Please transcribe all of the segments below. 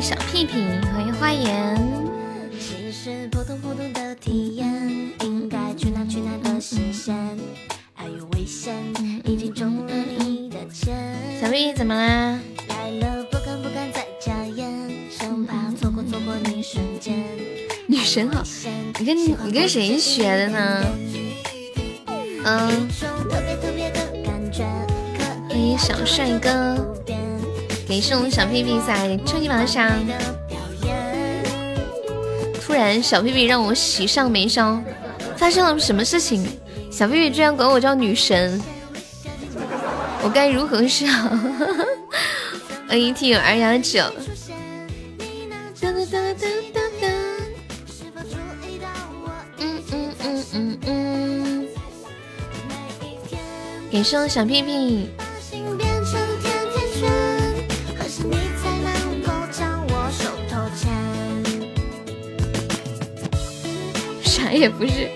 小屁屁，欢迎花颜。通通的体验，应该去哪去哪新鲜。有危险，已经中了你的。小屁怎么啦？来了不敢不敢再，生怕错过错过你。女神好，你跟你跟谁学的呢？嗯。欢迎小帅哥。给送小屁屁在超级宝箱。突然，小屁屁让我喜上眉梢，发生了什么事情？小屁屁居然管我叫女神，我该如何是好？欢迎听友二幺九。嗯嗯嗯嗯嗯。给送小屁屁。也不是。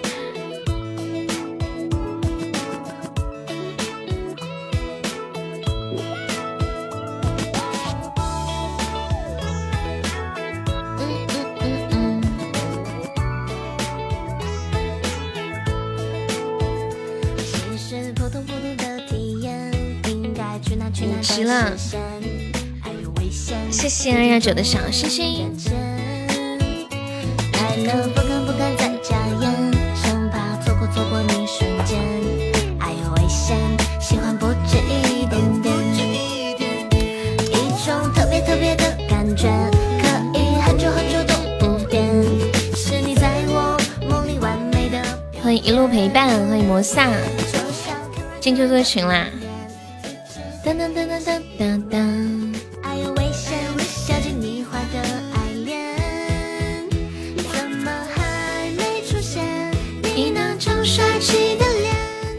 齐了，谢谢二幺九的小星星。进 QQ 群啦！当当当当当当当。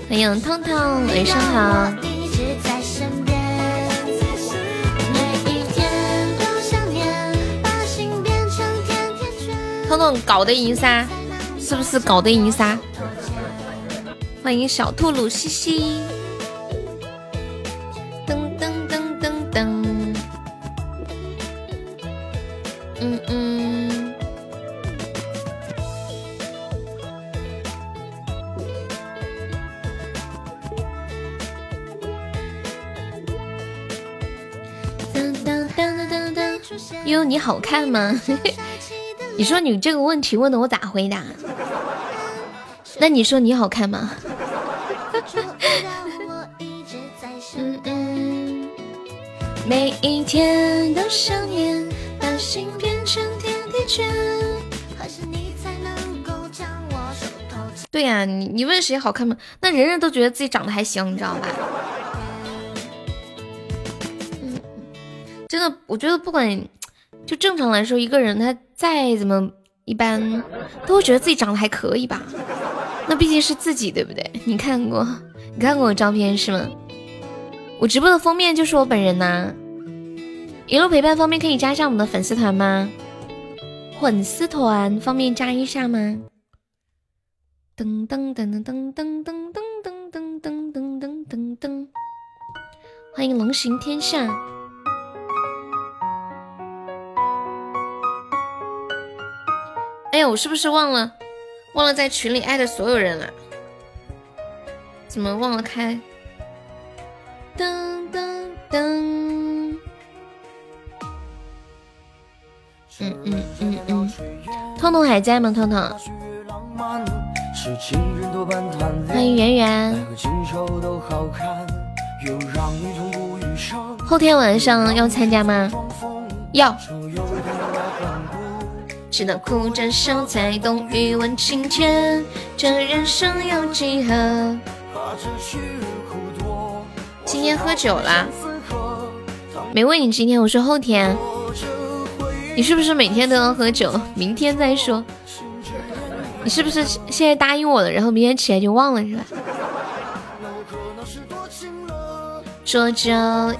欢迎痛痛，晚上好。痛痛搞得赢噻，是不是搞得赢噻？欢迎小兔鲁西西。好看吗？你说你这个问题问的我咋回答？那你说你好看吗？嗯嗯。每一天都想念，把心变成甜甜圈。对呀，你你问谁好看吗？那人人都觉得自己长得还行，你知道吧？嗯，真的，我觉得不管就正常来说，一个人他再怎么一般，都会觉得自己长得还可以吧？那毕竟是自己，对不对？你看过，你看过我照片是吗？我直播的封面就是我本人呐。一路陪伴方面可以加上我们的粉丝团吗？粉丝团方便加一下吗？噔噔噔噔噔噔噔噔噔噔噔噔噔噔，欢迎龙行天下。哎呀，我是不是忘了忘了在群里艾特所有人了？怎么忘了开？噔噔噔。嗯嗯嗯嗯，痛痛还在吗？痛痛，欢迎圆圆。后天晚上要参加吗？要。直到哭着笑，才懂欲问青天，这人生有几何？今天喝酒啦？没问你今天，我说后天。你是不是每天都要喝酒？明天再说。你是不是现在答应我了，然后明天起来就忘了是吧？浊酒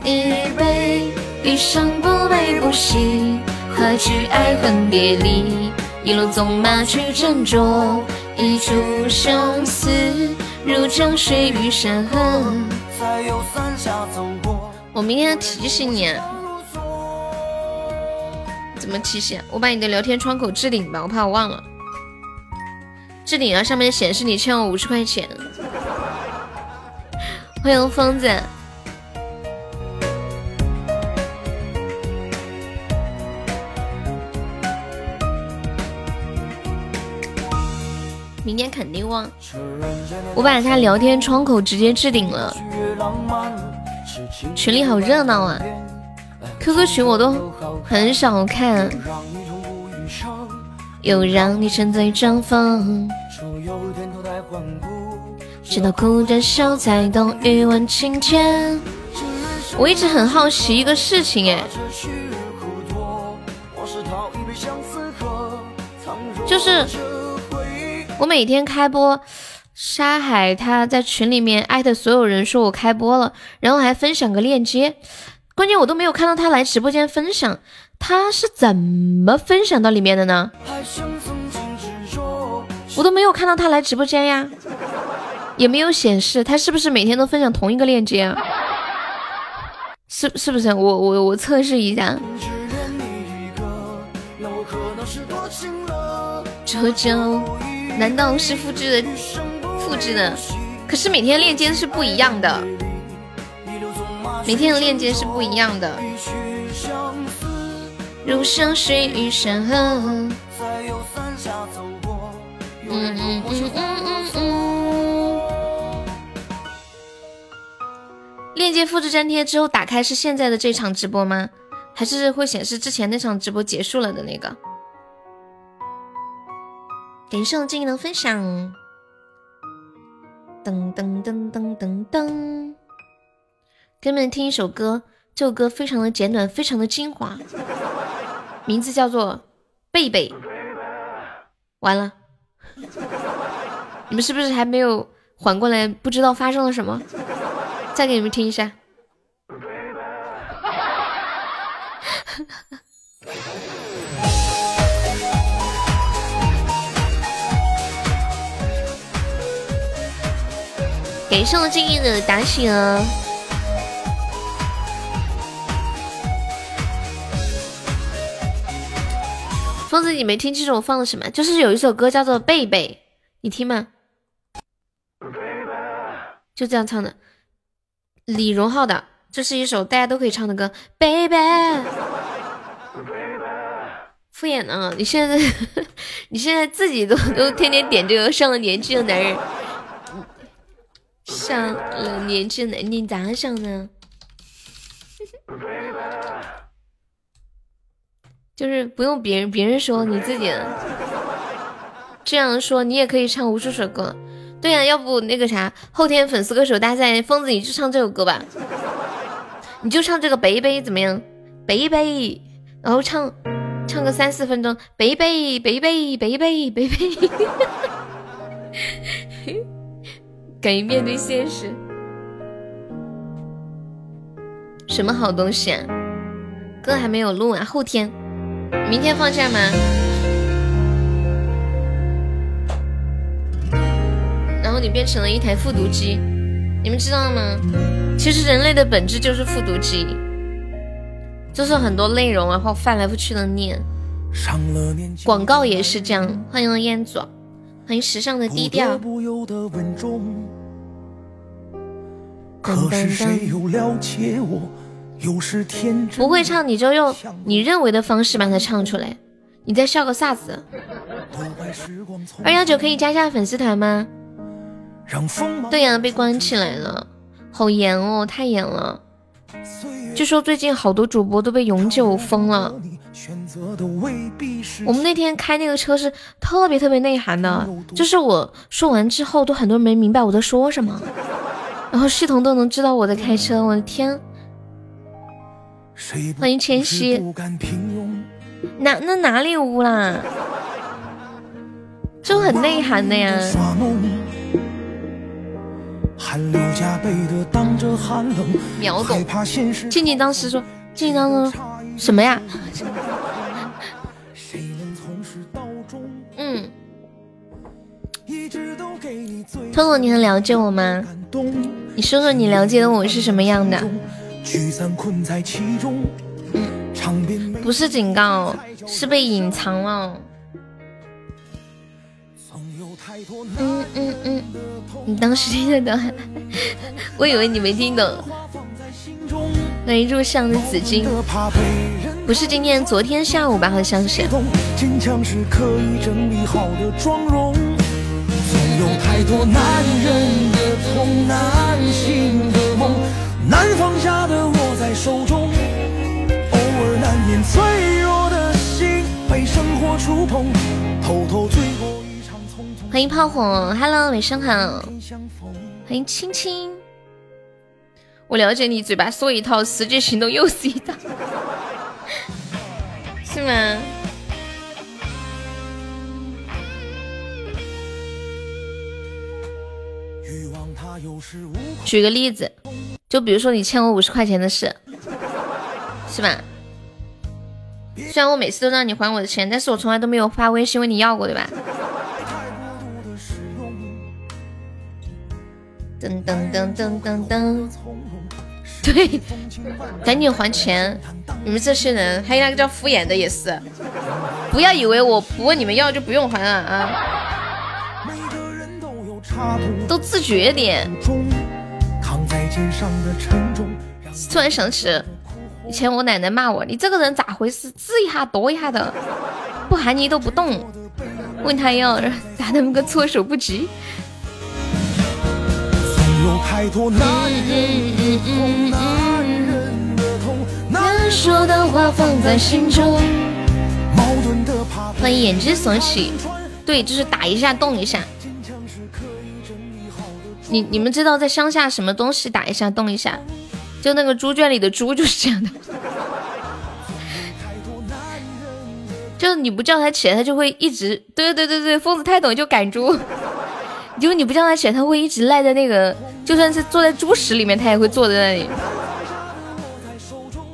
一杯，一生不悲不喜，何惧爱恨别离？一路纵马去斟酌，一出生死如江水与山河。我明天提醒你。怎么提醒？我把你的聊天窗口置顶吧，我怕我忘了。置顶啊，上面显示你欠我五十块钱。欢迎疯子。明天肯定忘。我把他聊天窗口直接置顶了。群里好热闹啊！QQ 群我都很少看。又让你沉醉绽放，直到哭着笑才懂欲问情天。我一直很好奇一个事情，哎，就是我每天开播，沙海他在群里面艾特所有人说我开播了，然后还分享个链接，关键我都没有看到他来直播间分享。他是怎么分享到里面的呢？我都没有看到他来直播间呀，也没有显示他是不是每天都分享同一个链接啊？是是不是？我我我测试一下。九九，难道是复制的？复制的？可是每天链接是不一样的，每天的链接是不一样的。如相水与山河。嗯嗯嗯嗯嗯嗯。链接复制粘贴之后打开是现在的这场直播吗？还是会显示之前那场直播结束了的那个？感谢我技能分享。噔噔噔噔噔噔。给你们听一首歌，这首歌非常的简短，非常的精华。名字叫做贝贝，完了，你们是不是还没有缓过来？不知道发生了什么？再给你们听一下。感谢我静音的打醒。疯子，你没听清楚我放的什么？就是有一首歌叫做《贝贝》，你听吗？就这样唱的，李荣浩的，这是一首大家都可以唱的歌，《贝贝》。敷衍呢？你现在，你现在自己都都天天点这个上了年纪的男人，上了年纪的男人，你咋想呢？就是不用别人，别人说你自己这样说，你也可以唱无数首歌。对呀，要不那个啥，后天粉丝歌手大赛，疯子你就唱这首歌吧，你就唱这个贝贝怎么样？贝贝，然后唱唱个三四分钟，贝贝贝贝贝贝贝贝，敢于面对现实，什么好东西啊？歌还没有录啊，后天。明天放假吗？然后你变成了一台复读机，你们知道吗？其实人类的本质就是复读机，就是很多内容然后翻来覆去的念。广告也是这样。欢迎烟左，欢迎时尚的低调。可是谁又了解我？不会唱你就用你认为的方式把它唱出来。你在笑个啥子？二幺九可以加下粉丝团吗？对呀，被关起来了，好严哦，太严了。据说最近好多主播都被永久封了。我们那天开那个车是特别特别内涵的，就是我说完之后都很多人没明白我在说什么，然后系统都能知道我在开车，我的天！欢迎千玺，哪那哪里污啦？就很内涵的呀。秒懂。静静当时说，静静当时说什么呀？嗯。偷偷，你很了解我吗？你说说你了解的我是什么样的？聚散困在其中，不是警告，是被隐藏了。嗯嗯嗯，你当时听得懂？我以为你没听懂。那一炷香的紫金，不是今天，昨天下午吧？好像是。难醒的梦，难放下的握在手中，偶尔难免脆弱的心被生活触碰，偷偷醉过一场匆匆。欢迎炮火，Hello，晚上好。欢迎青青，我了解你，嘴巴说一套，实际行动又是一套，是吗？举个例子，就比如说你欠我五十块钱的事，是吧？虽然我每次都让你还我的钱，但是我从来都没有发微信问你要过，对吧？噔噔噔噔噔噔，对，赶紧还钱！你们这些人，还有那个叫敷衍的也是，不要以为我不问你们要就不用还了啊！都自觉点。突然想起。以前我奶奶骂我，你这个人咋回事？滋一下躲一下的，不喊你都不动，问他要咋那么个措手不及？欢迎眼之所起，对，就是打一下动一下。你你们知道在乡下什么东西打一下动一下？就那个猪圈里的猪就是这样的，就是你不叫它起来，它就会一直对对对对，疯子太懂就赶猪，就你不叫它起来，它会一直赖在那个，就算是坐在猪屎里面，它也会坐在那里。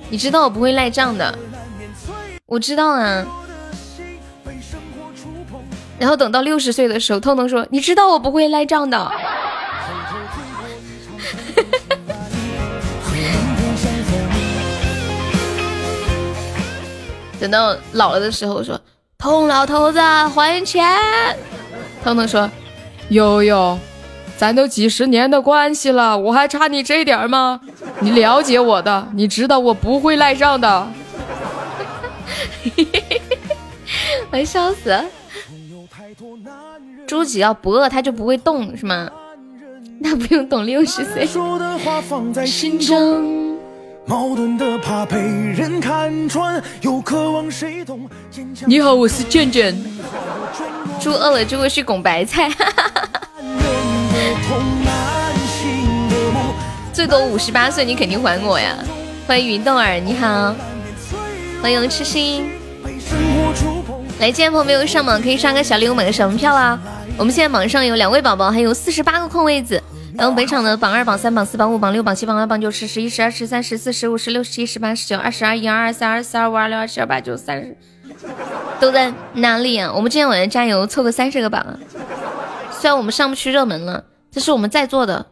你知道我不会赖账的，我知道啊。然后等到六十岁的时候，痛痛说：“你知道我不会赖账的。”等到老了的时候，说：“痛老头子还钱。”彤彤说：“悠悠，咱都几十年的关系了，我还差你这点吗？你了解我的，你知道我不会赖账的。”我笑死了！猪只要不饿，它就不会动，是吗？那不用等六十岁。矛盾的怕被人看穿，又渴望谁懂。你好，我是健健。猪饿了就会去拱白菜。最多五十八岁，你肯定还我呀！欢迎云豆儿，你好。欢迎痴心。来，今天朋友没有上榜，可以刷个小礼物，买个小门票啊！我们现在榜上有两位宝宝，还有四十八个空位子。然后本场的榜二、榜三、榜四、榜五、榜六、榜七、榜八、榜九、十、十一、十二、十三、十四、十五、十六、十七、十八、十九、二十二、一、二、二三、二四、二五、二六、二七、二八、九、三十，都在哪里啊？我们今天晚上加油，凑个三十个榜啊！虽然我们上不去热门了，这是我们在座的，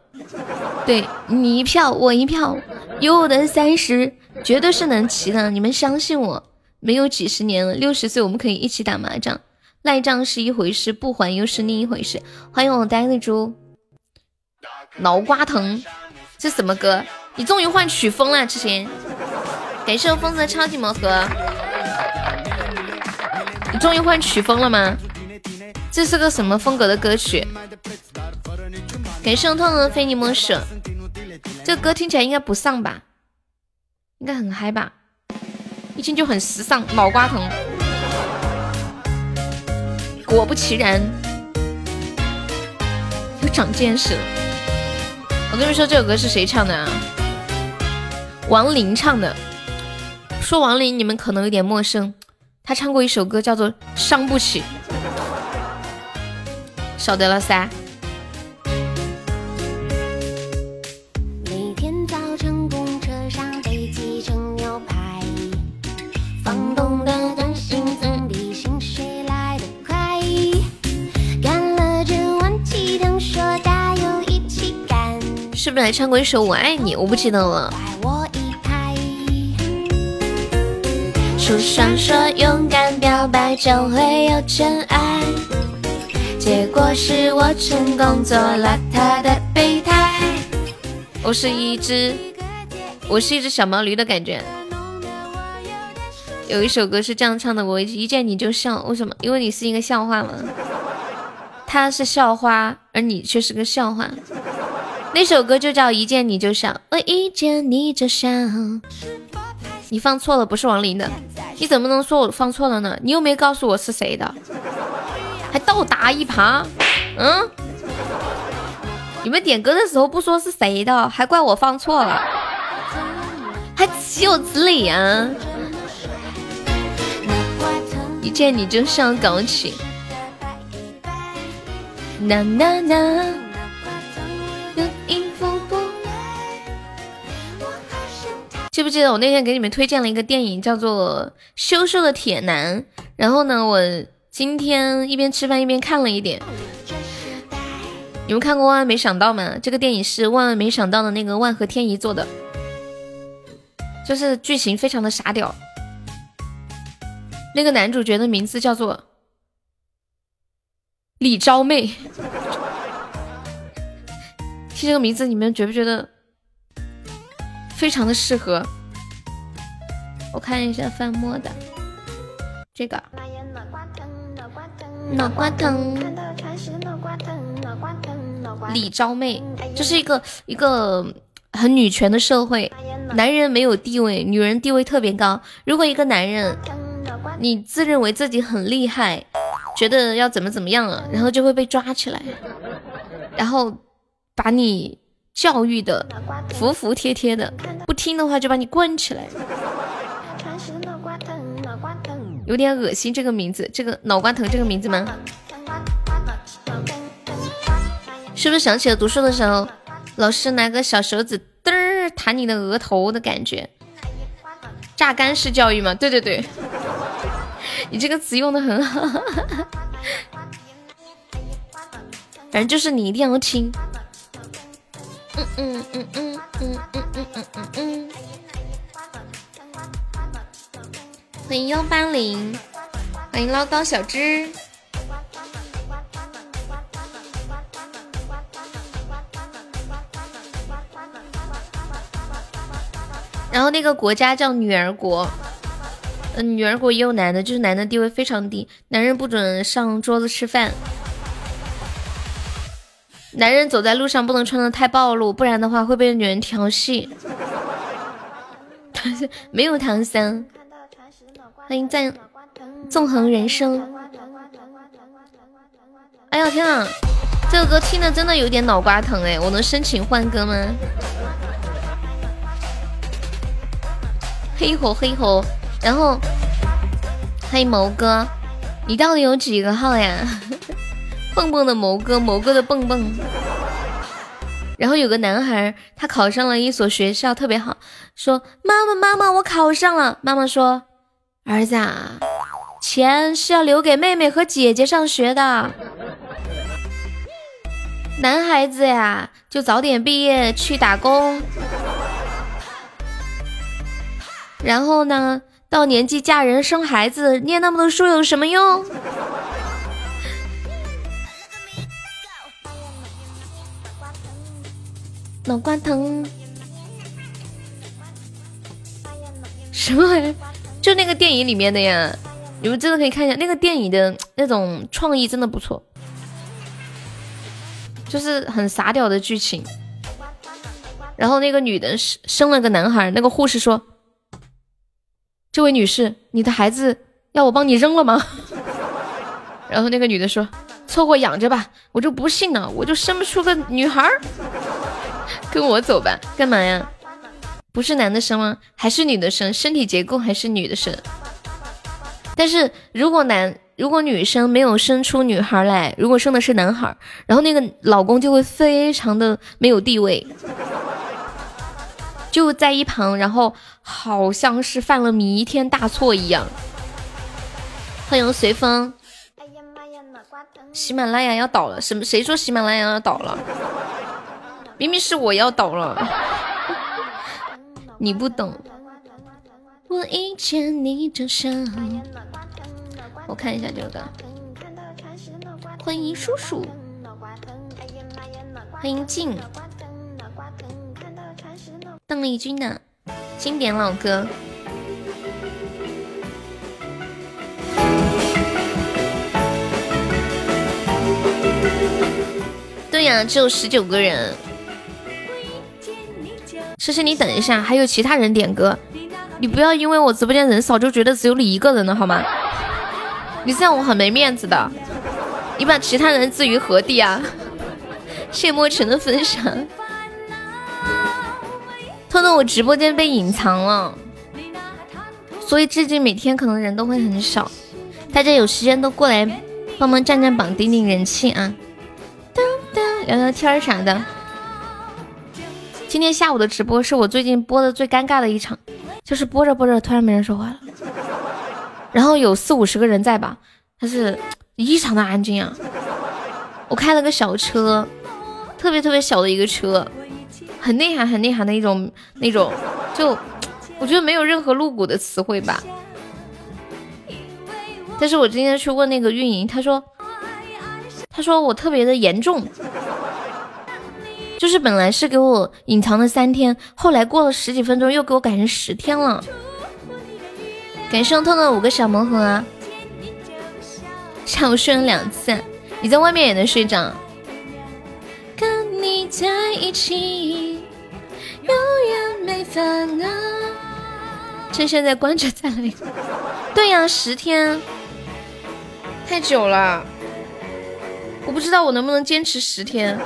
对你一票我一票，有我的三十，绝对是能齐的。你们相信我，没有几十年了，六十岁我们可以一起打麻将，赖账是一回事，不还又是另一回事。欢迎我呆的猪。脑瓜疼，这什么歌？你终于换曲风了，之前。感谢我疯子的超级魔盒。你终于换曲风了吗？这是个什么风格的歌曲？感谢我痛的非你莫属。这歌听起来应该不丧吧？应该很嗨吧？一听就很时尚。脑瓜疼。果不其然，又长见识了。我跟你们说，这首歌是谁唱的啊？王琳唱的。说王琳，你们可能有点陌生，他唱过一首歌叫做《伤不起》，晓得了噻。是不是还唱过一首《我爱你》？我不记得了。书上说勇敢表白就会有真爱，结果是我成功做了他的备胎。我是一只，我是一只小毛驴的感觉。有一首歌是这样唱的：我一见你就笑，为什么？因为你是一个笑话嘛。他是校花，而你却是个笑话。那首歌就叫一见你就笑，我一见你就笑。你放错了，不是王林的。你怎么能说我放错了呢？你又没告诉我是谁的，还倒打一耙。嗯？你们点歌的时候不说是谁的，还怪我放错了，还岂有此理啊！一见你就上钢琴。呐呐呐。记不记得我那天给你们推荐了一个电影，叫做《羞羞的铁男》。然后呢，我今天一边吃饭一边看了一点。你们看过《万万没想到》吗？这个电影是《万万没想到》的那个万和天宜做的，就是剧情非常的傻屌。那个男主角的名字叫做李昭妹。听这个名字，你们觉不觉得？非常的适合，我看一下范墨的。这个。脑瓜疼，李昭妹，这是一个一个很女权的社会，男人没有地位，女人地位特别高。如果一个男人，你自认为自己很厉害，觉得要怎么怎么样了，然后就会被抓起来，然后把你。教育的服服帖帖的，不听的话就把你关起来。有点恶心，这个名字，这个脑瓜疼这个名字吗？是不是想起了读书的时候，老师拿个小手指嘚儿弹你的额头的感觉？榨干式教育吗？对对对，你这个词用的很好。反正就是你一定要听。嗯嗯嗯嗯嗯嗯嗯嗯，欢迎幺八零，欢迎唠叨小芝。然后那个国家叫女儿国，嗯，女儿国也有男的，就是男的地位非常低，男人不准上桌子吃饭。男人走在路上不能穿的太暴露，不然的话会被女人调戏。没有唐三，欢迎在纵横人生。哎呀天啊，这个歌听的真的有点脑瓜疼哎！我能申请换歌吗？黑火黑火，然后欢迎谋哥，你到底有几个号呀？蹦蹦的谋哥，谋哥的蹦蹦。然后有个男孩，他考上了一所学校，特别好。说妈妈，妈妈，我考上了。妈妈说，儿子啊，钱是要留给妹妹和姐姐上学的。男孩子呀，就早点毕业去打工。然后呢，到年纪嫁人生孩子，念那么多书有什么用？脑瓜疼，什么玩意？就那个电影里面的呀，你们真的可以看一下那个电影的那种创意，真的不错，就是很傻屌的剧情。然后那个女的生生了个男孩，那个护士说：“这位女士，你的孩子要我帮你扔了吗？” 然后那个女的说：“凑合养着吧，我就不信了，我就生不出个女孩。”跟我走吧，干嘛呀？不是男的生吗？还是女的生？身体结构还是女的生？但是如果男如果女生没有生出女孩来，如果生的是男孩，然后那个老公就会非常的没有地位，就在一旁，然后好像是犯了弥天大错一样。欢迎随风。喜马拉雅要倒了？什么？谁说喜马拉雅要倒了？明明是我要倒了，你不懂。我一见你就想。我看一下这个，欢迎叔叔，欢迎静，邓丽君的经典老歌。对呀，只有十九个人。诗诗，你等一下，还有其他人点歌，你不要因为我直播间人少就觉得只有你一个人了，好吗？你这样我很没面子的。你把其他人置于何地啊？谢莫尘的分享，偷偷我直播间被隐藏了，所以最近每天可能人都会很少。大家有时间都过来帮忙占占榜，顶顶人气啊！聊聊天啥的。今天下午的直播是我最近播的最尴尬的一场，就是播着播着突然没人说话了，然后有四五十个人在吧，但是异常的安静啊。我开了个小车，特别特别小的一个车，很内涵很内涵的一种那种，就我觉得没有任何露骨的词汇吧。但是我今天去问那个运营，他说他说我特别的严重。就是本来是给我隐藏了三天，后来过了十几分钟又给我改成十天了。感谢我痛的五个小魔盒啊，下午睡了两次，你在外面也能睡着。跟你在一起，永远没烦恼。趁现在关着再来。对呀，十天，太久了，我不知道我能不能坚持十天。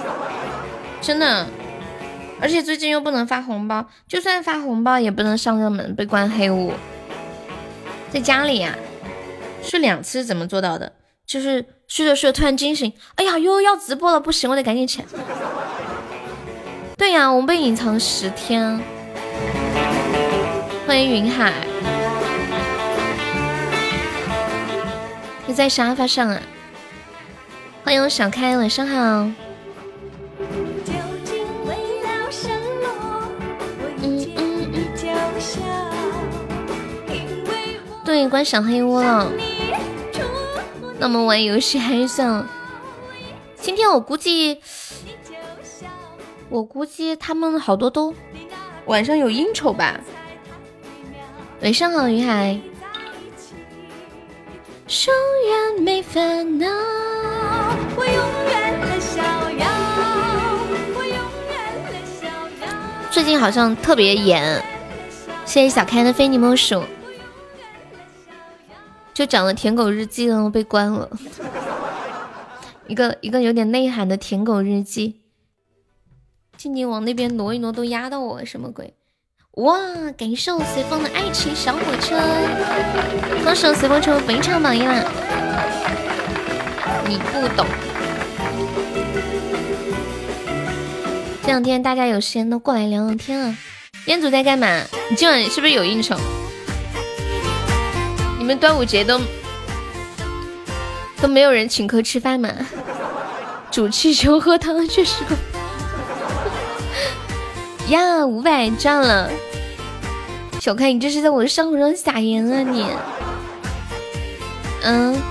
真的，而且最近又不能发红包，就算发红包也不能上热门，被关黑屋。在家里呀，睡两次怎么做到的？就是睡着睡着突然惊醒，哎呀，又要直播了，不行，我得赶紧起来。对呀，我们被隐藏十天。欢迎云海，你在沙发上啊？欢迎小开，晚上好。对，关小黑屋了。那么玩游戏还是算了。今天我估计，我估计他们好多都晚上有应酬吧。晚上好，云海。永远没烦恼，我永远的逍遥最近好像特别严。谢谢小开的非你莫属。就讲了舔狗日记，然后被关了。一个一个有点内涵的舔狗日记。静静往那边挪一挪，都压到我，什么鬼？哇！感谢我随风的爱情小火车，恭喜我随风成为本场榜一啦！你不懂。这两天大家有时间都过来聊聊天啊。彦祖在干嘛？你今晚是不是有应酬？你们端午节都都没有人请客吃饭吗？煮气球喝汤确实。呀，五百赚了！小开，你这是在我的伤口上撒盐啊你？嗯。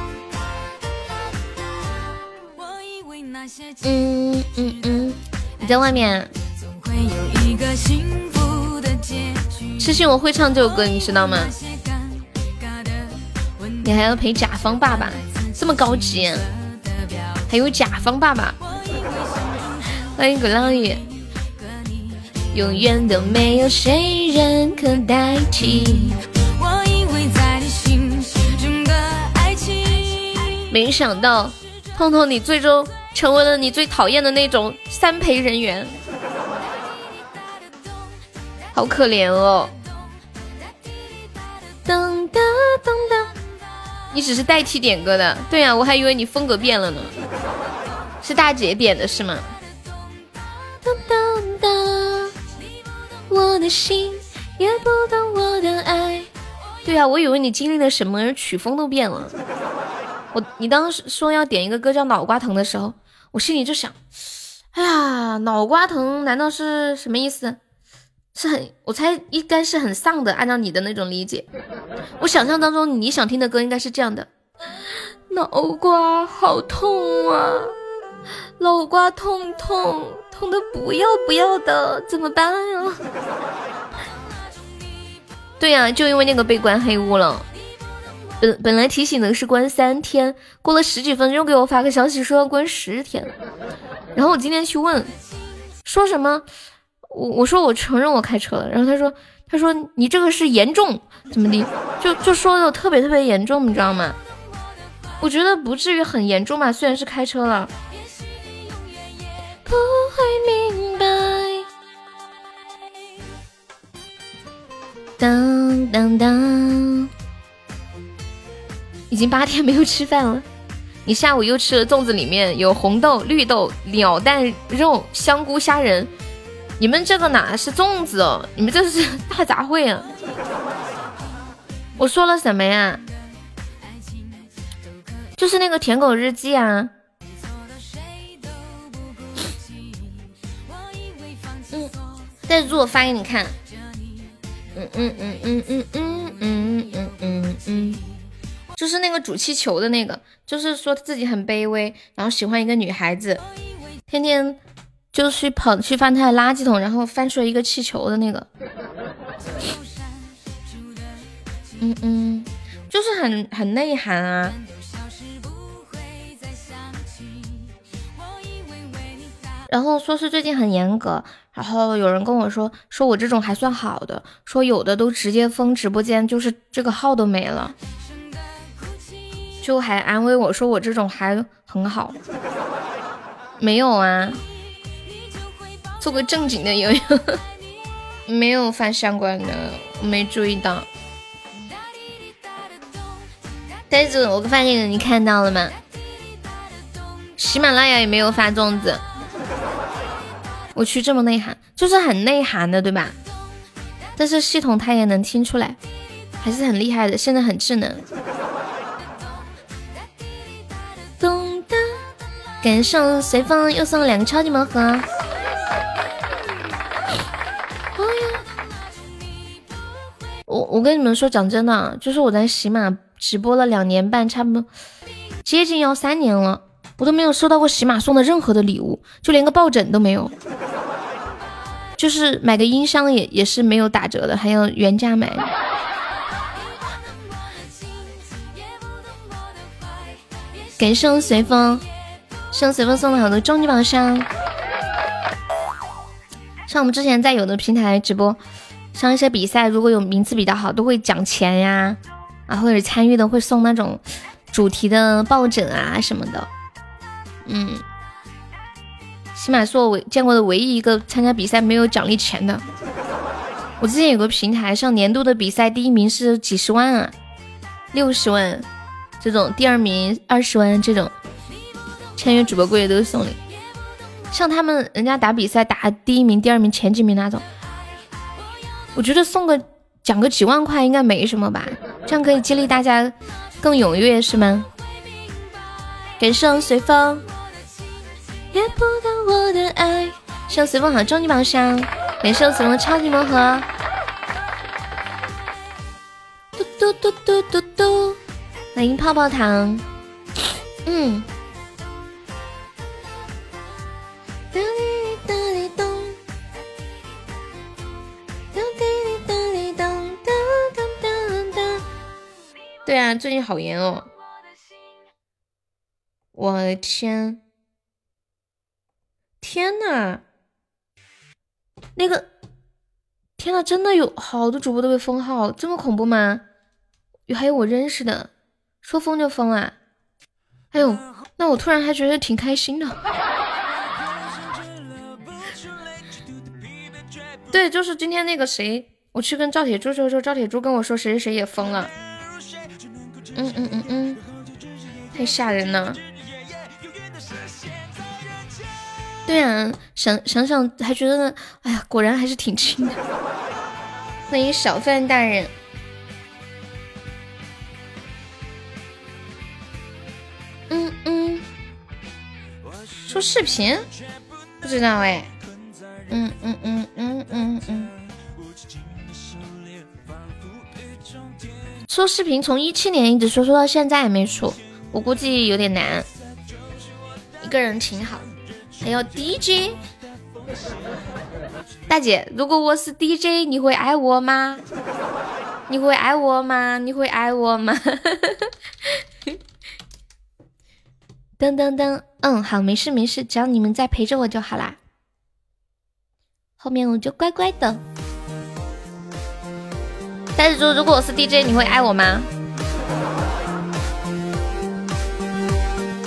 嗯嗯嗯，你在外面。痴心，我会唱这首歌，你知道吗？你还要陪甲方爸爸，这么高级，还有甲方爸爸。欢迎古浪屿，永远都没有谁人可代替。没想到，痛痛你最终成为了你最讨厌的那种三陪人员，好可怜哦。噔噔噔噔。你只是代替点歌的，对呀，我还以为你风格变了呢。是大姐点的是吗？当当当，我的心也不懂我的爱。对呀，我以为你经历了什么，曲风都变了。我，你当时说要点一个歌叫《脑瓜疼》的时候，我心里就想，哎呀，脑瓜疼难道是什么意思？是很，我猜应该是很丧的。按照你的那种理解，我想象当中你想听的歌应该是这样的：脑瓜好痛啊，脑瓜痛痛痛的不要不要的，怎么办呀？对呀，就因为那个被关黑屋了。本本来提醒的是关三天，过了十几分钟给我发个消息说要关十天，然后我今天去问，说什么？我我说我承认我开车了，然后他说他说你这个是严重怎么的？就就说的特别特别严重，你知道吗？我觉得不至于很严重吧，虽然是开车了。不会明白。当当当。已经八天没有吃饭了，你下午又吃了粽子，里面有红豆、绿豆、鸟蛋肉、香菇、虾仁。你们这个哪是粽子哦？你们这是 大杂烩啊！我说了什么呀？就是那个舔狗日记啊。嗯，再做我发给你看。嗯嗯嗯嗯嗯嗯嗯嗯嗯嗯。就是那个煮气球的那个，就是说自己很卑微，然后喜欢一个女孩子，天天就去跑去翻他的垃圾桶，然后翻出来一个气球的那个。嗯嗯，就是很很内涵啊。然后说是最近很严格，然后有人跟我说，说我这种还算好的，说有的都直接封直播间，就是这个号都没了。就还安慰我说我这种还很好，没有啊，做个正经的悠悠，没有发相关的，我没注意到。呆子，我发这个你看到了吗？喜马拉雅也没有发粽子，我去这么内涵，就是很内涵的，对吧？但是系统它也能听出来，还是很厉害的，现在很智能。感谢随风又送了两个超级盲盒。我我跟你们说，讲真的，就是我在喜马直播了两年半，差不多接近要三年了，我都没有收到过喜马送的任何的礼物，就连个抱枕都没有。就是买个音箱也也是没有打折的，还要原价买。感谢随风。向随风送了好多终极宝箱，像我们之前在有的平台直播，上一些比赛，如果有名次比较好，都会奖钱呀，啊，或者参与的会送那种主题的抱枕啊什么的。嗯，起码是我唯见过的唯一一个参加比赛没有奖励钱的。我之前有个平台上年度的比赛，第一名是几十万啊，六十万这种，第二名二十万这种。签约主播柜都是送礼，像他们人家打比赛打第一名、第二名、前几名那种，我觉得送个奖个几万块应该没什么吧，这样可以激励大家更踊跃是吗？感谢随风，也不到我的爱，谢随风好终极宝箱，感谢随风超级魔盒，嘟嘟嘟嘟嘟嘟，欢迎泡泡糖，嗯。对啊，最近好严哦！我的天，天呐，那个，天呐，真的有好多主播都被封号，这么恐怖吗？有还有我认识的，说封就封啊！哎呦，那我突然还觉得挺开心的。对，就是今天那个谁，我去跟赵铁柱说说，赵铁柱跟我说谁谁谁也封了。嗯嗯嗯嗯，太吓人了。对啊，想想想还觉得，哎呀，果然还是挺轻的。欢迎小范大人。嗯嗯，说视频，不知道哎。嗯嗯嗯嗯嗯嗯，出视频从一七年一直说说到现在也没出，我估计有点难。一个人挺好，还有 DJ 大姐，如果我是 DJ，你会爱我吗？你会爱我吗？你会爱我吗？噔噔噔，嗯，好，没事没事，只要你们在陪着我就好啦。后面我就乖乖的。但是说，如果我是 DJ，你会爱我吗？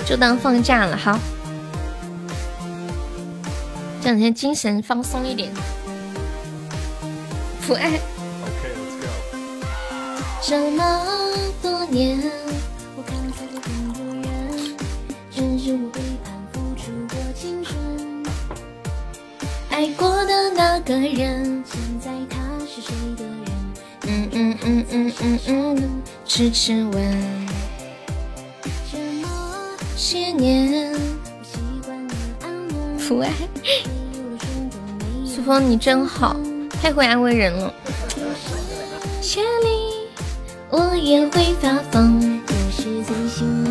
就当放假了，好。这两天精神放松一点。不爱。这么多年。爱过的那个人，现在他是谁？嗯嗯嗯嗯嗯嗯，痴痴问。这么些年，父爱，苏风你真好，太会安慰人了。千里我也会发疯，若是最心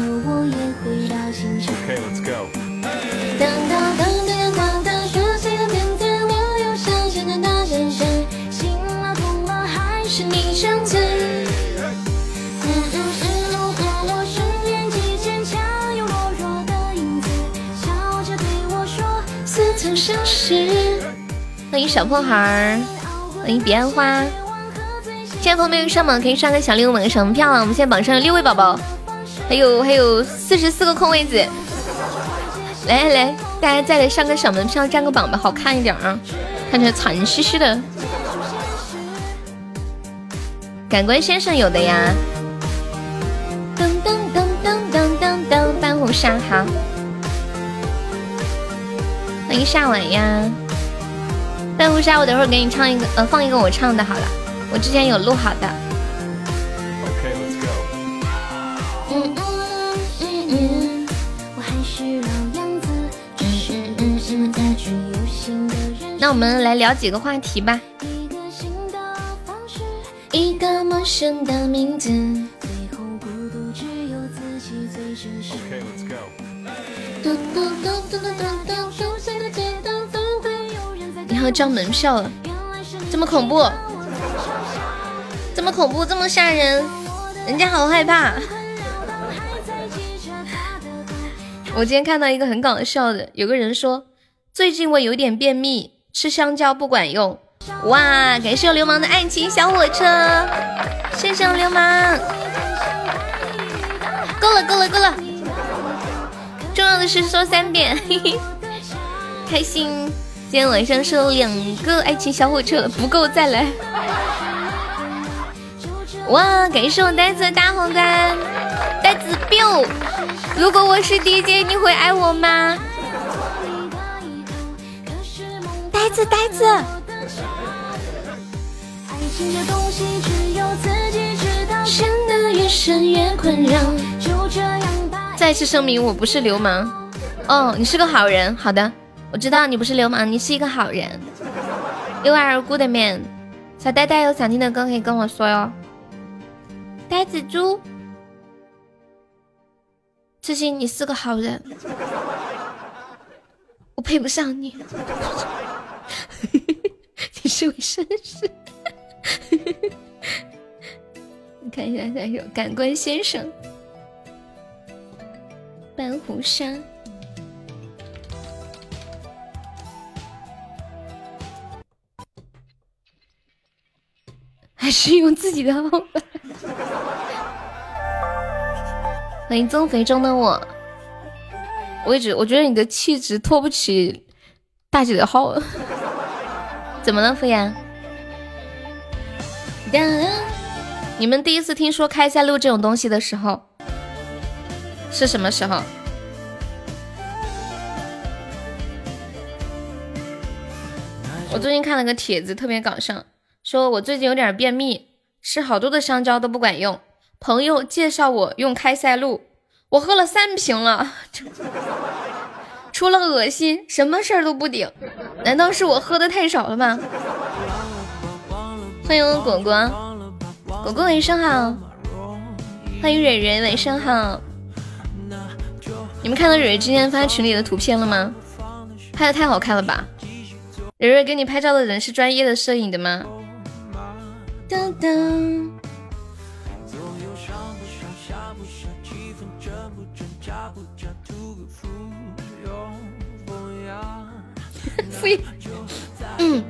欢迎小破孩儿，欢迎彼岸花。现在方面上榜可以刷个小礼物，买个什么票了？我们现在榜上有六位宝宝，还有还有四十四个空位子。来来来，大家再来上个小门票，占个榜吧，好看一点啊！看起来惨兮兮的。感官先生有的呀。噔噔噔噔噔噔噔，半壶沙好。欢迎夏晚呀，半壶纱，我等会儿给你唱一个，呃，放一个我唱的好了，我之前有录好的。那我们来聊几个话题吧。一个陌生的名字。要交门票了，这么恐怖，这么恐怖，这么吓人，人家好害怕。我今天看到一个很搞笑的，有个人说最近我有点便秘，吃香蕉不管用。哇，感谢流氓的爱情小火车，谢谢流氓。够了够了够了，重要的是说三遍，嘿嘿，开心。今天晚上收两个爱情小火车，不够再来。哇，感谢我呆子的大皇冠，呆子 biu。如果我是 DJ，你会爱我吗？呆子呆子。再次声明，我不是流氓。哦，你是个好人。好的。我知道你不是流氓，你是一个好人。You are a good man。小呆呆有想听的歌可以跟我说哟。呆子猪，痴心你是个好人，我配不上你。你是位绅士。你看一下，下有感官先生，半壶山。还是用自己的号吧。欢迎增肥中的我，我一直我觉得你的气质拖不起大姐的号。怎么了，敷衍？你们第一次听说开塞露这种东西的时候是什么时候？我最近看了个帖子，特别搞笑。说我最近有点便秘，吃好多的香蕉都不管用。朋友介绍我用开塞露，我喝了三瓶了，除了恶心，什么事儿都不顶。难道是我喝的太少了吗？欢迎果果，果果晚上好。欢迎蕊蕊，晚上好。你们看到蕊蕊今天发群里的图片了吗？拍的太好看了吧！蕊蕊给你拍照的人是专业的摄影的吗？噔噔。敷衍，嗯，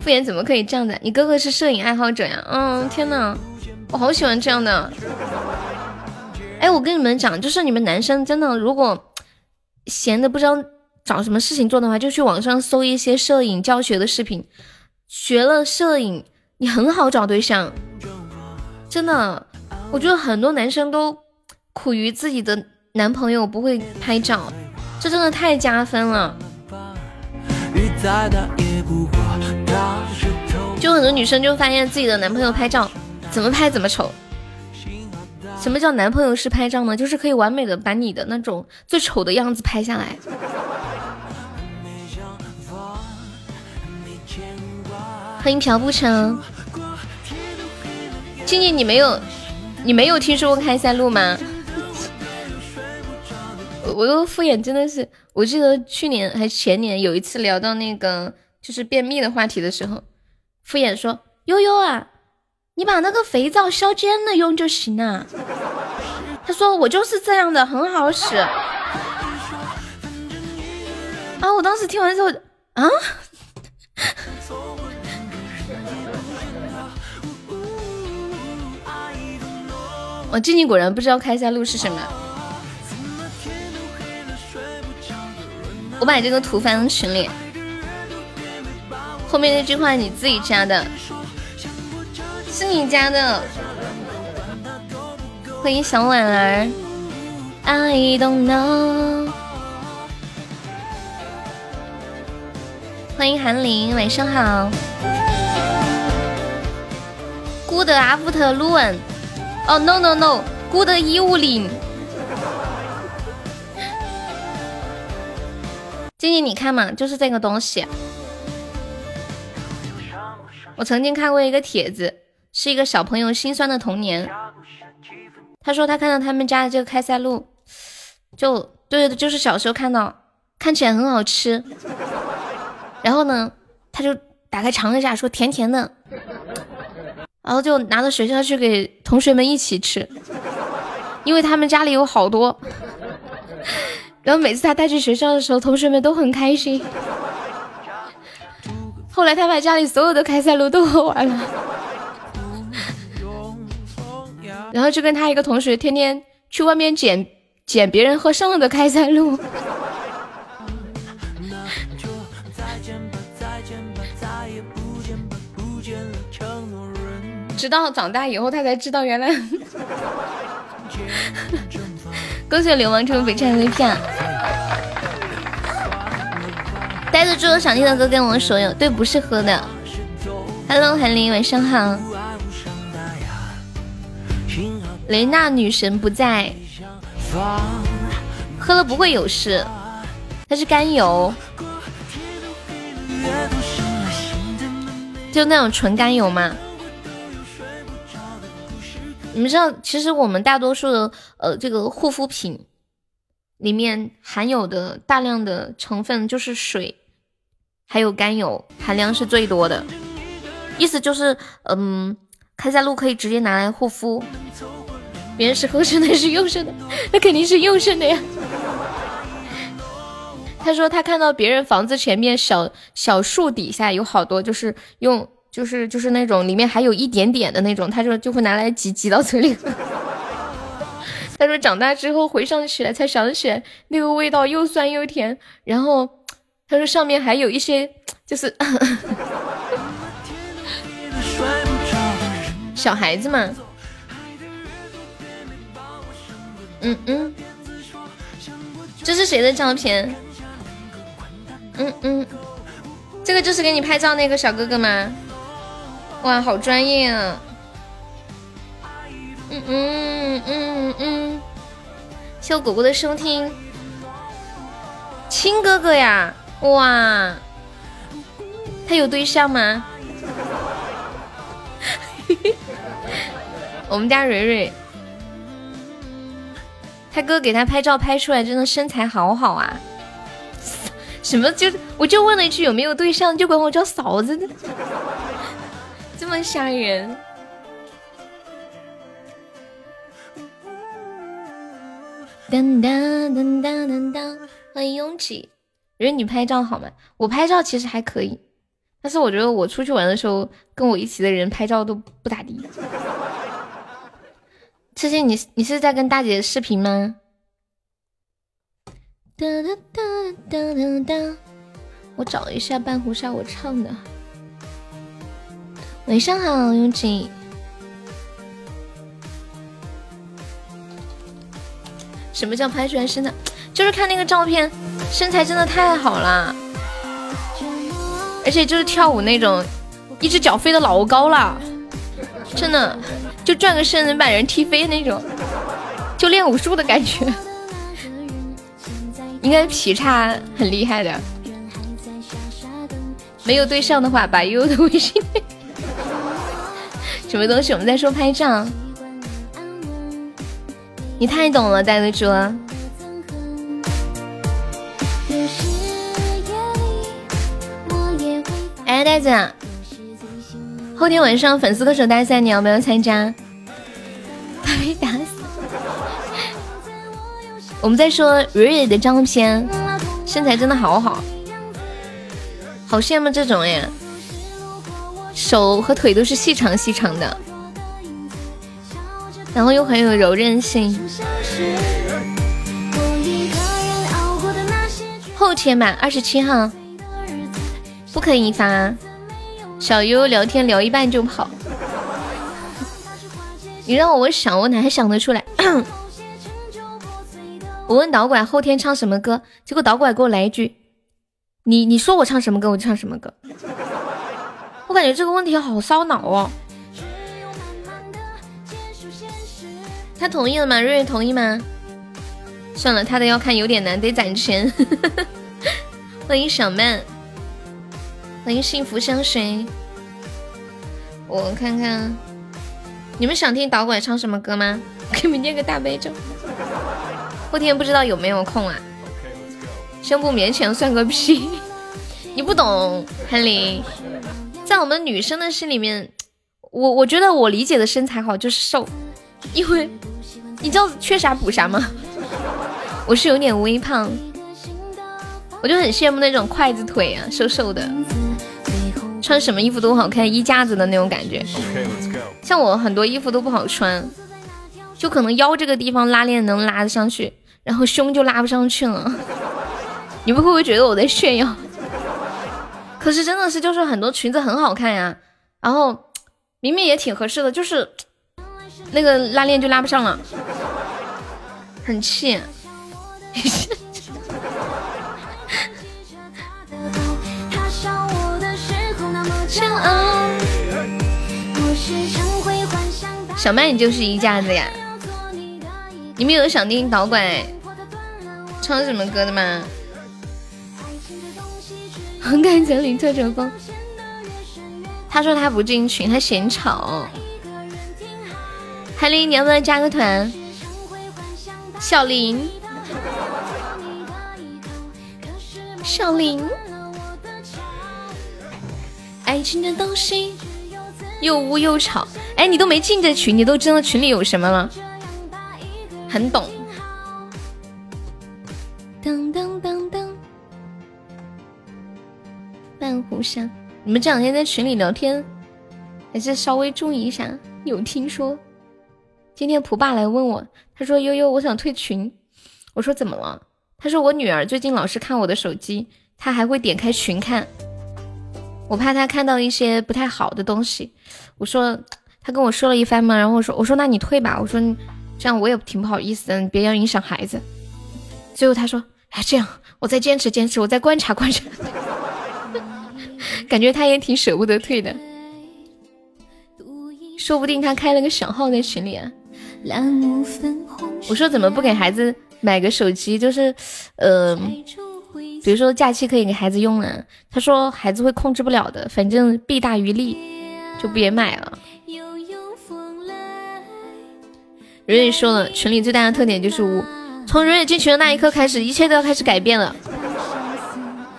敷衍怎么可以这样子？你哥哥是摄影爱好者呀？嗯，天呐，我好喜欢这样的。哎，我跟你们讲，就是你们男生真的，如果闲的不知道找什么事情做的话，就去网上搜一些摄影教学的视频，学了摄影，你很好找对象。真的，我觉得很多男生都苦于自己的男朋友不会拍照，这真的太加分了。就很多女生就发现自己的男朋友拍照怎么拍怎么丑。什么叫男朋友式拍照呢？就是可以完美的把你的那种最丑的样子拍下来。欢迎朴不成，静静，你没有，你没有听说过开塞露吗？我又敷衍，真的是，我记得去年还前年有一次聊到那个就是便秘的话题的时候，敷衍说悠悠啊，你把那个肥皂削尖了用就行了。他说我就是这样的，很好使。啊，我当时听完之后，啊，我静静果然不知道开塞露是什么。我把这个图发到群里，后面那句话你自己加的，是你加的。欢迎小婉儿，I don't know。欢迎韩林，晚上好。Good afternoon。哦，no no no，Good evening。静静，你看嘛，就是这个东西。我曾经看过一个帖子，是一个小朋友心酸的童年。他说他看到他们家的这个开塞露，就对对，就是小时候看到，看起来很好吃。然后呢，他就打开尝了一下，说甜甜的，然后就拿到学校去给同学们一起吃，因为他们家里有好多。然后每次他带去学校的时候，同学们都很开心。后来他把家里所有的开塞露都喝完了，然后就跟他一个同学天天去外面捡捡别人喝剩了的开塞露。直到长大以后，他才知道原来。恭喜流氓成为北辰的票，呆子猪有想听的歌跟我说有。对，不是喝的。Hello，韩林，晚上好。雷娜女神不在，喝了不会有事。它是甘油，就那种纯甘油吗？你们知道，其实我们大多数的呃这个护肤品里面含有的大量的成分就是水，还有甘油含量是最多的。意思就是，嗯，开塞露可以直接拿来护肤。别人是合成的，是用剩的，那肯定是用剩的呀。他说他看到别人房子前面小小树底下有好多，就是用。就是就是那种里面还有一点点的那种，他说就会拿来挤挤到嘴里。他说长大之后回想起来才想起来那个味道又酸又甜，然后他说上面还有一些就是 小孩子嘛，嗯嗯，这是谁的照片？嗯嗯，这个就是给你拍照那个小哥哥吗？哇，好专业啊！嗯嗯嗯嗯，谢我果果的收听，亲哥哥呀！哇，他有对象吗？我们家蕊蕊，他哥给他拍照拍出来，真的身材好好啊！什么就我就问了一句有没有对象，就管我叫嫂子，这么吓人。噔噔噔噔噔噔，欢迎拥挤。觉得你拍照好吗？我拍照其实还可以，但是我觉得我出去玩的时候，跟我一起的人拍照都不咋地。痴心，你你是在跟大姐视频吗？哒哒哒哒哒哒，我找一下半壶纱，我唱的。晚上好，拥挤。什么叫拍出来身材？就是看那个照片，身材真的太好了，而且就是跳舞那种，一只脚飞的老高了，真的就转个身能把人踢飞那种，就练武术的感觉，应该劈叉很厉害的。没有对象的话，把悠悠的微信。什么东西？我们在说拍照。你太懂了，呆子猪。哎，呆子，后天晚上粉丝歌手大赛，你要不要参加？他被打死。我们在说蕊蕊的照片，身材真的好好，好羡慕这种呀，手和腿都是细长细长的。然后又很有柔韧性。后天吧，二十七号，不可以发。小优聊天聊一半就跑，你让我想，我哪还想得出来？我问导管后天唱什么歌，结果导管给我来一句：“你你说我唱什么歌，我就唱什么歌。”我感觉这个问题好烧脑哦。他同意了吗？瑞瑞同意吗？算了，他的要看有点难，得攒钱。欢迎小曼，欢迎幸福香水。我看看，你们想听导管唱什么歌吗？给你们念个大悲咒。后天不知道有没有空啊？胸部勉强算个屁！你不懂，韩林，在我们女生的心里面，我我觉得我理解的身材好就是瘦。因为你知道缺啥补啥吗？我是有点微胖，我就很羡慕那种筷子腿啊，瘦瘦的，穿什么衣服都好看，衣架子的那种感觉。像我很多衣服都不好穿，就可能腰这个地方拉链能拉得上去，然后胸就拉不上去了。你们会不会觉得我在炫耀？可是真的是，就是很多裙子很好看呀，然后明明也挺合适的，就是。那个拉链就拉不上了，很气。小麦，你就是一架子呀！你们有想听导管唱什么歌的吗？很感谢林特成风。他说他不进群，他嫌吵。海林，你要不要加个团？小林，小林，爱情的东西又污又吵。哎，你都没进这群，你都知道群里有什么了？很懂。半壶山，你们这两天在群里聊天，还是稍微注意一下。有听说？今天蒲爸来问我，他说：“悠悠，我想退群。”我说：“怎么了？”他说：“我女儿最近老是看我的手机，她还会点开群看，我怕她看到一些不太好的东西。”我说：“他跟我说了一番嘛，然后我说：我说那你退吧。我说这样我也挺不好意思的，你别要影响孩子。”最后他说：“哎，这样我再坚持坚持，我再观察观察。” 感觉他也挺舍不得退的，说不定他开了个小号在群里啊。我说怎么不给孩子买个手机？就是，呃，比如说假期可以给孩子用啊。他说孩子会控制不了的，反正弊大于利，就别买了。蕊蕊说了，群里最大的特点就是污。从蕊蕊进群的那一刻开始，一切都要开始改变了。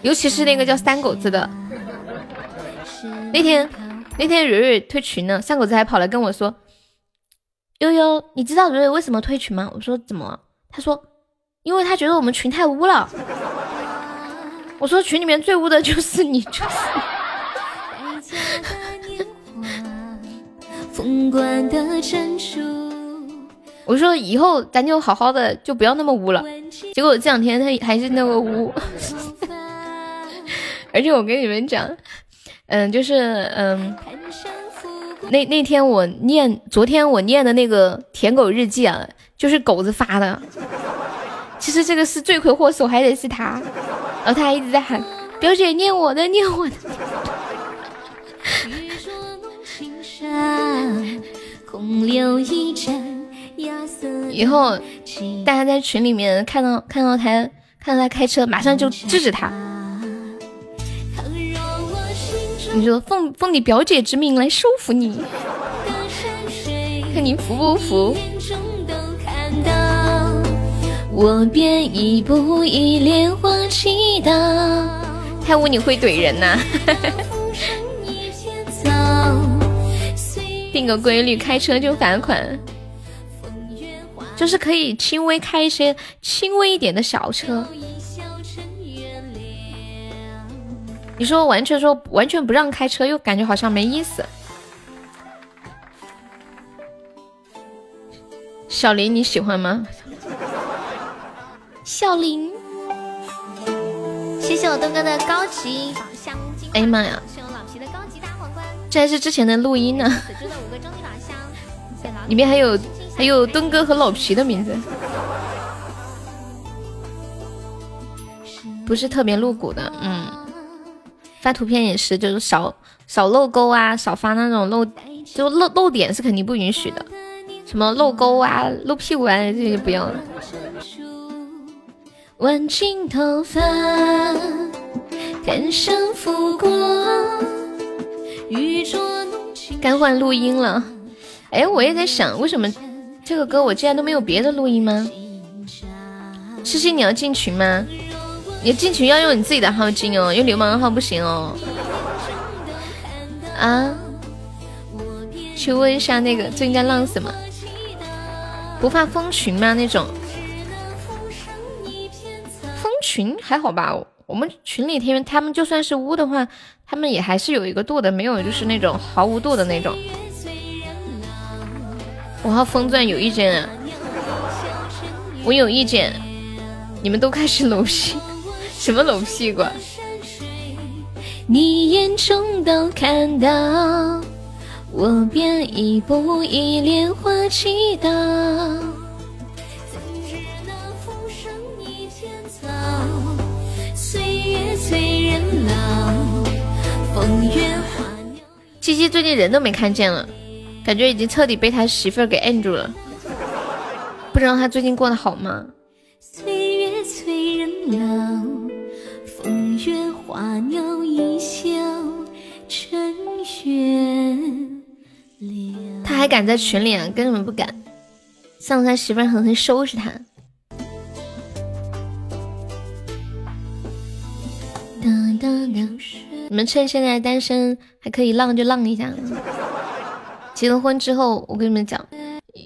尤其是那个叫三狗子的，那天那天蕊蕊退群了，三狗子还跑来跟我说：“悠悠，你知道蕊蕊为什么退群吗？”我说：“怎么了？”他说：“因为他觉得我们群太污了。”我说：“群里面最污的就是你。”就是 我说以后咱就好好的，就不要那么污了。结果这两天他还是那么污，而且我跟你们讲，嗯，就是嗯，那那天我念，昨天我念的那个舔狗日记啊，就是狗子发的。其实这个是罪魁祸首，还得是他，然后他还一直在喊表姐念我的，念我的。以后大家在群里面看到看到他看到他开车，马上就制止他。你说奉奉你表姐之命来收服你，看你服不服？我便一步一莲花祈祷。太污你会怼人呐！定个规律，开车就罚款。就是可以轻微开一些轻微一点的小车。你说完全说完全不让开车，又感觉好像没意思。小林你喜欢吗？小林，谢谢我东哥的高级宝箱。哎呀妈呀！这还是之前的录音呢。里面还有。还有东哥和老皮的名字，不是特别露骨的，嗯，发图片也是，就是少少漏沟啊，少发那种漏，就漏漏点是肯定不允许的，什么漏沟啊、露屁股啊这些不要了。挽进头发。该换录音了，哎，我也在想，为什么？这个歌我竟然都没有别的录音吗？诗诗，你要进群吗？你进群要用你自己的号进哦，用流氓号不行哦。啊？去问一下那个最近在浪什么？不怕封群吗？那种封群还好吧？我们群里天他们就算是污的话，他们也还是有一个度的，没有就是那种毫无度的那种。我和风钻有意见啊！我有意见，你们都开始搂屁，什么搂屁股？你眼中都看到，我便一步一莲花祈祷。七七最近人都没看见了。感觉已经彻底被他媳妇儿给摁住了，不知道他最近过得好吗？他还敢在群里啊？根本不敢，上次他媳妇儿狠狠收拾他。你们趁现在单身还可以浪就浪一下。结了婚之后，我跟你们讲，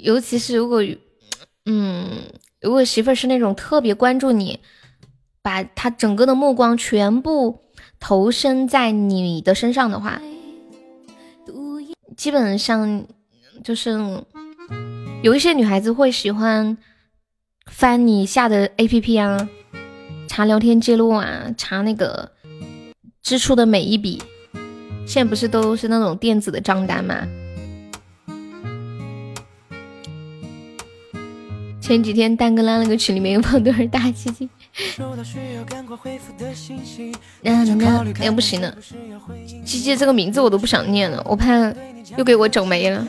尤其是如果，嗯，如果媳妇儿是那种特别关注你，把他整个的目光全部投身在你的身上的话，基本上就是有一些女孩子会喜欢翻你下的 APP 啊，查聊天记录啊，查那个支出的每一笔，现在不是都是那种电子的账单吗？前几天蛋哥拉了个群，里面有胖墩儿大鸡鸡。哎不行了，鸡鸡这个名字我都不想念了，我怕又给我整没了。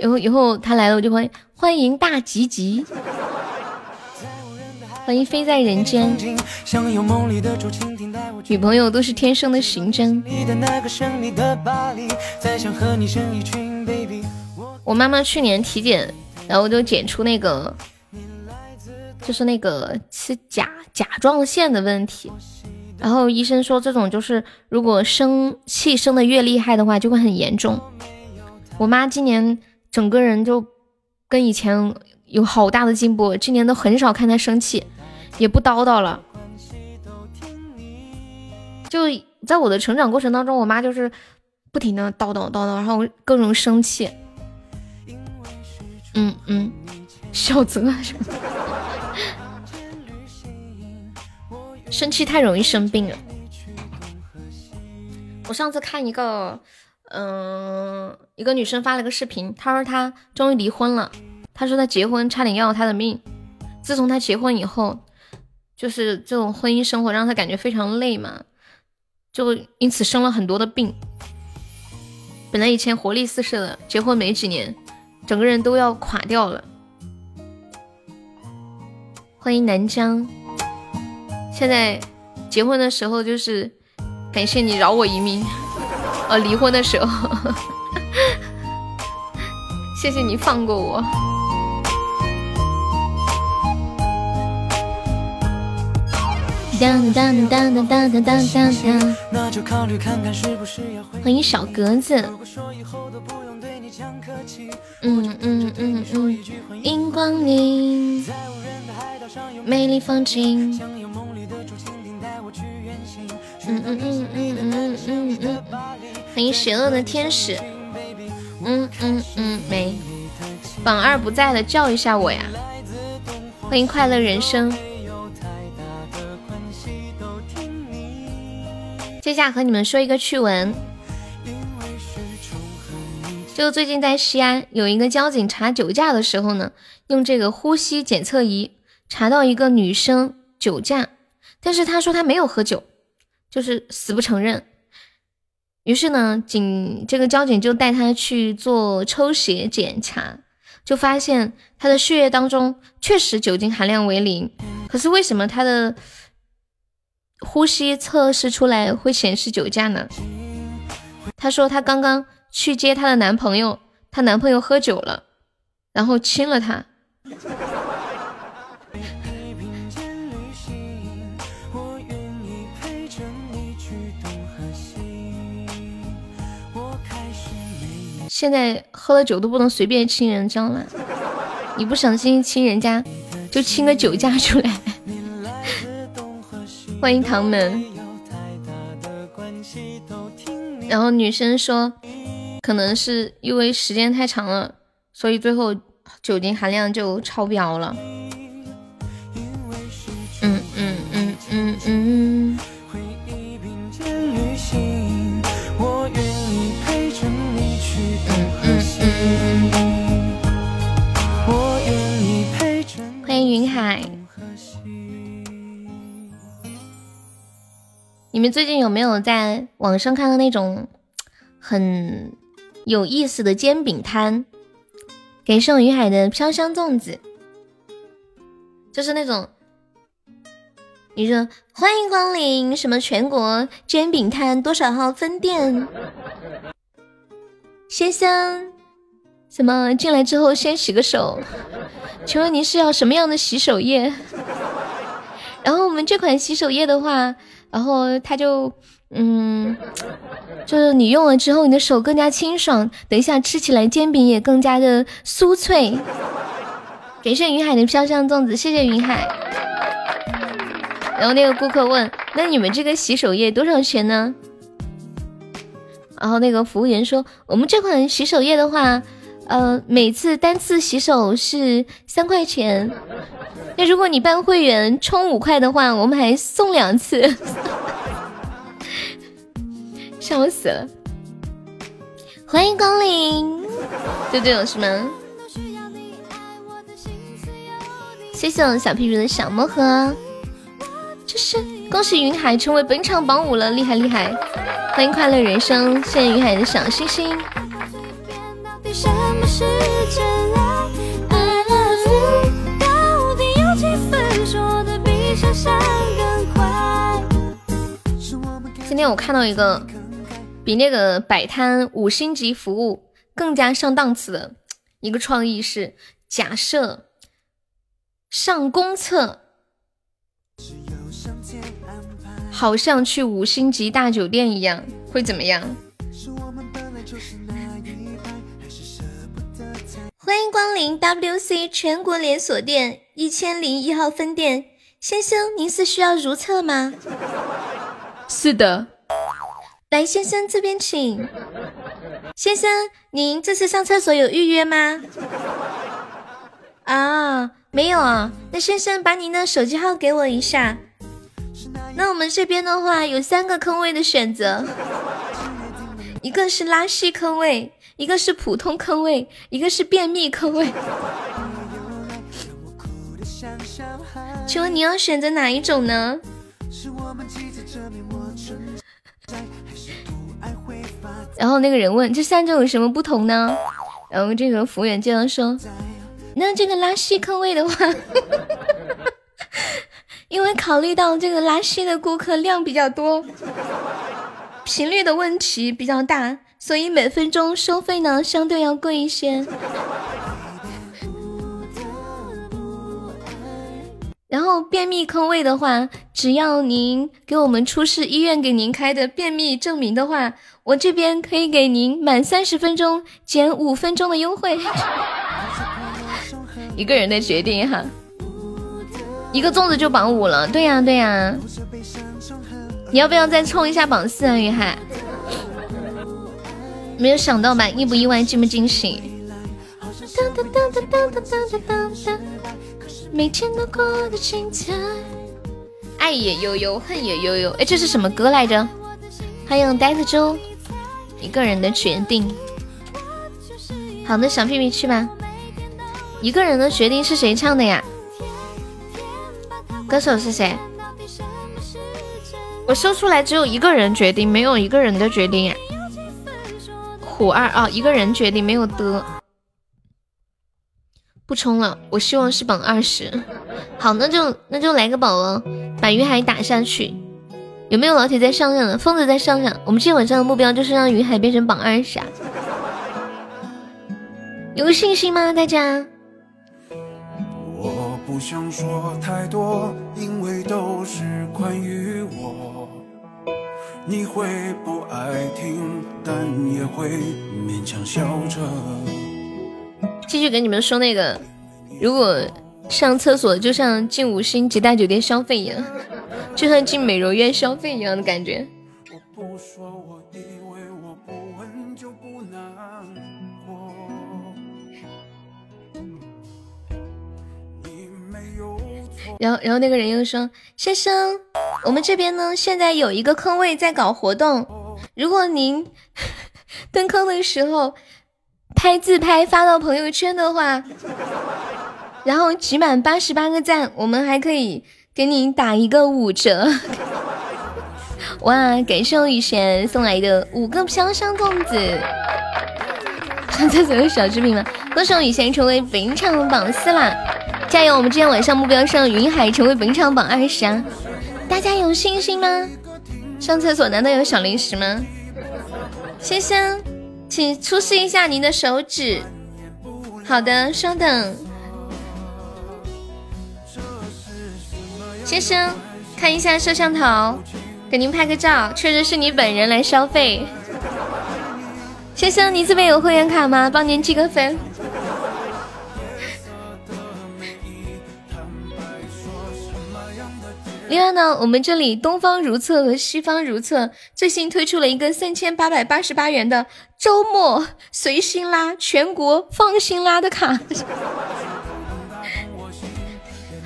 以后以后他来了，我就会欢迎大吉吉，欢迎飞在人间。女朋友都是天生的刑侦。我妈妈去年体检，然后就检出那个，就是那个是甲甲状腺的问题。然后医生说，这种就是如果生气生的越厉害的话，就会很严重。我妈今年整个人就跟以前有好大的进步，今年都很少看她生气，也不叨叨了。就在我的成长过程当中，我妈就是不停的叨叨叨叨，然后各种生气。嗯嗯，小泽什么？生气太容易生病了。我上次看一个，嗯，一个女生发了个视频，她说她终于离婚了。她说她结婚差点要了她的命。自从她结婚以后，就是这种婚姻生活让她感觉非常累嘛，就因此生了很多的病。本来以前活力四射的，结婚没几年。整个人都要垮掉了。欢迎南疆，现在结婚的时候就是感谢你饶我一命，呃，离婚的时候 谢谢你放过我。当当当当当当当当。欢迎小格子。嗯嗯嗯嗯，迎光临，美丽风景。嗯嗯嗯嗯嗯嗯嗯，欢迎邪恶的天使。嗯嗯嗯，没，榜二不在了，叫一下我呀。欢迎快乐人生。接下来和你们说一个趣闻。就最近在西安有一个交警查酒驾的时候呢，用这个呼吸检测仪查到一个女生酒驾，但是她说她没有喝酒，就是死不承认。于是呢，警这个交警就带她去做抽血检查，就发现她的血液当中确实酒精含量为零，可是为什么她的呼吸测试出来会显示酒驾呢？她说她刚刚。去接她的男朋友，她男朋友喝酒了，然后亲了她。现在喝了酒都不能随便亲人，知道吗？你不小心亲人家，就亲个酒驾出来。欢迎唐门。然后女生说。可能是因为时间太长了，所以最后酒精含量就超标了。嗯嗯嗯嗯嗯。欢迎云海。你们最近有没有在网上看到那种很？有意思的煎饼摊，给盛云海的飘香粽子，就是那种，你说欢迎光临什么全国煎饼摊多少号分店，先生，什么进来之后先洗个手，请问您是要什么样的洗手液？然后我们这款洗手液的话，然后他就。嗯，就是你用了之后，你的手更加清爽，等一下吃起来煎饼也更加的酥脆。感谢云海的飘香粽子，谢谢云海。然后那个顾客问：“那你们这个洗手液多少钱呢？”然后那个服务员说：“我们这款洗手液的话，呃，每次单次洗手是三块钱。那如果你办会员充五块的话，我们还送两次。”笑死了！欢迎光临，就这种是吗？谢谢我小屁屁的小魔盒，这是恭喜云海成为本场榜五了，厉害厉害！欢迎快乐人生，谢谢云海的小星星。今天我看到一个。比那个摆摊五星级服务更加上档次的，一个创意是假设上公厕，好像去五星级大酒店一样，会怎么样？欢迎光临 WC 全国连锁店一千零一号分店，先生，您是需要如厕吗？是的，来，先生这边请。先生，您这次上厕所有预约吗？啊，没有啊。那先生把您的手机号给我一下。那我们这边的话有三个坑位的选择，一个是拉稀坑位。一个是普通坑位，一个是便秘坑位。请问你要选择哪一种呢？然后那个人问：这三种有什么不同呢？然后这个服务员接着说：那这个拉稀坑位的话，因为考虑到这个拉稀的顾客量比较多，频率的问题比较大。所以每分钟收费呢，相对要贵一些。然后便秘坑位的话，只要您给我们出示医院给您开的便秘证明的话，我这边可以给您满三十分钟减五分钟的优惠。一个人的决定哈，一个粽子就榜五了，对呀对呀。你要不要再冲一下榜四啊，雨海？没有想到吧？意不意外？惊不惊喜？每天都过得精彩。爱也悠悠，恨也悠悠。哎，这是什么歌来着？欢迎呆子猪。一个人的决定。好的，小屁屁去吧。一个人的决定是谁唱的呀？歌手是谁？我搜出来只有一个人决定，没有一个人的决定呀。虎二啊，一个人决定没有的，不冲了。我希望是榜二十。好，那就那就来个宝了，把鱼海打下去。有没有老铁在上上的？疯子在上上。我们今天晚上的目标就是让鱼海变成榜二十啊！有信心吗，大家？我不想说太多，因为都是关于我。你会不爱听，但也会勉强笑着。继续给你们说那个，如果上厕所就像进五星级大酒店消费一样，就像进美容院消费一样的感觉。我不说然后，然后那个人又说：“先生，我们这边呢，现在有一个坑位在搞活动，如果您 蹲坑的时候拍自拍发到朋友圈的话，然后集满八十八个赞，我们还可以给您打一个五折。”哇，感谢雨璇送来的五个飘香粽子。上厕所有小视频吗？歌手雨贤成为本场榜四啦！加油！我们今天晚上目标上云海成为本场榜二十啊！大家有信心吗？上厕所难道有小零食吗？先生，请出示一下您的手指。好的，稍等。先生，看一下摄像头，给您拍个照，确实是你本人来消费。先生，你这边有会员卡吗？帮您积个分。另外呢，我们这里东方如厕和西方如厕最新推出了一个三千八百八十八元的周末随心拉全国放心拉的卡，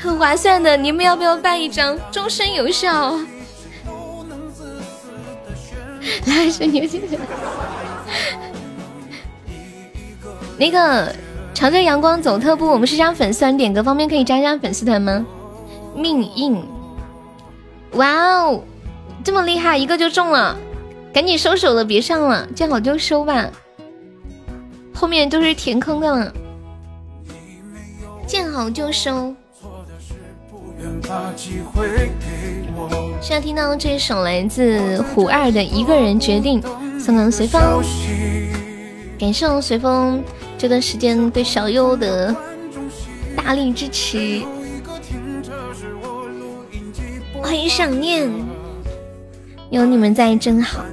很划算的，你们要不要办一张？终身有效。来，是牛先生。那个朝着阳光走特步，我们是加粉丝团，点歌方面可以加加粉丝团吗？命硬。哇哦，这么厉害，一个就中了，赶紧收手了，别上了，见好就收吧，后面都是填坑的了，见好就收。现在听到这首来自虎二的《一个人决定》，送给随风，感谢我随风这段时间对小优的大力支持，欢迎想念，有你们在真好。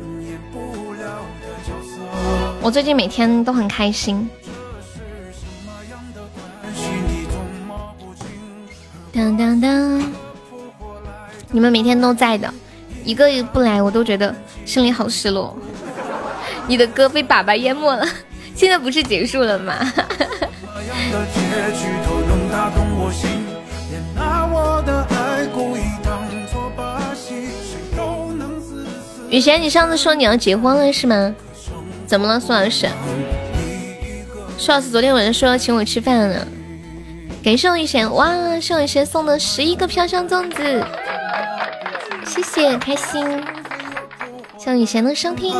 我最近每天都很开心。当当当，你们每天都在的，一个不来我都觉得心里好失落。你的歌被粑粑淹没了，现在不是结束了吗？雨贤，你上次说你要结婚了是吗？怎么了，苏老师？苏老师昨天晚上说要请我吃饭呢。感谢雨贤，哇，谢雨贤送的十一个飘香粽子，谢谢，开心。谢雨贤的收听，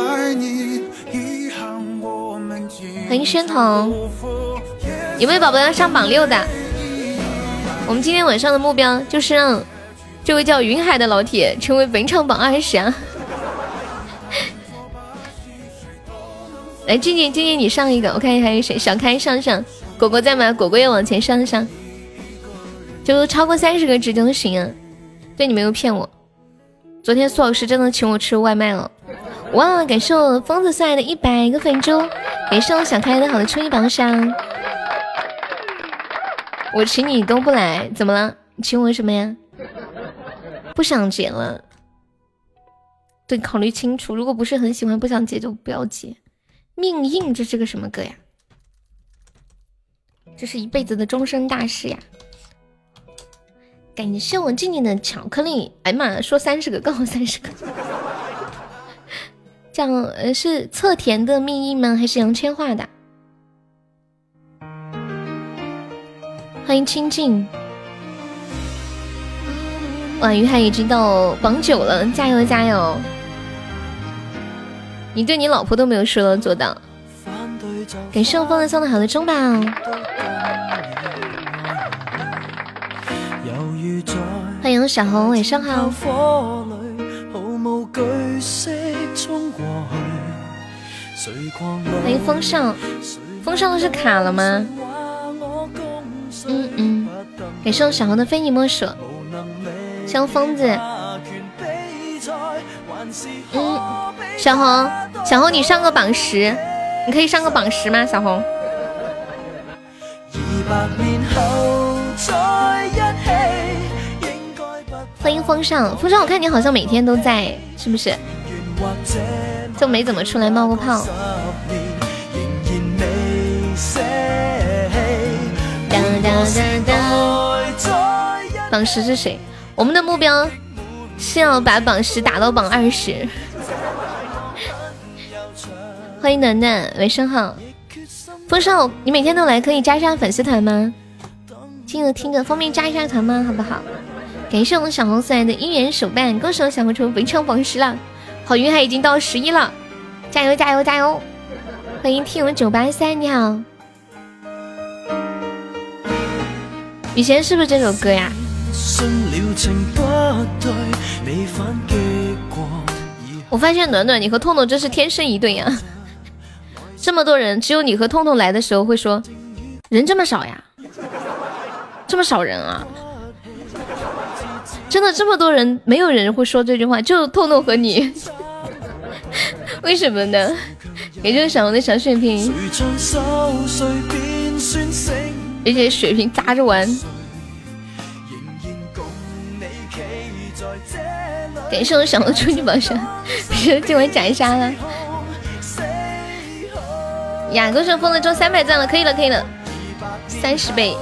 欢迎宣彤。有没有宝宝要上榜六的？我们今天晚上的目标就是让这位叫云海的老铁成为本场榜二十啊！来，静静，静静，你上一个，我看一下还有谁。小开上上。果果在吗？果果也往前上上，就超过三十个值就行啊！对你没有骗我，昨天苏老师真的请我吃外卖了。哇！感谢我疯子送来的一百个粉猪，感谢我小开的好的初一榜上。我请你都不来，怎么了？请我什么呀？不想结了。对，考虑清楚，如果不是很喜欢，不想结就不要结。命硬，这是个什么歌呀？这是一辈子的终身大事呀！感谢我静静的巧克力，哎呀妈，说三十个，刚好三十个。这样呃是侧田的命硬吗？还是杨千嬅的？欢迎清静。哇，于海已经到榜九了，加油加油！你对你老婆都没有说到做到。感谢我风的送的好的中宝，欢迎小红，晚上好。欢迎风尚，风尚是卡了吗？嗯嗯，感谢我小红的非你莫属，像疯子。嗯，小红，小红你上个榜十。你可以上个榜十吗，小红？欢迎风尚，风尚，我看你好像每天都在，是不是？就没怎么出来冒过泡。榜十是谁？我们的目标是要把榜十打到榜二十。欢迎暖暖，晚上好。风少，你每天都来，可以加一下粉丝团吗？听着听着，方便加一下团吗？好不好？感谢我们小红送来的姻缘手办，恭喜我小红成为本场榜十了。好运还已经到十一了，加油加油加油！欢迎听我九八三，你好。以前是不是这首歌呀？我发现暖暖你和痛痛真是天生一对呀。这么多人，只有你和痛痛来的时候会说，人这么少呀，这么少人啊，真的这么多人，没有人会说这句话，就痛痛和你，为什么呢？也就是小红的小血瓶，而且血瓶扎着玩，感谢我小红出去榜上，是今晚斩杀了。雅哥是封了中三百赞了，可以了，可以了，三十倍。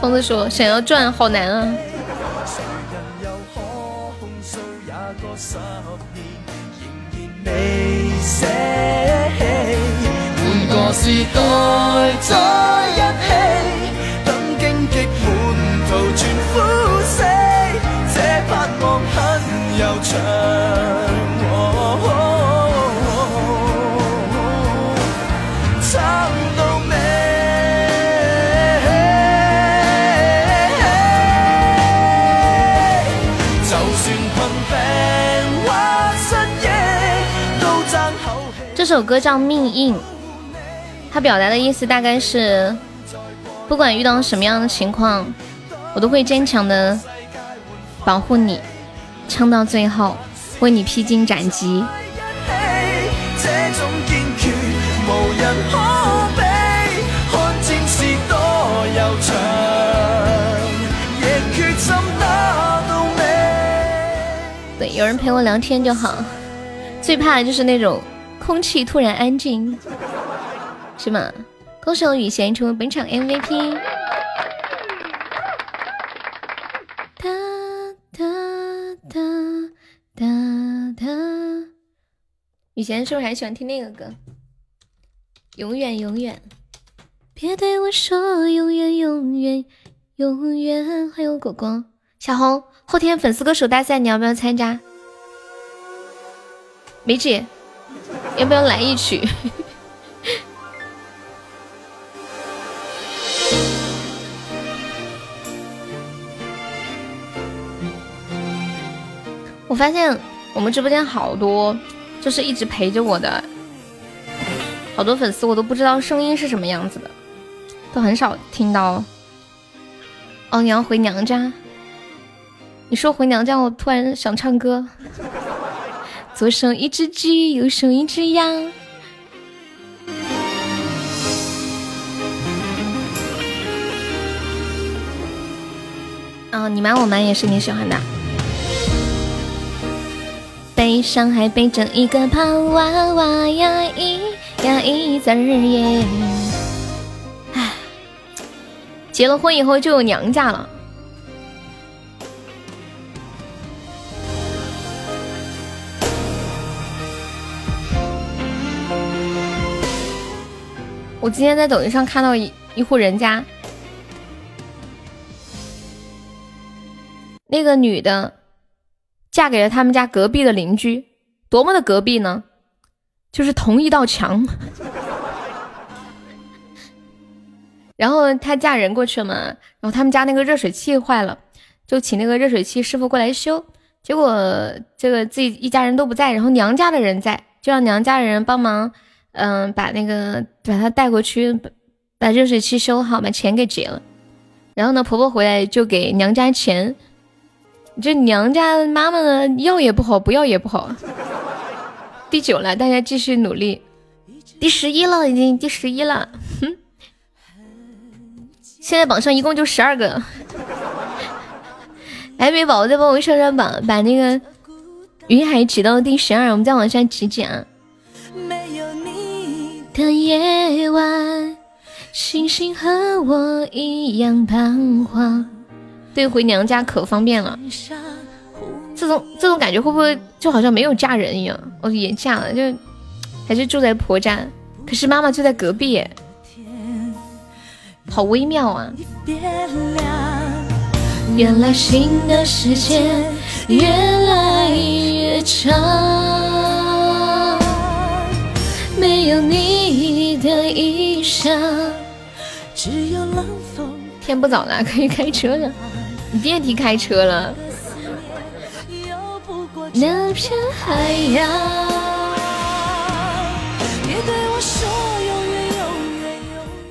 疯子说想要赚好难啊。谁人又可控十年仍然未代一起死这盼望很悠长。首歌叫《命硬》，它表达的意思大概是，不管遇到什么样的情况，我都会坚强的保护你，唱到最后，为你披荆斩棘。对，有人陪我聊天就好。最怕的就是那种空气突然安静，是吗？恭喜我雨贤成为本场 MVP。哒哒哒哒哒。雨贤是不是还喜欢听那个歌？永远永远，别对我说永远永远永远。欢迎果果，小红。后天粉丝歌手大赛，你要不要参加？梅姐，要不要来一曲？我发现我们直播间好多，就是一直陪着我的好多粉丝，我都不知道声音是什么样子的，都很少听到。哦，你要回娘家？你说回娘家，我突然想唱歌。左手一只鸡，右手一只鸭。哦，你瞒我瞒也是你喜欢的。背上还背着一个胖娃娃呀，一呀一字儿耶。唉，结了婚以后就有娘家了。我今天在抖音上看到一一户人家，那个女的嫁给了他们家隔壁的邻居，多么的隔壁呢？就是同一道墙。然后她嫁人过去了嘛，然后他们家那个热水器坏了，就请那个热水器师傅过来修。结果这个自己一家人都不在，然后娘家的人在，就让娘家人帮忙。嗯，把那个把他带过去，把热水器修好，把钱给结了。然后呢，婆婆回来就给娘家钱。这娘家妈妈呢，要也不好，不要也不好。第九了，大家继续努力。第十一了，已经第十一了。哼，现在榜上一共就十二个。来，美宝再帮我上上榜，把那个云海挤到第十二，我们再往下挤挤啊。的夜晚，星星和我一样彷徨。对，回娘家可方便了。这种这种感觉会不会就好像没有嫁人一样？哦，也嫁了，就还是住在婆家，可是妈妈就在隔壁，好微妙啊！原来新的时间越来越长。没有你的衣裳，只有冷风。天不早了，可以开车了。你别提开车了。那片海洋。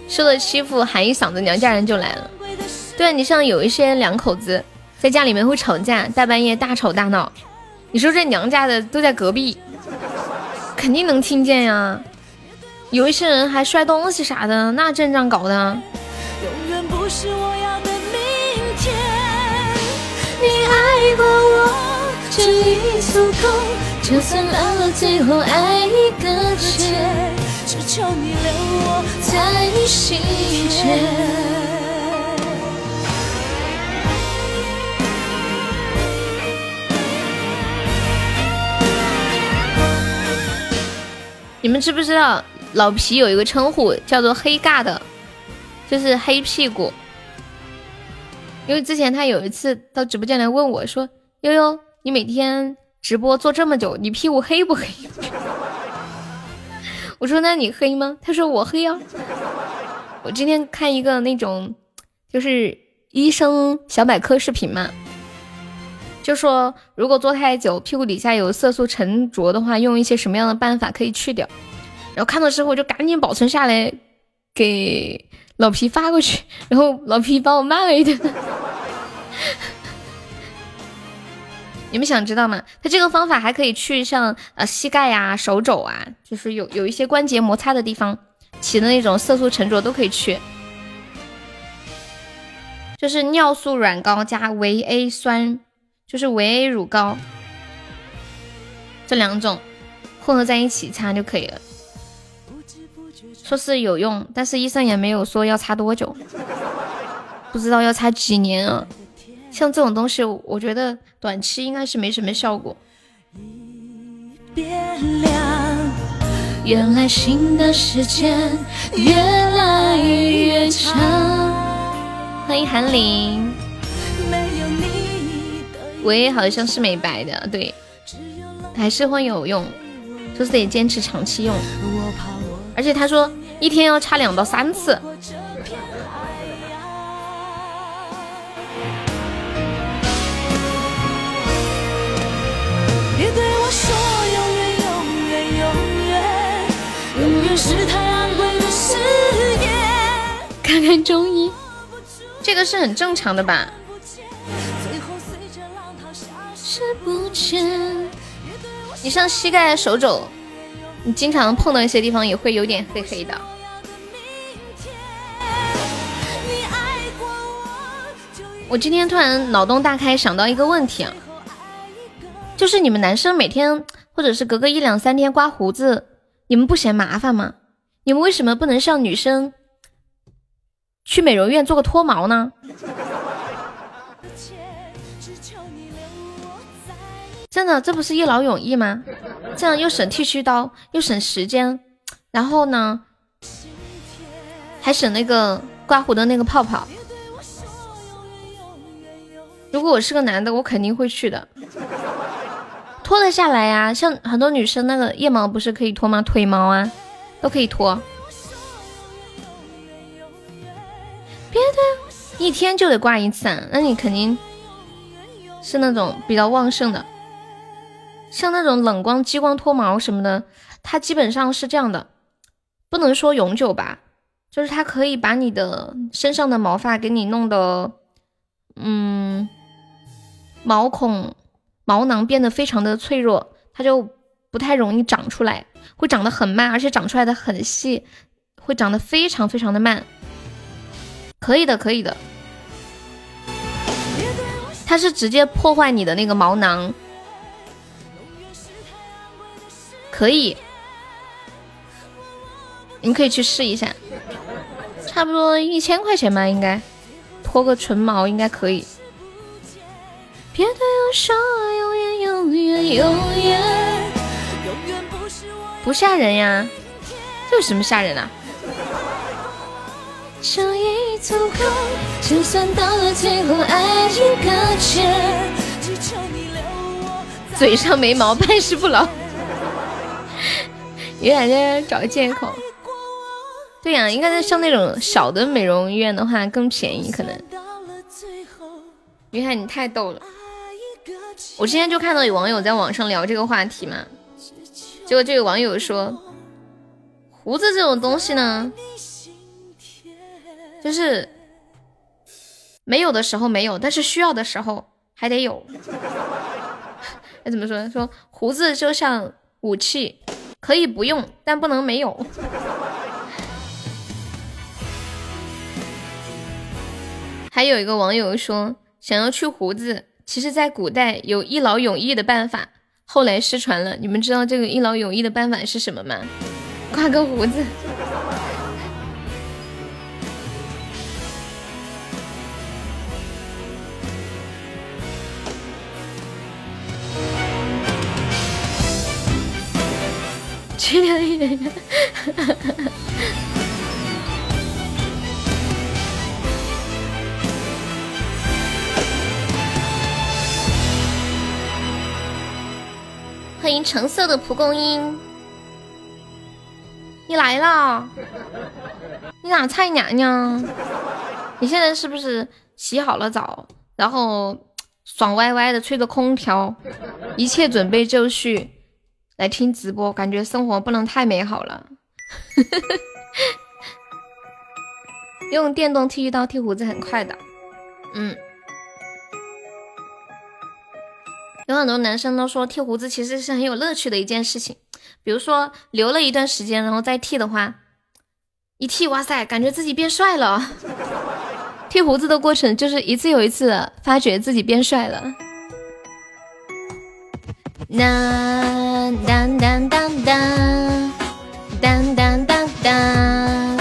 受了欺负，喊一嗓子，娘家人就来了。对你像有一些两口子在家里面会吵架，大半夜大吵大闹。你说这娘家的都在隔壁。肯定能听见呀，有一些人还摔东西啥的，那阵仗搞的。永远不是我要的明天你爱过我，这已足够，就算烂了，最后爱一个结，只求你留我在你心间。你们知不知道老皮有一个称呼叫做“黑尬”的，就是黑屁股。因为之前他有一次到直播间来问我说：“悠悠，你每天直播做这么久，你屁股黑不黑？” 我说：“那你黑吗？”他说：“我黑啊。”我今天看一个那种就是医生小百科视频嘛。就说如果坐太久，屁股底下有色素沉着的话，用一些什么样的办法可以去掉？然后看到之后就赶紧保存下来，给老皮发过去，然后老皮帮我骂了一顿。你们想知道吗？他这个方法还可以去像呃膝盖呀、手肘啊，就是有有一些关节摩擦的地方起的那种色素沉着都可以去。就是尿素软膏加维 A 酸，就是维 A 乳膏，这两种混合在一起擦就可以了。说是有用，但是医生也没有说要擦多久，不知道要擦几年啊。像这种东西，我觉得短期应该是没什么效果。原来心的时间越来越长。欢迎韩林，喂，好像是美白的，对，还是会有用，就是得坚持长期用。而且他说一天要擦两到三次。看看中医，这个是很正常的吧？你像膝盖、手肘，你经常碰到一些地方也会有点黑黑的。我今天突然脑洞大开，想到一个问题啊，就是你们男生每天或者是隔个一两三天刮胡子，你们不嫌麻烦吗？你们为什么不能像女生？去美容院做个脱毛呢？真的，这不是一劳永逸吗？这样又省剃须刀，又省时间，然后呢，还省那个刮胡的那个泡泡。如果我是个男的，我肯定会去的。脱得下来呀，像很多女生那个腋毛不是可以脱吗？腿毛啊，都可以脱。别的一天就得刮一次，啊那你肯定是那种比较旺盛的。像那种冷光、激光脱毛什么的，它基本上是这样的，不能说永久吧，就是它可以把你的身上的毛发给你弄得，嗯，毛孔、毛囊变得非常的脆弱，它就不太容易长出来，会长得很慢，而且长出来的很细，会长得非常非常的慢。可以的，可以的。它是直接破坏你的那个毛囊，可以，你可以去试一下，差不多一千块钱吧，应该脱个唇毛应该可以。别对我说永远永远永远，永远不是我。不吓人呀，这有什么吓人啊？就算到了最后爱已搁浅，嘴上没毛办事不牢，于海在找借口。对呀，应该在像那种小的美容院的话更便宜，可能。于海，你太逗了！我今天就看到有网友在网上聊这个话题嘛，结果就有网友说，胡子这种东西呢。就是没有的时候没有，但是需要的时候还得有。那 怎么说？说胡子就像武器，可以不用，但不能没有。还有一个网友说，想要去胡子，其实在古代有一劳永逸的办法，后来失传了。你们知道这个一劳永逸的办法是什么吗？刮个胡子。去年一年，欢迎橙色的蒲公英，你来了，你咋菜娘娘？你现在是不是洗好了澡，然后爽歪歪的吹着空调，一切准备就绪。来听直播，感觉生活不能太美好了。用电动剃须刀剃胡子很快的，嗯。有很多男生都说剃胡子其实是很有乐趣的一件事情，比如说留了一段时间，然后再剃的话，一剃哇塞，感觉自己变帅了。剃胡子的过程就是一次又一次发觉自己变帅了。当当当当当当当当当。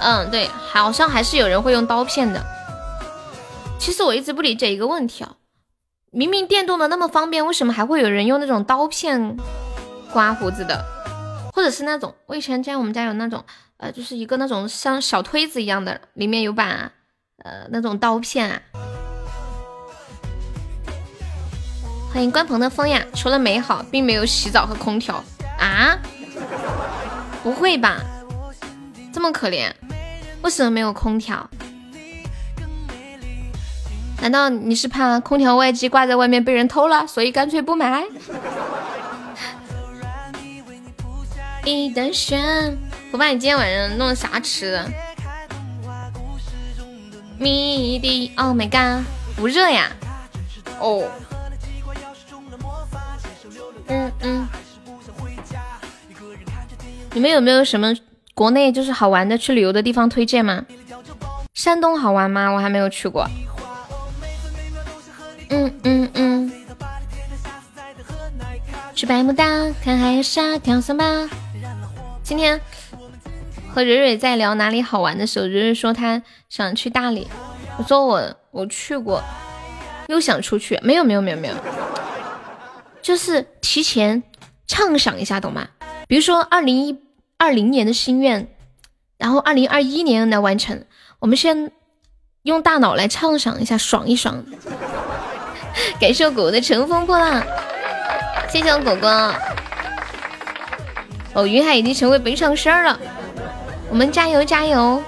嗯，对，好像还是有人会用刀片的。其实我一直不理解一个问题啊，明明电动的那么方便，为什么还会有人用那种刀片刮胡子的？或者是那种，我以前在我们家有那种，呃，就是一个那种像小推子一样的，里面有把呃那种刀片啊。欢迎关鹏的风呀，除了美好，并没有洗澡和空调啊？不会吧？这么可怜？为什么没有空调？难道你是怕空调外机挂在外面被人偷了，所以干脆不买？一等选，我把你今天晚上弄的啥吃的？迷的，Oh my god，不热呀？哦，嗯嗯，你们有没有什么？国内就是好玩的去旅游的地方推荐吗？山东好玩吗？我还没有去过。嗯嗯嗯。去百慕大看海沙跳桑巴。今天和蕊蕊在聊哪里好玩的时候，蕊蕊说她想去大理。我说我我去过，又想出去。没有没有没有没有，就是提前畅想一下，懂吗？比如说二零一。二零年的心愿，然后二零二一年来完成。我们先用大脑来畅想一下，爽一爽。感谢果果的乘风破浪，谢谢我果果。哦，云海已经成为北上仙了，我们加油加油！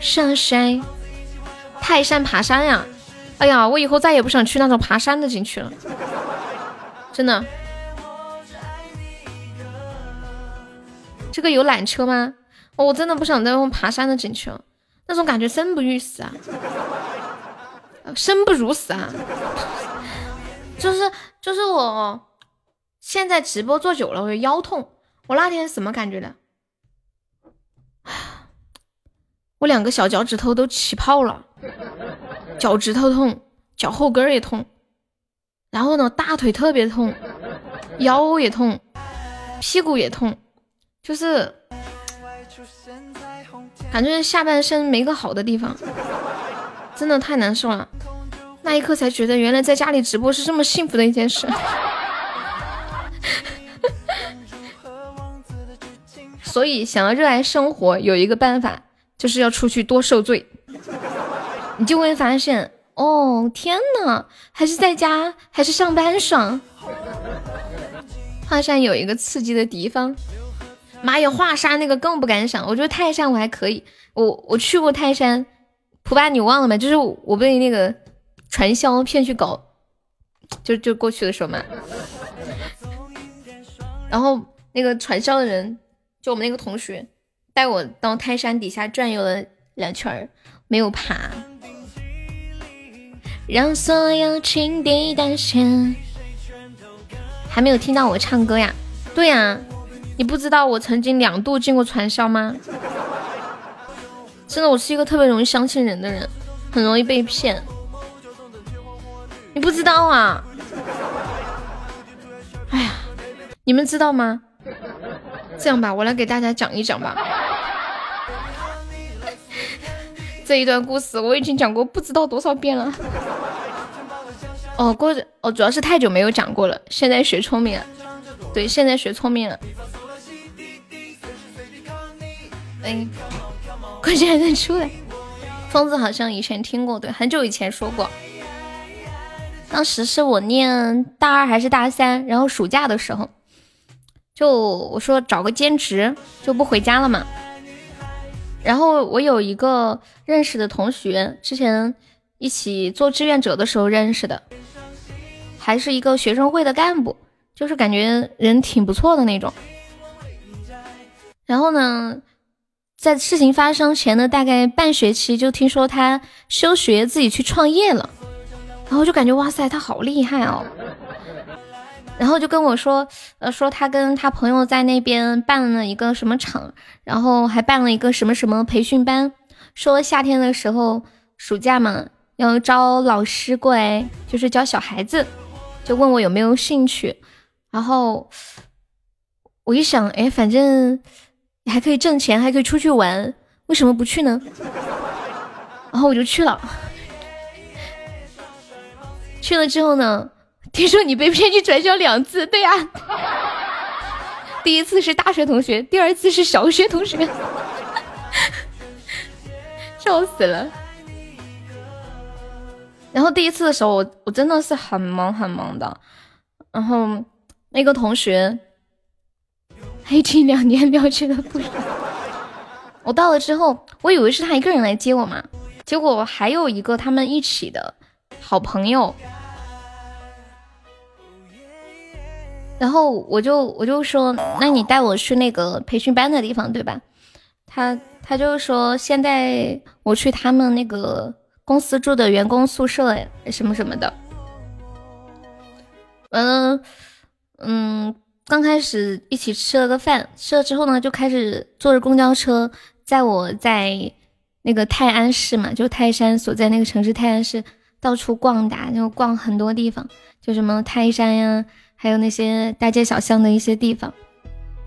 上山，泰山爬山呀！哎呀，我以后再也不想去那种爬山的景区了，真的。这个有缆车吗？我真的不想再用爬山的景区了，那种感觉生不欲死啊，生不如死啊！就是就是我现在直播做久了，我腰痛。我那天什么感觉的？我两个小脚趾头都起泡了，脚趾头痛，脚后跟也痛，然后呢，大腿特别痛，腰也痛，屁股也痛。就是感觉下半身没个好的地方，真的太难受了。那一刻才觉得，原来在家里直播是这么幸福的一件事。所以，想要热爱生活，有一个办法，就是要出去多受罪。你就会发现，哦，天呐，还是在家，还是上班爽。华山有一个刺激的地方。妈呀，华山那个更不敢想。我觉得泰山我还可以，我我去过泰山，普巴你忘了吗？就是我被那个传销骗去搞，就就过去的时候嘛。然后那个传销的人，就我们那个同学，带我到泰山底下转悠了两圈，没有爬。让所有情敌单线。还没有听到我唱歌呀？对呀。你不知道我曾经两度进过传销吗？真的，我是一个特别容易相信人的人，很容易被骗。你不知道啊？哎呀，你们知道吗？这样吧，我来给大家讲一讲吧。这一段故事我已经讲过不知道多少遍了。哦，过哦，主要是太久没有讲过了，现在学聪明了。对，现在学聪明了。哎，关键还在出来。疯子好像以前听过，对，很久以前说过。当时是我念大二还是大三，然后暑假的时候，就我说找个兼职，就不回家了嘛。然后我有一个认识的同学，之前一起做志愿者的时候认识的，还是一个学生会的干部，就是感觉人挺不错的那种。然后呢，在事情发生前的大概半学期，就听说他休学自己去创业了，然后就感觉哇塞，他好厉害哦。然后就跟我说，呃，说他跟他朋友在那边办了一个什么厂，然后还办了一个什么什么培训班，说夏天的时候暑假嘛要招老师过来，就是教小孩子，就问我有没有兴趣。然后我一想，哎，反正你还可以挣钱，还可以出去玩，为什么不去呢？然后我就去了。去了之后呢？听说你被骗去传销两次，对呀，第一次是大学同学，第二次是小学同学，笑死了。然后第一次的时候，我我真的是很忙很忙的。然后那个同学黑听两年了解的不少。我到了之后，我以为是他一个人来接我嘛，结果还有一个他们一起的好朋友。然后我就我就说，那你带我去那个培训班的地方，对吧？他他就说，现在我去他们那个公司住的员工宿舍，什么什么的。嗯嗯，刚开始一起吃了个饭，吃了之后呢，就开始坐着公交车，在我在那个泰安市嘛，就泰山所在那个城市泰安市，到处逛达，就逛很多地方，就什么泰山呀。还有那些大街小巷的一些地方，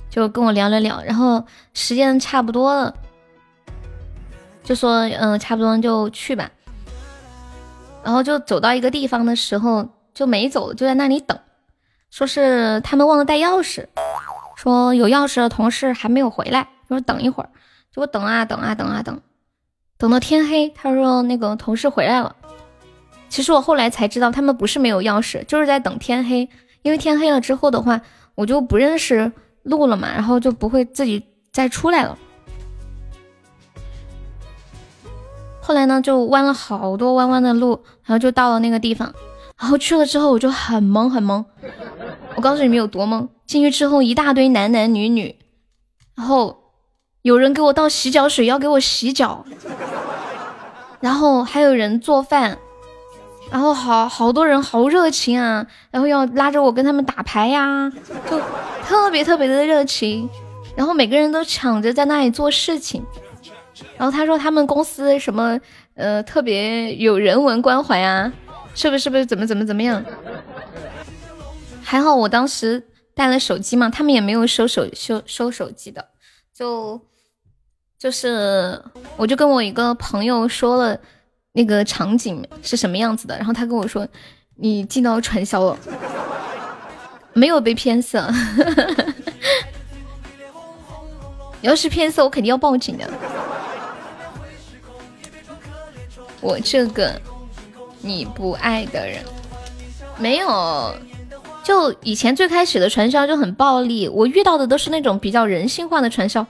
就跟我聊了聊，然后时间差不多了，就说嗯，差不多就去吧。然后就走到一个地方的时候就没走，就在那里等，说是他们忘了带钥匙，说有钥匙的同事还没有回来，说等一会儿。就我等啊等啊等啊等，等到天黑，他说那个同事回来了。其实我后来才知道，他们不是没有钥匙，就是在等天黑。因为天黑了之后的话，我就不认识路了嘛，然后就不会自己再出来了。后来呢，就弯了好多弯弯的路，然后就到了那个地方。然后去了之后，我就很懵很懵。我告诉你们有多懵，进去之后一大堆男男女女，然后有人给我倒洗脚水要给我洗脚，然后还有人做饭。然后好好多人好热情啊，然后要拉着我跟他们打牌呀，就特别特别的热情。然后每个人都抢着在那里做事情。然后他说他们公司什么呃特别有人文关怀啊，是不是不是怎么怎么怎么样？还好我当时带了手机嘛，他们也没有收手收收手机的，就就是我就跟我一个朋友说了。那个场景是什么样子的？然后他跟我说：“你进到传销了，没有被骗色。你 要是骗色，我肯定要报警的。我这个你不爱的人，没有。就以前最开始的传销就很暴力，我遇到的都是那种比较人性化的传销，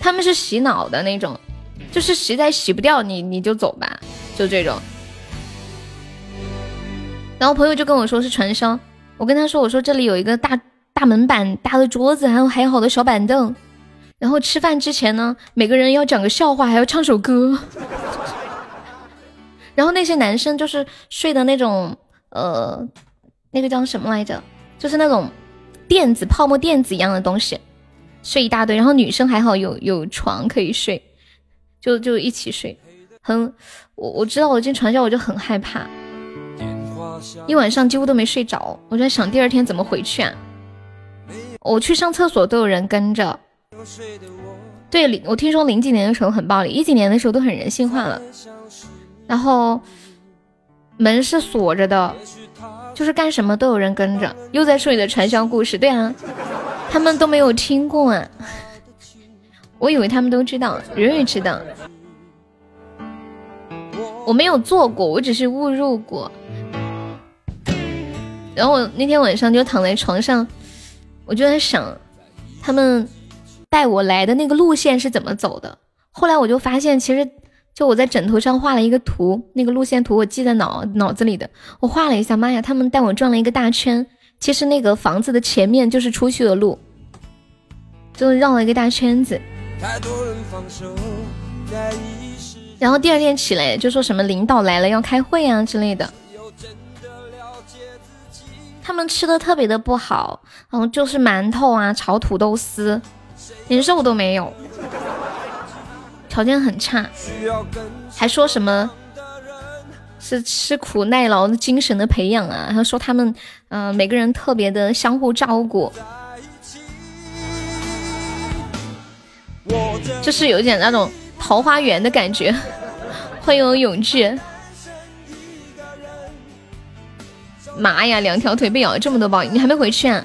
他们是洗脑的那种，就是实在洗不掉你，你就走吧。”就这种，然后朋友就跟我说是传销，我跟他说我说这里有一个大大门板、大的桌子，还有还有好多小板凳，然后吃饭之前呢，每个人要讲个笑话，还要唱首歌，然后那些男生就是睡的那种，呃，那个叫什么来着？就是那种垫子、泡沫垫子一样的东西，睡一大堆，然后女生还好有有床可以睡，就就一起睡。很，我我知道我进传销我就很害怕，一晚上几乎都没睡着，我在想第二天怎么回去啊？我去上厕所都有人跟着。对，我听说零几年的时候很暴力，一几年的时候都很人性化了。然后门是锁着的，就是干什么都有人跟着。又在说你的传销故事，对啊，他们都没有听过啊，我以为他们都知道，人人知道。我没有做过，我只是误入过。然后我那天晚上就躺在床上，我就在想，他们带我来的那个路线是怎么走的？后来我就发现，其实就我在枕头上画了一个图，那个路线图我记在脑脑子里的。我画了一下，妈呀，他们带我转了一个大圈。其实那个房子的前面就是出去的路，就绕了一个大圈子。然后第二天起来就说什么领导来了要开会啊之类的。他们吃的特别的不好，然后就是馒头啊，炒土豆丝，连肉都没有，条件很差，还说什么是吃苦耐劳的精神的培养啊，他说他们嗯每个人特别的相互照顾，就是有点那种桃花源的感觉。欢迎永志。妈呀，两条腿被咬了这么多包，你还没回去啊？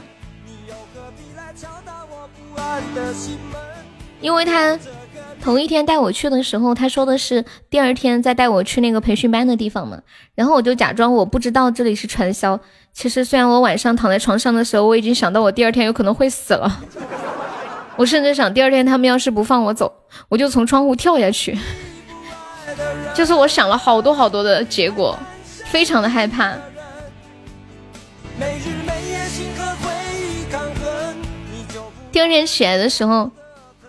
因为他同一天带我去的时候，他说的是第二天再带我去那个培训班的地方嘛。然后我就假装我不知道这里是传销。其实虽然我晚上躺在床上的时候，我已经想到我第二天有可能会死了。我甚至想第二天他们要是不放我走，我就从窗户跳下去。就是我想了好多好多的结果，非常的害怕。第二天起来的时候，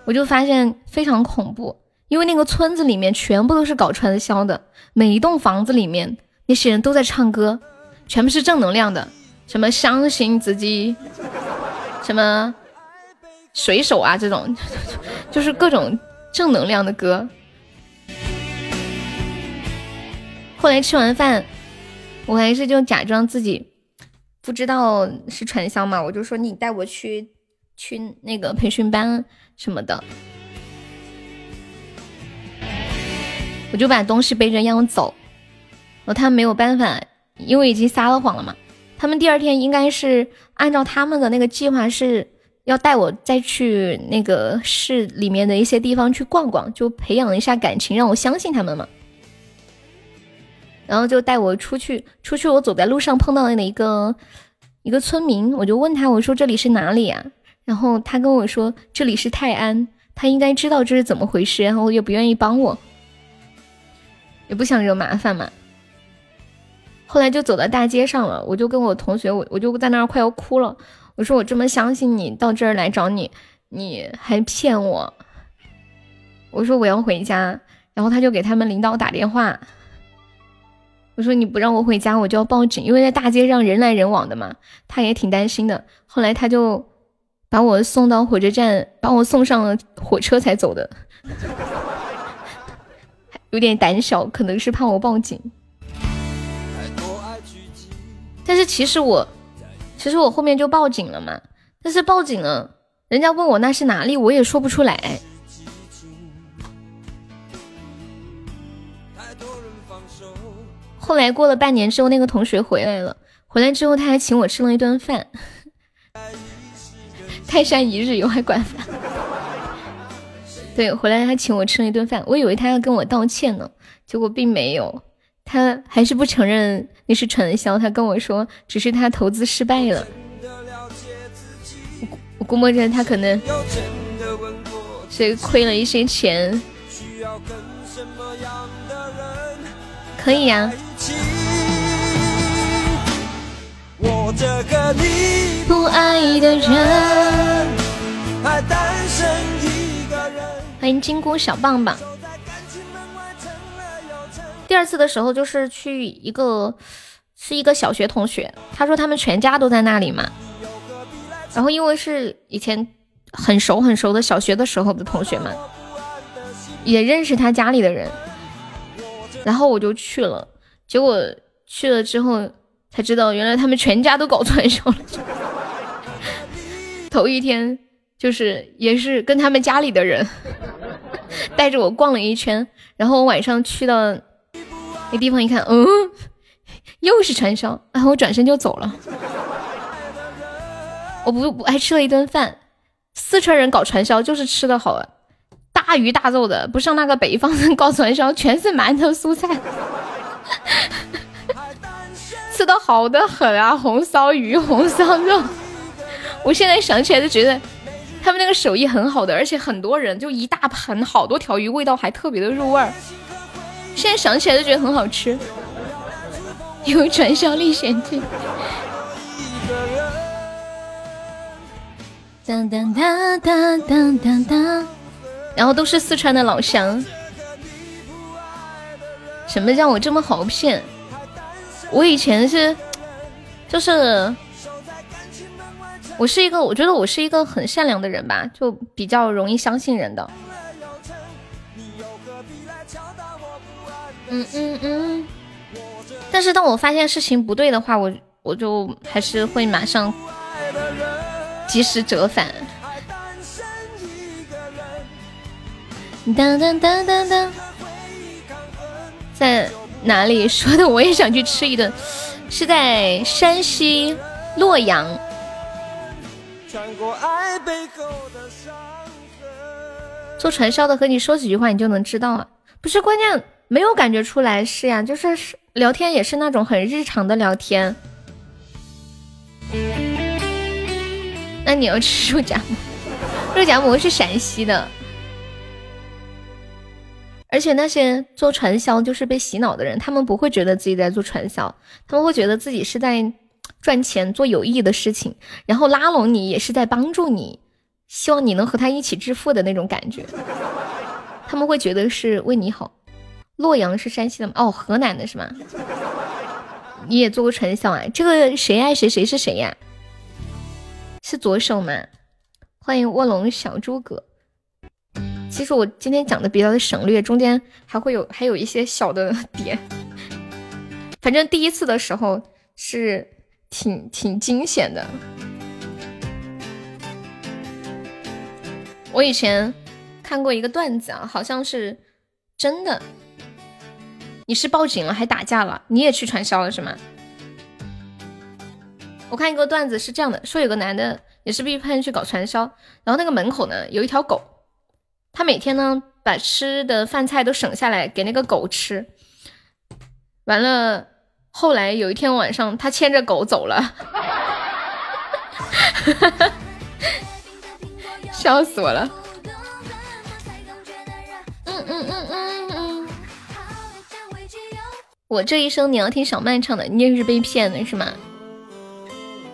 我就发现非常恐怖，因为那个村子里面全部都是搞传销的，每一栋房子里面那些人都在唱歌，全部是正能量的，什么相信自己，什么水手啊这种，就是各种正能量的歌。后来吃完饭，我还是就假装自己。不知道是传销嘛？我就说你带我去去那个培训班什么的，我就把东西背着要走，然后他们没有办法，因为已经撒了谎了嘛。他们第二天应该是按照他们的那个计划是要带我再去那个市里面的一些地方去逛逛，就培养一下感情，让我相信他们嘛。然后就带我出去，出去我走在路上碰到了一个一个村民，我就问他，我说这里是哪里呀？然后他跟我说这里是泰安，他应该知道这是怎么回事，然后也不愿意帮我，也不想惹麻烦嘛。后来就走到大街上了，我就跟我同学，我我就在那儿快要哭了，我说我这么相信你，到这儿来找你，你还骗我，我说我要回家，然后他就给他们领导打电话。我说你不让我回家，我就要报警，因为在大街上人来人往的嘛，他也挺担心的。后来他就把我送到火车站，把我送上了火车才走的，有点胆小，可能是怕我报警。但是其实我，其实我后面就报警了嘛。但是报警了，人家问我那是哪里，我也说不出来。后来过了半年之后，那个同学回来了。回来之后，他还请我吃了一顿饭。泰山一日游还管饭。对，回来他请我吃了一顿饭。我以为他要跟我道歉呢，结果并没有。他还是不承认那是传销。他跟我说，只是他投资失败了。我我估摸着他可能是亏了一些钱。可以呀。我这个你不爱的人，还单身一个人。欢迎金箍小棒棒。第二次的时候就是去一个，是一个小学同学，他说他们全家都在那里嘛。然后因为是以前很熟很熟的小学的时候的同学嘛，也认识他家里的人。然后我就去了，结果去了之后才知道，原来他们全家都搞传销了。头一天就是也是跟他们家里的人带着我逛了一圈，然后我晚上去到那地方一看，嗯，又是传销，然后我转身就走了。我不不还吃了一顿饭，四川人搞传销就是吃的好啊。大鱼大肉的，不像那个北方人 搞传销，全是馒头蔬菜，吃的好的很啊！红烧鱼、红烧肉，我现在想起来都觉得他们那个手艺很好的，而且很多人就一大盆好多条鱼，味道还特别的入味儿。现在想起来都觉得很好吃。有传销历险记。当当当当当当当，然后都是四川的老乡。什么叫我这么好骗？我以前是，就是我是一个，我觉得我是一个很善良的人吧，就比较容易相信人的。嗯嗯嗯。但是当我发现事情不对的话，我我就还是会马上及时折返。当当当当当，在哪里说的？我也想去吃一顿，是在山西洛阳。做传销的和你说几句话，你就能知道啊？不是关键，没有感觉出来是呀，就是是。聊天也是那种很日常的聊天。那你要吃肉夹馍？肉夹馍是陕西的，而且那些做传销就是被洗脑的人，他们不会觉得自己在做传销，他们会觉得自己是在赚钱、做有益的事情，然后拉拢你也是在帮助你，希望你能和他一起致富的那种感觉，他们会觉得是为你好。洛阳是山西的吗？哦，河南的是吗？你也做过传销啊？这个谁爱谁谁是谁呀？是左手吗？欢迎卧龙小诸葛。其实我今天讲的比较的省略，中间还会有还有一些小的点。反正第一次的时候是挺挺惊险的。我以前看过一个段子啊，好像是真的。你是报警了还打架了？你也去传销了是吗？我看一个段子是这样的，说有个男的也是被骗去搞传销，然后那个门口呢有一条狗，他每天呢把吃的饭菜都省下来给那个狗吃，完了后来有一天晚上他牵着狗走了，笑死我了。嗯嗯嗯嗯。我这一生你要听小曼唱的，你也是被骗的是吗？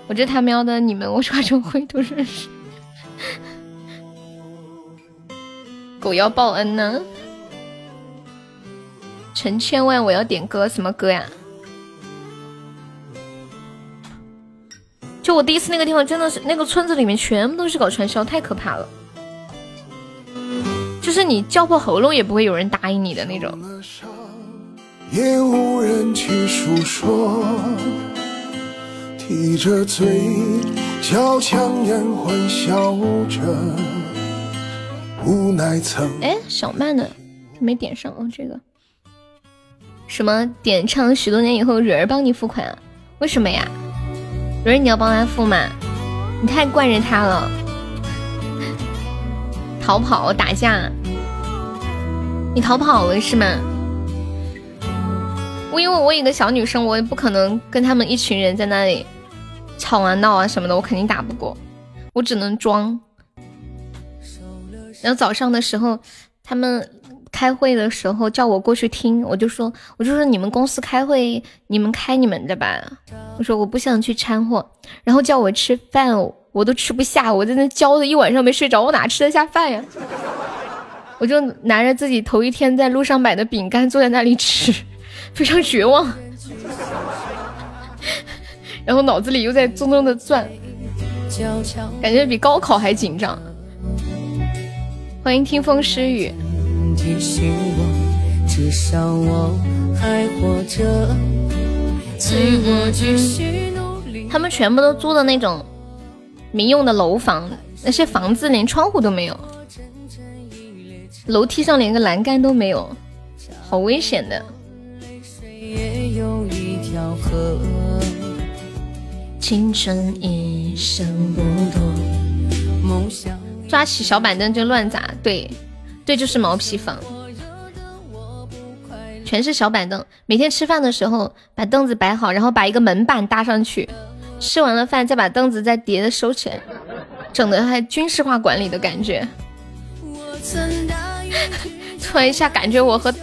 我这他喵的，你们我刷成灰都认识。狗要报恩呢，成千万我要点歌，什么歌呀？就我第一次那个地方，真的是那个村子里面全部都是搞传销，太可怕了。就是你叫破喉咙也不会有人答应你的那种。也无人去诉说，提着嘴角强颜欢笑着，无奈曾。哎，小曼的没点上哦，这个什么点唱许多年以后，蕊儿帮你付款？为什么呀？蕊儿你要帮他付吗？你太惯着他了，逃跑打架，你逃跑了是吗？因为我一个小女生，我也不可能跟他们一群人在那里吵啊闹啊什么的，我肯定打不过，我只能装。然后早上的时候，他们开会的时候叫我过去听，我就说，我就说你们公司开会，你们开你们的吧。我说我不想去掺和。然后叫我吃饭，我都吃不下，我在那焦的一晚上没睡着，我哪吃得下饭呀？我就拿着自己头一天在路上买的饼干，坐在那里吃。非常绝望，然后脑子里又在咚咚的转，感觉比高考还紧张。欢迎听风诗雨。他们全部都租的那种民用的楼房，那些房子连窗户都没有，楼梯上连个栏杆都没有，好危险的。青春一生不多，梦想抓起小板凳就乱砸，对，对，就是毛坯房，全是小板凳。每天吃饭的时候把凳子摆好，然后把一个门板搭上去，吃完了饭再把凳子再叠着收起来，整的还军事化管理的感觉。突然一下感觉我和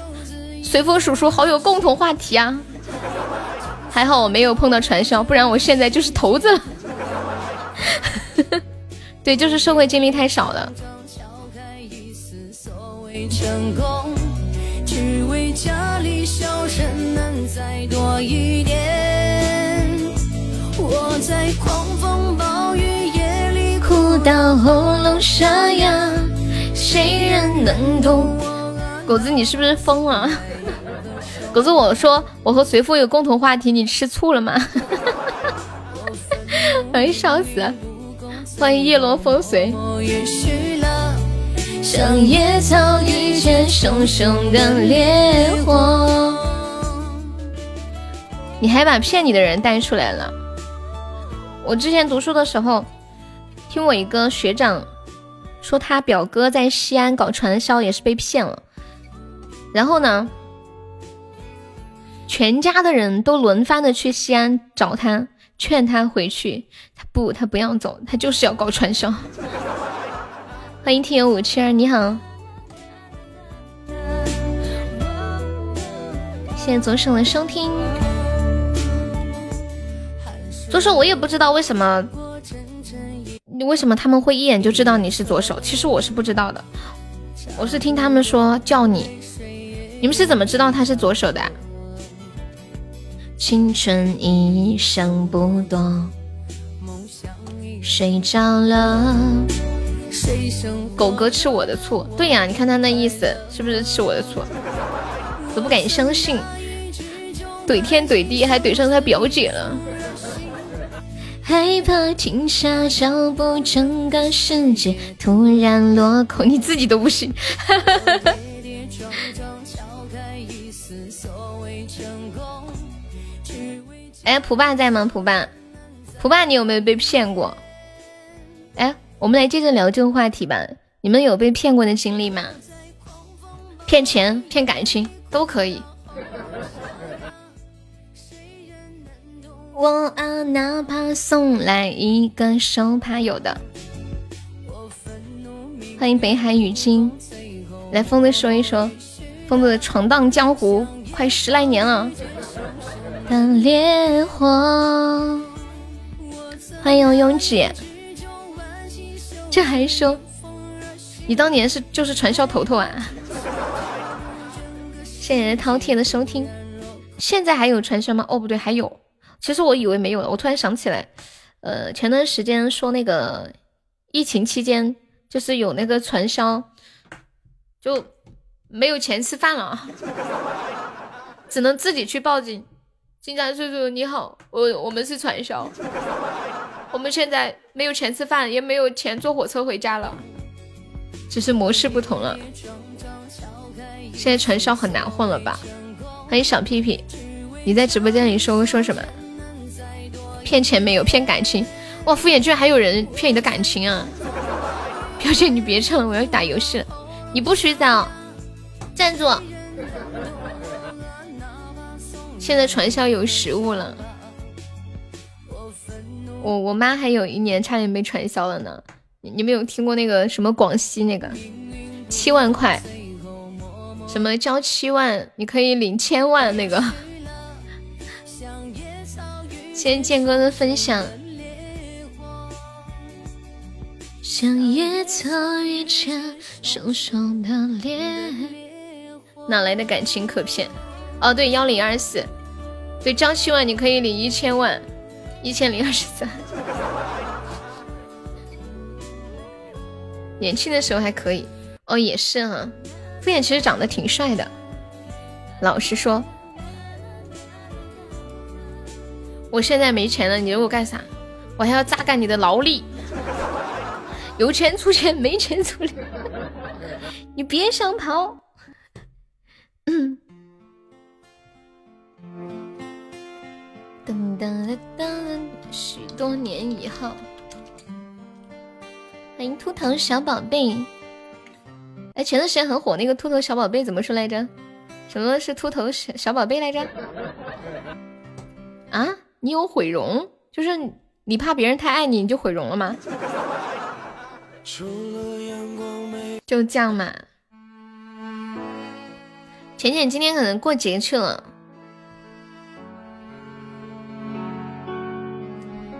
随风叔叔好有共同话题啊！还好我没有碰到传销，不然我现在就是头子了。对，就是社会经历太少了。我在狂风暴雨夜里哭到喉咙沙哑，谁人能懂？狗子，你是不是疯了？狗子，我说我和随风有共同话题，你吃醋了吗？哎，笑死！欢迎叶落风随。像野草遇见熊熊的烈火。你还把骗你的人带出来了。我之前读书的时候，听我一个学长说，他表哥在西安搞传销也是被骗了。然后呢，全家的人都轮番的去西安找他，劝他回去。他不，他不要走，他就是要搞传销。欢迎听友五七二，你好。谢谢左手的收听。左手，我也不知道为什么，你为什么他们会一眼就知道你是左手？其实我是不知道的，我是听他们说叫你。你们是怎么知道他是左手的？青春一生不多，睡着了。狗哥吃我的醋，对呀，你看他那意思是不是吃我的醋？都不敢相信，怼天怼地还怼上他表姐了。害怕停下脚步，整个世界突然落空，你自己都不信。哎，蒲爸在吗？蒲爸，蒲爸，你有没有被骗过？哎，我们来接着聊这个话题吧。你们有被骗过的经历吗？骗钱、骗感情都可以。我啊，哪怕送来一个手帕，有的。欢迎北海雨金，来疯子说一说，疯子闯荡江湖快十来年了。的烈火，欢迎拥挤。这还说你当年是就是传销头头啊？谢谢饕餮的收听。现在还有传销吗？哦，不对，还有。其实我以为没有了，我突然想起来，呃，前段时间说那个疫情期间，就是有那个传销，就没有钱吃饭了，只能自己去报警。警察叔叔你好，我我们是传销，我们现在没有钱吃饭，也没有钱坐火车回家了，只是模式不同了。现在传销很难混了吧？欢迎小屁屁，你在直播间里说说什么？骗钱没有，骗感情。哇，敷衍居然还有人骗你的感情啊！表姐你别唱了，我要打游戏了。你不许走，站住！现在传销有实物了，我我妈还有一年差点被传销了呢。你们有听过那个什么广西那个七万块，什么交七万你可以领千万那个？谢谢建哥的分享。哪来的感情可骗？哦，对，幺零二四，对，张七万你可以领一千万，一千零二十三。年轻的时候还可以，哦，也是哈。敷衍其实长得挺帅的，老实说。我现在没钱了，你让我干啥？我还要榨干你的劳力。有钱出钱，没钱出力。你别想跑。嗯。噔噔噔噔！许多年以后，欢迎秃头小宝贝。哎，前段时间很火那个秃头小宝贝怎么说来着？什么是秃头小小宝贝来着？啊？你有毁容？就是你怕别人太爱你，你就毁容了吗？就这样嘛。浅浅今天可能过节去了。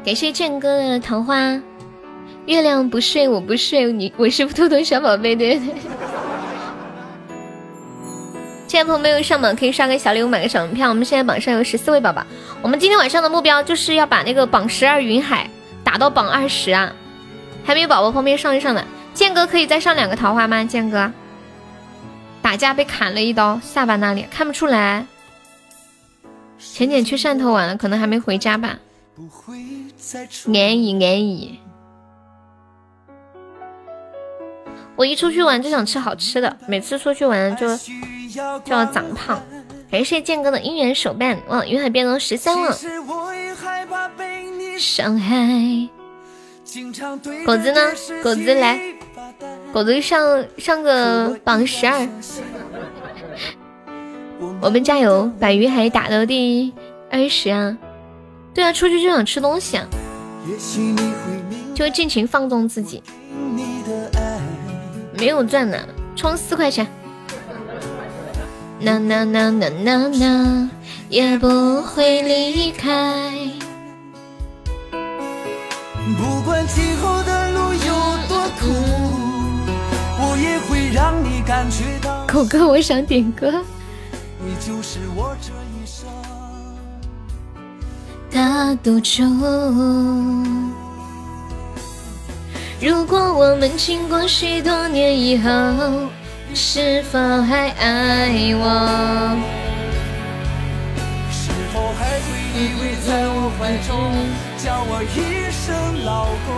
感谢剑哥的桃花。月亮不睡，我不睡，你我是兔兔小宝贝，对对。现在朋友没有上榜，可以刷个小礼物，买个小门票。我们现在榜上有十四位宝宝，我们今天晚上的目标就是要把那个榜十二云海打到榜二十啊！还没有宝宝方便上一上的，剑哥可以再上两个桃花吗？剑哥，打架被砍了一刀，下巴那里看不出来。浅浅去汕头玩了，可能还没回家吧。安逸安逸。我一出去玩就想吃好吃的，每次出去玩就就要长胖。感谢剑哥的姻缘手办，哇，云海变成十三了。伤害，狗子呢？狗子来，狗子上上个榜十二。我们加油，把云海打到第二十啊！对啊，出去就想吃东西啊，就会尽情放纵自己。没有赚呢，充四块钱。呐呐呐呐呐呐，也不会离开。不管今后的路有多苦，我也会让你感觉到。狗哥，我想点歌。你就是我这一生的赌注。如果我们经过许多年以后，是否还爱我？是否还会依偎在我怀中，叫我一声老公？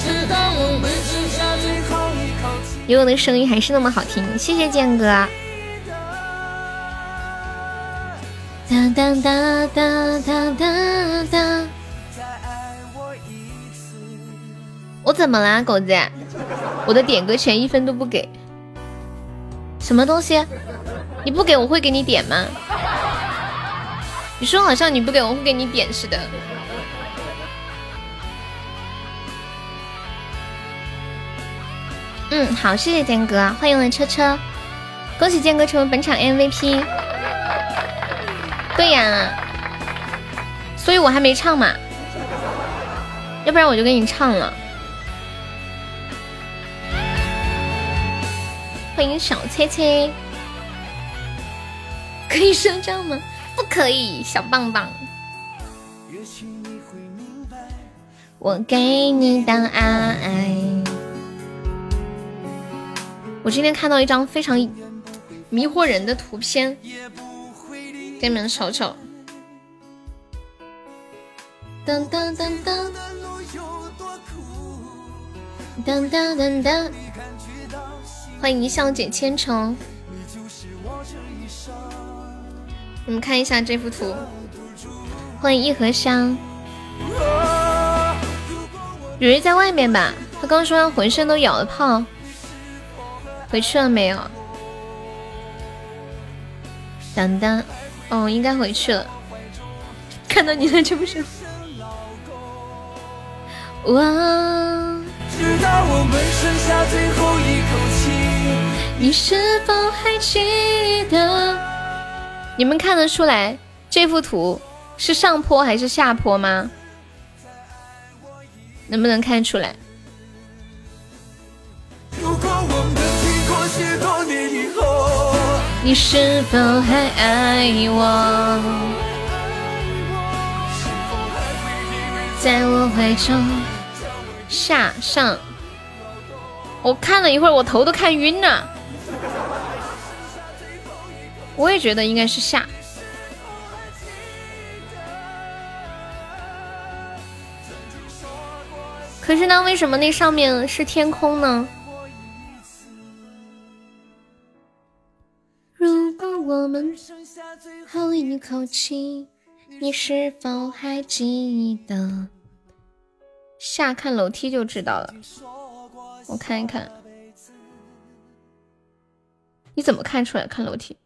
直到我们剩下最后一口气。有我的声音还是那么好听，谢谢剑哥。哒哒哒哒哒哒。我怎么啦，狗子？我的点歌权一分都不给，什么东西？你不给我会给你点吗？你说好像你不给我会给你点似的。嗯，好，谢谢剑哥，欢迎我的车车，恭喜剑哥成为本场 MVP。对呀，所以我还没唱嘛，要不然我就给你唱了。欢迎小切切，可以升账吗？不可以，小棒棒。我给你的爱。我今天看到一张非常迷惑人的图片，给你们瞅瞅。当当当当，当当当当。欢迎一笑解千愁，你们看一下这幅图。欢迎一盒香，雨雨在外面吧？他刚说他浑身都咬了泡，回去了没有？当当，哦，应该回去了。看到你了，这不是？哇。直到我们剩下最后一口气，你是否还记得？你们看得出来这幅图是上坡还是下坡吗？能不能看出来？你是否还爱我？在我怀中。下上，我看了一会儿，我头都看晕了。我也觉得应该是下。可是呢，为什么那上面是天空呢？我们剩下最后一口气，你是否还记得？下看楼梯就知道了，我看一看，你怎么看出来？看楼梯，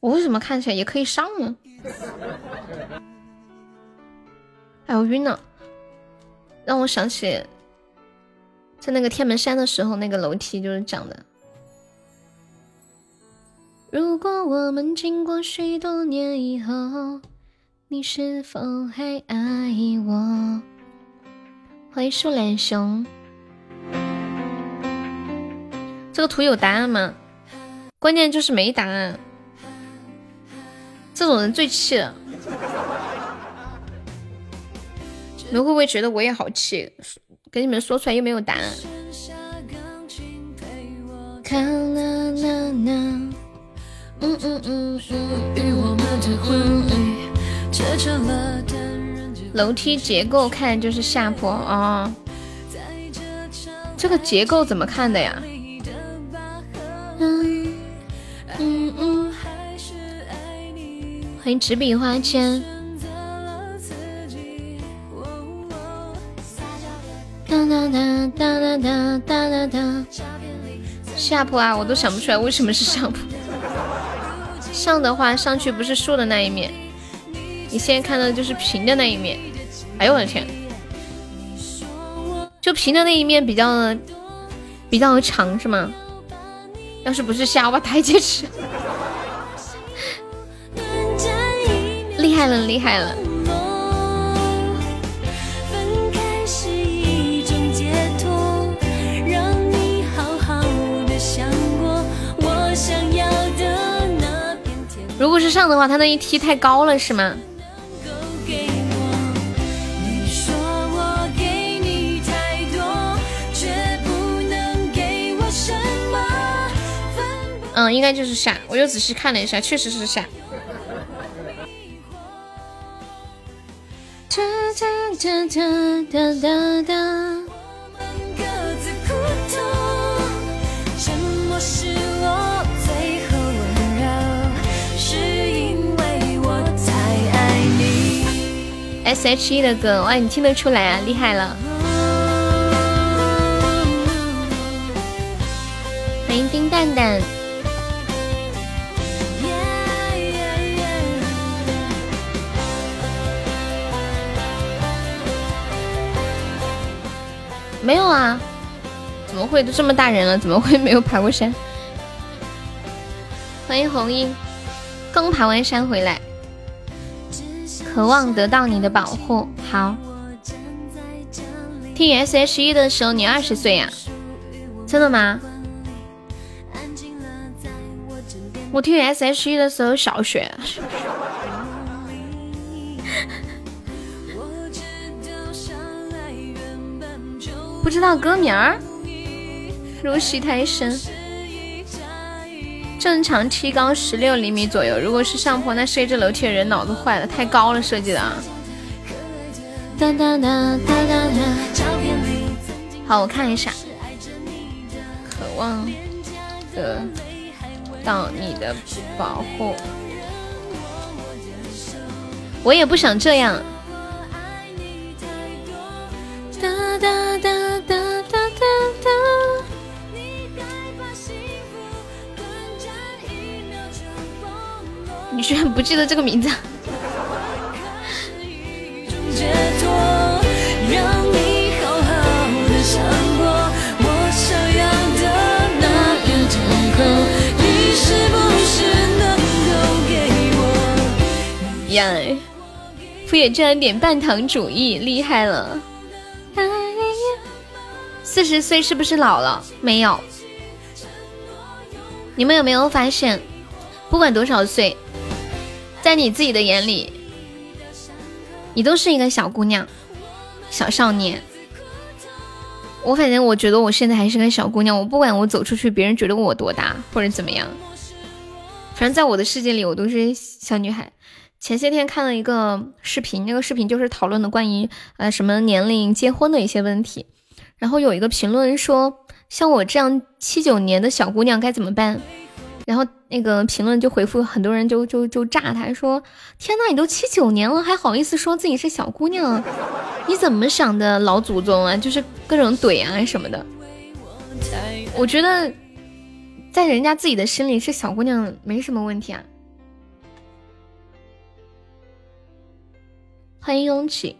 我为什么看起来也可以上呢？哎，我晕了。让我想起在那个天门山的时候，那个楼梯就是讲的。如果我们经过许多年以后，你是否还爱我？欢迎树懒熊。这个图有答案吗？关键就是没答案。这种人最气了。你们会不会觉得我也好气？给你们说出来又没有答案。楼梯结构看就是下坡啊。这个结构怎么看的呀？嗯嗯嗯。欢迎纸笔花间。哒哒哒哒哒哒哒哒。下坡啊，我都想不出来为什么是上坡。上的话，上去不是竖的那一面，你现在看到的就是平的那一面。哎呦我的天，就平的那一面比较比较长是吗？要是不是下，我把台阶吃。厉害了，厉害了！如果是上的话，他那一踢太高了，是吗？嗯，应该就是下，我又仔细看了一下，确实是下。S H E 的歌，哇，你听得出来啊，厉害了！欢迎丁蛋蛋。没有啊，怎么会都这么大人了，怎么会没有爬过山？欢迎红英，刚爬完山回来。渴望得到你的保护。好，听 S H E 的时候你二十岁呀？真的吗？我听 S H E 的时候小学。不知道歌名儿。入戏太深。正常梯高十六厘米左右，如果是上坡，那设置楼梯的人脑子坏了，太高了设计的啊。好，我看一下。渴望得到你的保护，我也不想这样。哒哒哒哒哒哒。你居然不记得这个名字？呀，敷衍居然点半糖主义，厉害了！四十岁是不是老了？没有。你们有没有发现，不管多少岁？在你自己的眼里，你都是一个小姑娘、小少年。我反正我觉得我现在还是个小姑娘。我不管我走出去，别人觉得我多大或者怎么样，反正在我的世界里，我都是小女孩。前些天看了一个视频，那个视频就是讨论的关于呃什么年龄结婚的一些问题。然后有一个评论说，像我这样七九年的小姑娘该怎么办？然后那个评论就回复很多人就就就炸他说：“天呐，你都七九年了，还好意思说自己是小姑娘？你怎么想的，老祖宗啊？就是各种怼啊什么的。我觉得在人家自己的心里是小姑娘没什么问题啊。”欢迎拥挤。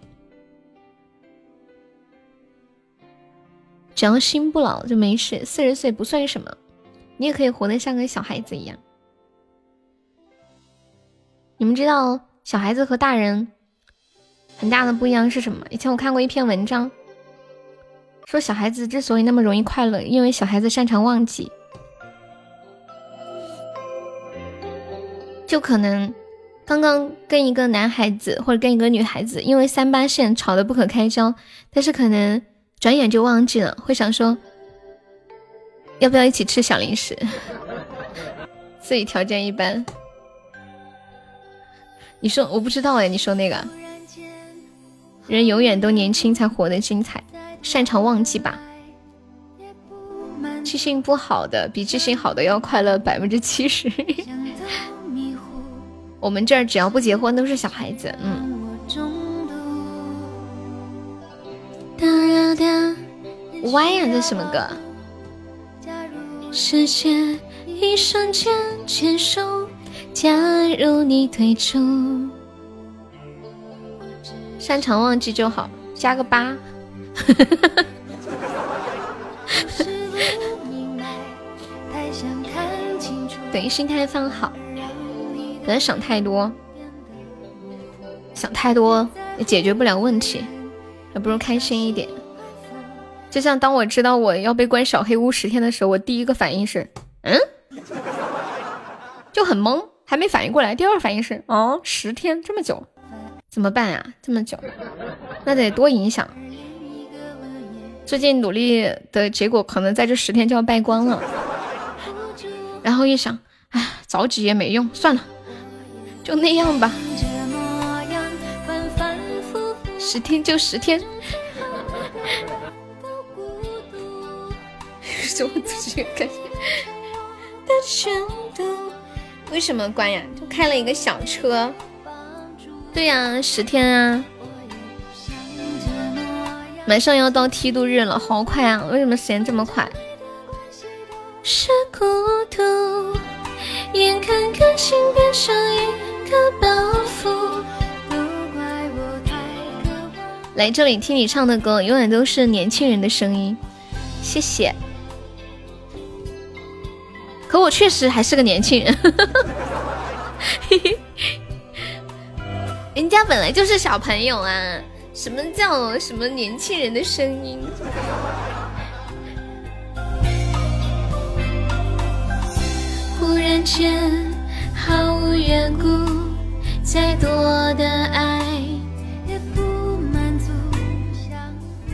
只要心不老就没事，四十岁不算什么，你也可以活得像个小孩子一样。你们知道小孩子和大人很大的不一样是什么？以前我看过一篇文章，说小孩子之所以那么容易快乐，因为小孩子擅长忘记，就可能。刚刚跟一个男孩子或者跟一个女孩子，因为三八线吵得不可开交，但是可能转眼就忘记了，会想说要不要一起吃小零食？自己条件一般，你说我不知道哎，你说那个人永远都年轻才活得精彩，擅长忘记吧？记性不好的比记性好的要快乐百分之七十。我们这儿只要不结婚都是小孩子，嗯。歪呀，这什么歌？世界一瞬间牵手，假如你退出，擅长忘记就好，加个八。对，心态放好。不要想太多，想太多也解决不了问题，还不如开心一点。就像当我知道我要被关小黑屋十天的时候，我第一个反应是，嗯，就很懵，还没反应过来。第二反应是，哦，十天这么久，怎么办呀？这么久，那得多影响。最近努力的结果，可能在这十天就要败光了。然后一想，哎，着急也没用，算了。就那样吧，十天就十天。我自己感觉为什么关呀？就开了一个小车。对呀，十天啊，马上要到梯度日了，好快啊！为什么时间这么快？是孤独，眼看感情变成一个包袱。来这里听你唱的歌，永远都是年轻人的声音，谢谢。可我确实还是个年轻人，人家本来就是小朋友啊！什么叫什么年轻人的声音？忽然间。毫无缘故，再多的爱也不满足。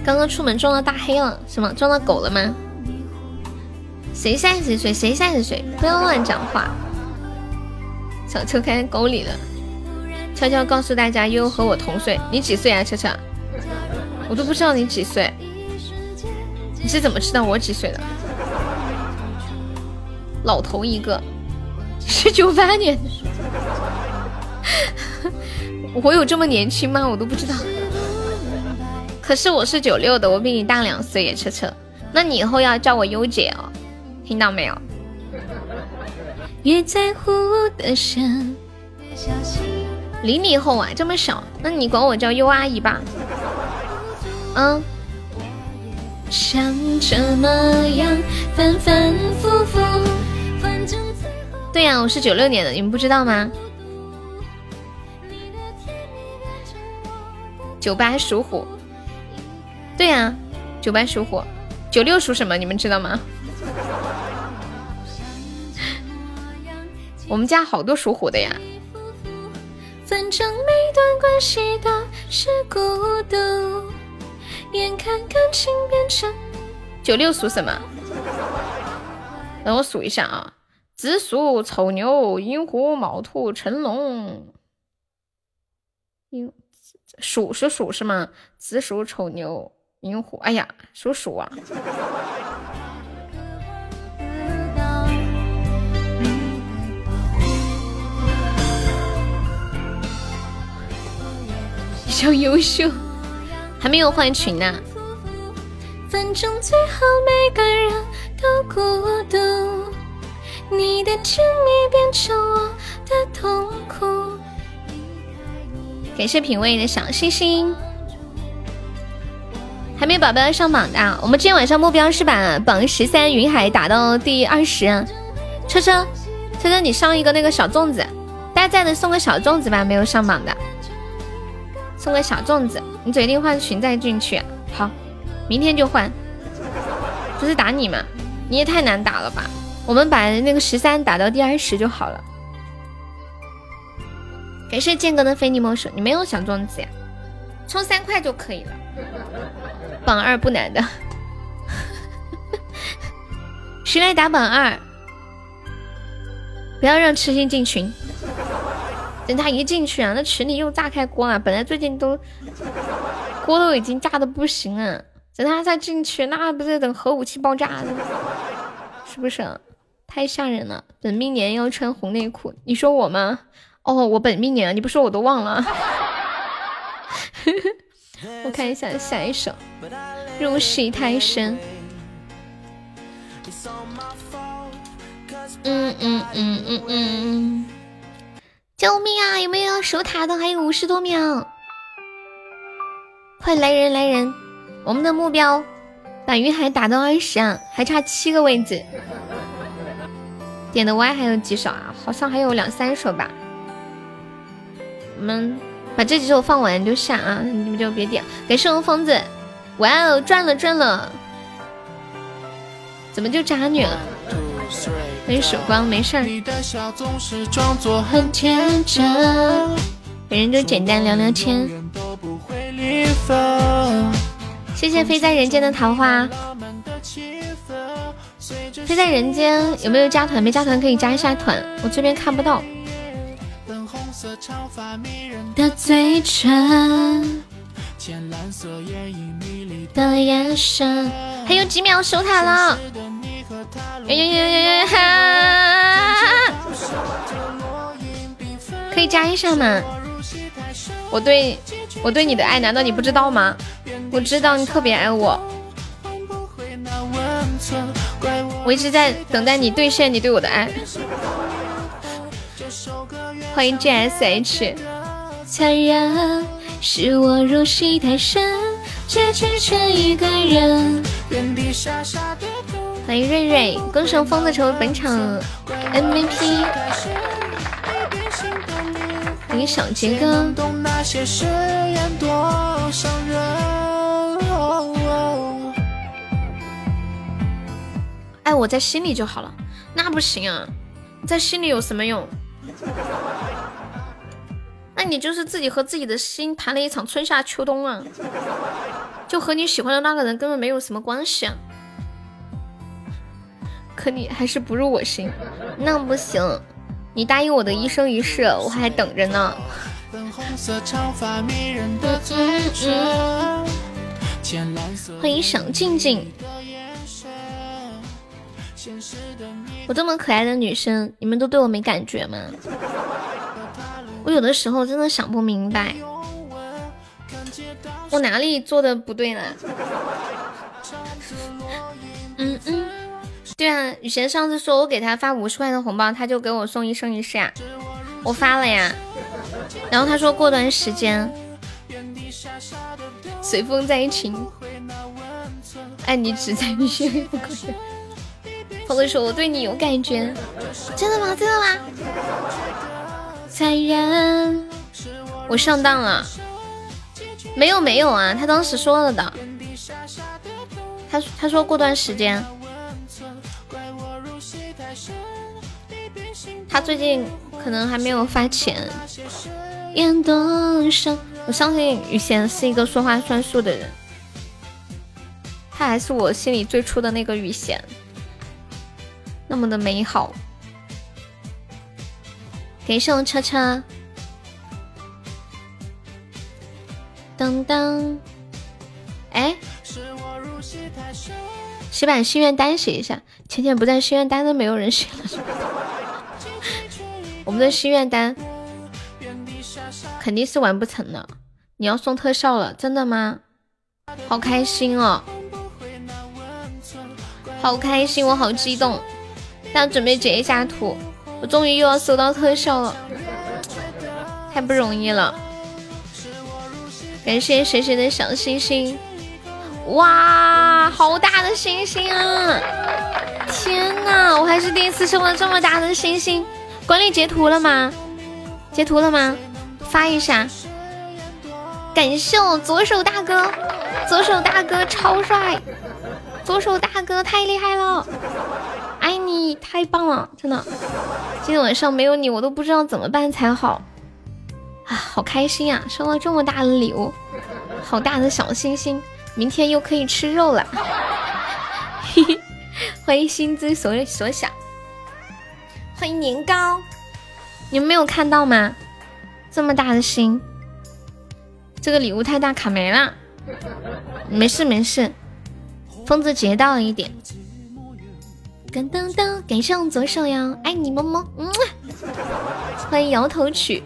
刚刚出门撞到大黑了，什么撞到狗了吗？谁三十岁？谁三十岁？不要乱讲话。小车开沟里了。悄悄告诉大家，悠悠和我同岁。你几岁啊，车车？我都不知道你几岁。你是怎么知道我几岁的？老头一个。是九八年的，我有这么年轻吗？我都不知道。可是我是九六的，我比你大两岁耶，车车。那你以后要叫我优姐哦，听到没有？越在乎的深，离你后啊这么小，那你管我叫优阿姨吧。嗯。像这么样反反复复，反正。对呀，我是九六年的，你们不知道吗？九八属虎。对呀，九八属虎，九六属什么？你们知道吗？我们家好多属虎的呀。反正每段关系都是孤独，眼看感情变成。九六属什么？让我数一下啊。子鼠、丑牛、寅虎、卯兔、辰龙，寅鼠是鼠是吗？子鼠、丑牛、寅虎，哎呀，属鼠啊！比较优秀，还没有换群呢。反正最后每个人都孤独。你的变成我的痛苦。感谢品味的小星星。还没有宝宝要上榜的，我们今天晚上目标是把榜十三云海打到第二十。车车，车车，你上一个那个小粽子，大家在的送个小粽子吧，没有上榜的，送个小粽子。你决定换群再进去，好，明天就换。不是打你吗？你也太难打了吧？我们把那个十三打到第二十就好了。感谢剑哥的非你莫属，你没有小粽子呀？充三块就可以了。榜二不难的，谁来打榜二？不要让痴心进群，等他一进去啊，那群里又炸开锅了。本来最近都锅都已经炸的不行了，等他再进去，那不是等核武器爆炸了？是不是？太吓人了！本命年要穿红内裤，你说我吗？哦，我本命年，你不说我都忘了。我看一下下一首，入戏太深。嗯嗯嗯嗯嗯，救命啊！有没有要守塔的？还有五十多秒，快来人来人！我们的目标把云海打到二十啊，还差七个位置。点的 Y 还有几首啊？好像还有两三首吧。我们。把这几首放完就下啊，你们就别点。给圣龙疯子，哇哦，赚了赚了！怎么就渣女了？欢迎曙光，没事儿。每人就简单聊聊天。谢谢飞在人间的桃花。飞在人间有没有加团？没加团可以加一下团，我这边看不到。的嘴唇，的眼神，还有几秒守塔了！呀呀呀呀呀！哈！可以加一下吗？我对我对你的爱，难道你不知道吗？我知道你特别爱我，我一直在等待你兑现你对我的爱。欢迎 G S H，残忍是我入戏太深，结局却一个人。欢迎瑞瑞，恭喜疯子成为本场 M V P。欢迎小杰哥。哎我在心里就好了，那不行啊，在心里有什么用？那你就是自己和自己的心谈了一场春夏秋冬啊，就和你喜欢的那个人根本没有什么关系啊。可你还是不入我心，那不行，你答应我的一生一世，我还等着呢。欢迎小静静。我这么可爱的女生，你们都对我没感觉吗？我有的时候真的想不明白，我哪里做的不对了？对啊，雨贤上次说我给他发五十块的红包，他就给我送一生一世呀，我发了呀，然后他说过段时间随风在一起，爱你只在于心里不可言。朋友说我对你有感觉，真的吗？真的吗？残忍，我上当了。没有没有啊，他当时说了的。他他说过段时间，他最近可能还没有发钱。我相信雨贤是一个说话算数的人，他还是我心里最初的那个雨贤。那么的美好，给送车车，噔噔，哎，谁把心愿单写一下？浅浅不在，心愿单都没有人写了。我们的心愿单肯定是完不成的。你要送特效了，真的吗？好开心哦，好开心，我好激动。但准备截一下图，我终于又要收到特效了，太不容易了！感谢谁谁的小星星，哇，好大的星星啊！天哪，我还是第一次收到这么大的星星。管理截图了吗？截图了吗？发一下。感谢我左手大哥，左手大哥超帅，左手大哥太厉害了，爱你太棒了，真的。今天晚上没有你，我都不知道怎么办才好。啊，好开心呀，收到这么大的礼物，好大的小星星。明天又可以吃肉了，嘿嘿，欢迎心之所所想，欢迎年糕，你们没有看到吗？这么大的心，这个礼物太大卡没了，没事没事，疯子截到了一点，噔噔噔，感谢我左手呀，爱你么么，嗯，欢迎摇头曲，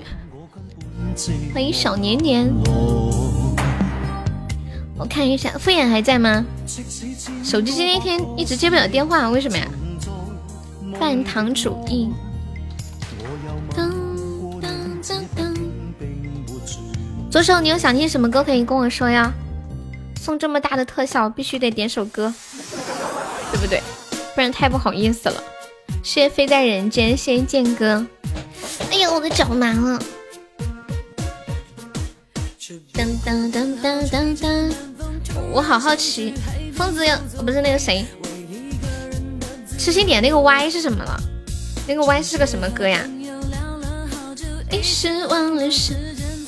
欢迎小年年。我看一下，敷衍还在吗？手机今天一天一直接不了电话，为什么呀？饭堂主义。左手，你有想听什么歌可以跟我说呀？送这么大的特效，必须得点首歌，对不对？不然太不好意思了。谢谢飞在人间，谢谢剑哥。哎呀，我的脚麻了。当当当当当当，我好好奇，疯子要不是那个谁，痴心点那个 Y 是什么了？那个 Y 是个什么歌呀？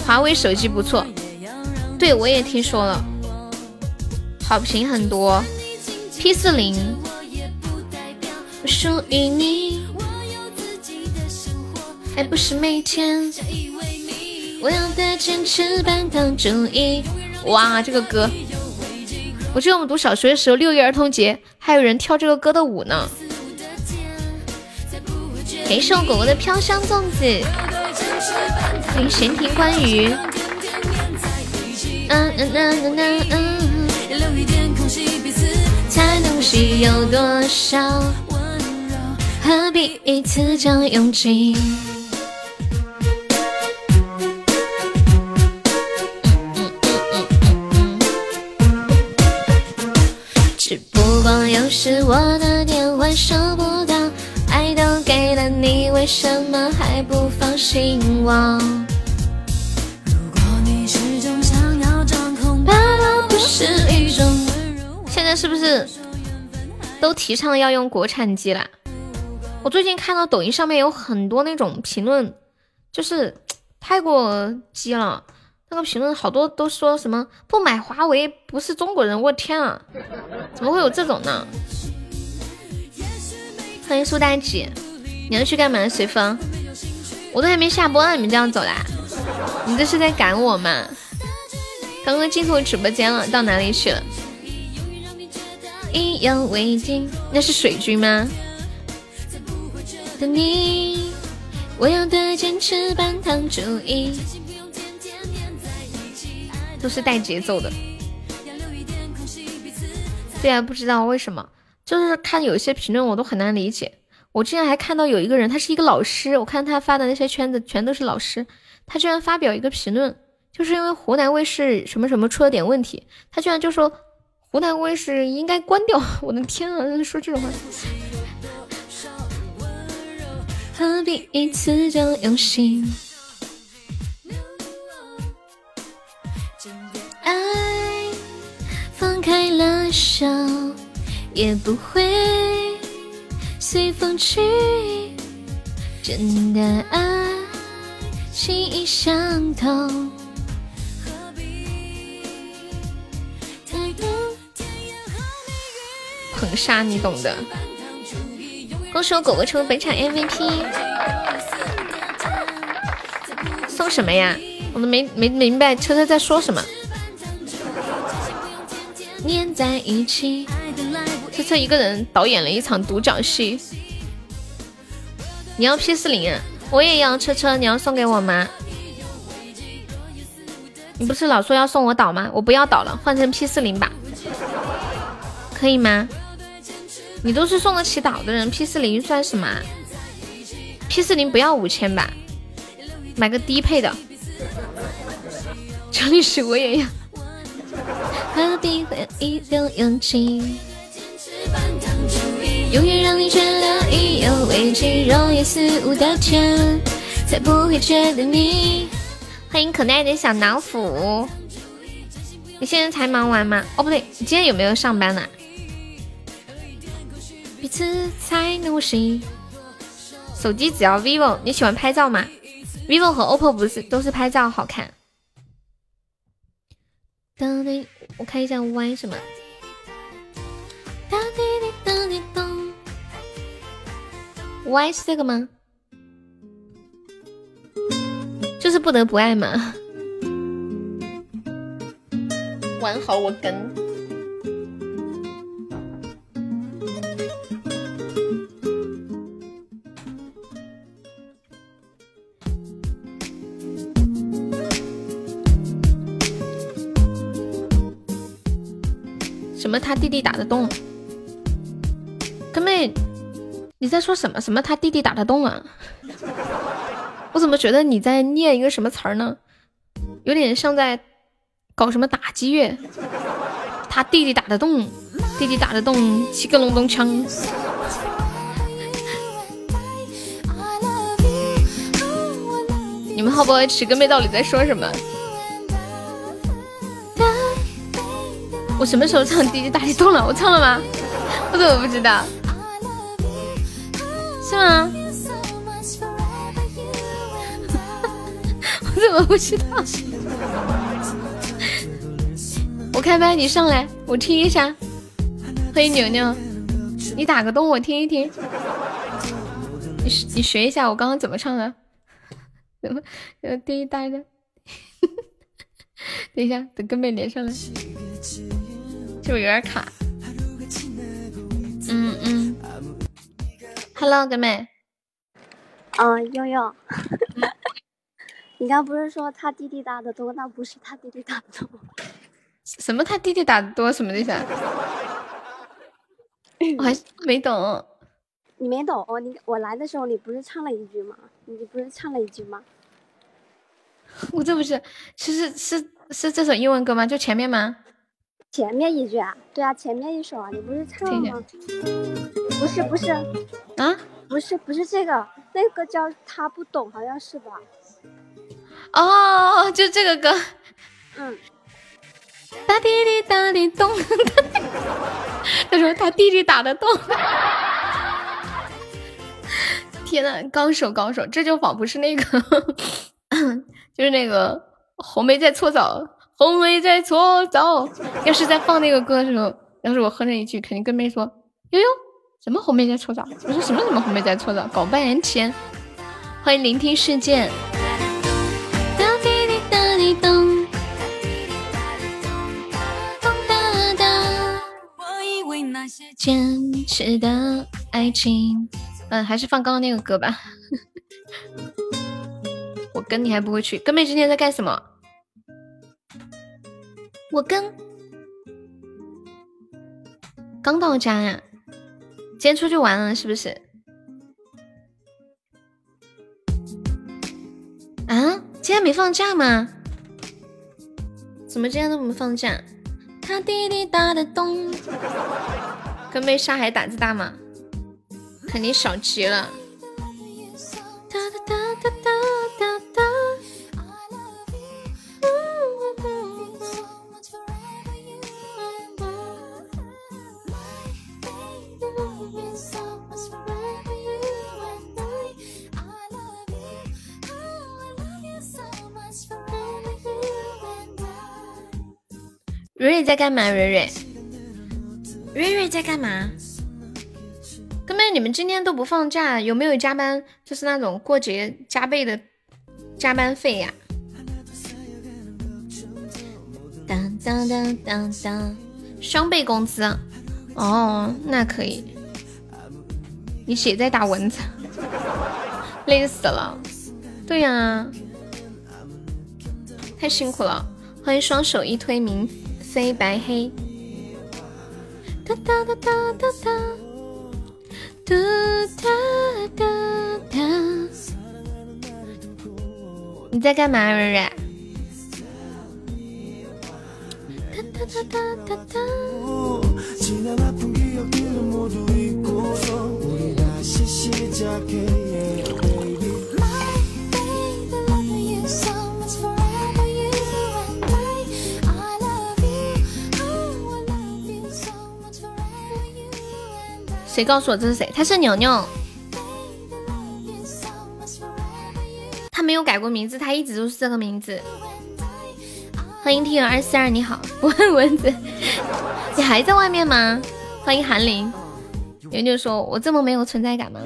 华为手机不错，对我也听说了，好评很多。P 四零，属于你，还不是每天。我要的坚持半糖主义。哇，这个歌，我记得我们读小学的时候，六一儿童节还有人跳这个歌的舞呢。感谢我果果的飘香粽子，欢迎闲庭欢雨。嗯嗯嗯嗯嗯嗯。才能需有多少温柔？何必一次将勇气？是我的电话收不到，爱都给了你，为什么还不放心我？现在是不是都提倡要用国产机啦？我最近看到抖音上面有很多那种评论，就是 太过激了。那个评论好多都说什么不买华为不是中国人，我天啊，怎么会有这种呢？欢迎苏大姐，你要去干嘛？随风，我都还没下播呢，你们就要走啦？你这是在赶我吗？刚刚进错直播间了，到哪里去了？意犹未尽，那是水军吗？等你，我要的坚持半糖主义。都是带节奏的，对啊，不知道为什么，就是看有些评论我都很难理解。我之前还看到有一个人，他是一个老师，我看他发的那些圈子全都是老师，他居然发表一个评论，就是因为湖南卫视什么什么出了点问题，他居然就说湖南卫视应该关掉。我的天啊，说这种话，何必一次就用心？爱放开了手，也不会随风去。真的爱，心意相通。捧杀你懂的。恭喜我狗狗成为本场 MVP。送什么呀？我都没没明白车车在说什么。黏在一起，车车一个人导演了一场独角戏。你要 P 四零，我也要车车，你要送给我吗？你不是老说要送我导吗？我不要导了，换成 P 四零吧，可以吗？你都是送得起导的人，P 四零算什么？P 四零不要五千吧，买个低配的。张律师我也要。何必会一丢勇气？永远让你觉得意犹未尽，若也肆无道歉，才不会觉得你。欢迎可爱的小老虎，你现在才忙完吗？哦，不对，你今天有没有上班呢？彼此才能呼吸。手机只要 vivo，你喜欢拍照吗？vivo 和 oppo 不是都是拍照好看？当滴，我看一下 Y 什么？当滴滴当滴咚，Y 是这个吗？就是不得不爱嘛。玩好我跟。什么？他弟弟打得动？哥妹，你在说什么？什么？他弟弟打得动啊？我怎么觉得你在念一个什么词儿呢？有点像在搞什么打击乐。他弟弟打得动，弟弟打得动，七个隆咚锵。你们好不好吃？哥妹到底在说什么？我什么时候唱《滴滴答滴动》了？我唱了吗？我怎么不知道？是吗？我怎么不知道？我开麦，你上来，我听一下。欢迎牛牛，你打个洞，我听一听。你你学一下，我刚刚怎么唱 的？怎么？滴滴答的？等一下，等跟妹连上来。是不是有点卡？嗯嗯，Hello，哥妹。嗯，悠悠。你刚不是说他弟弟打的多？那不是他弟弟打的多。什么？他弟弟打的多？什么意思？我还没懂。你没懂？你我来的时候，你不是唱了一句吗？你不是唱了一句吗？我这不是，是是是是这首英文歌吗？就前面吗？前面一句啊，对啊，前面一首啊，你不是唱了吗？不是不是，啊，不是不是这个，那个叫他不懂，好像是吧？哦，就这个歌，嗯。哒滴滴哒滴咚，他说他弟弟打的动。天呐，高手高手，这就仿佛是那个，就是那个红梅在搓澡。红梅在搓澡，要是在放那个歌的时候，要是我哼着一句，肯定跟妹说：“悠悠，什么红梅在搓澡？”我说：“什么什么红梅在搓澡？”搞半天。欢迎聆听世界。哒滴滴哒滴咚。咚哒哒。我以为那些坚持的爱情，嗯，还是放刚刚那个歌吧。我跟你还不会去，跟妹今天在干什么？我跟刚到家呀，今天出去玩了是不是？啊，今天没放假吗？怎么今天都没放假？他滴滴答的咚，跟妹沙海胆子大吗？肯定少极了。在干嘛？蕊蕊，蕊蕊在干嘛？哥们，你们今天都不放假，有没有加班？就是那种过节加倍的加班费呀？当当当当当，双倍工资哦，那可以。你谁在打蚊子？累死了。对呀，太辛苦了。欢迎双手一推明。飞白黑，哒哒哒哒哒哒，嘟哒哒哒。你在干嘛，蕊蕊？哒谁告诉我这是谁？他是牛牛，他没有改过名字，他一直都是这个名字。欢迎听友二四二，你好，问蚊子，你还在外面吗？欢迎韩林，牛牛说：“我这么没有存在感吗？”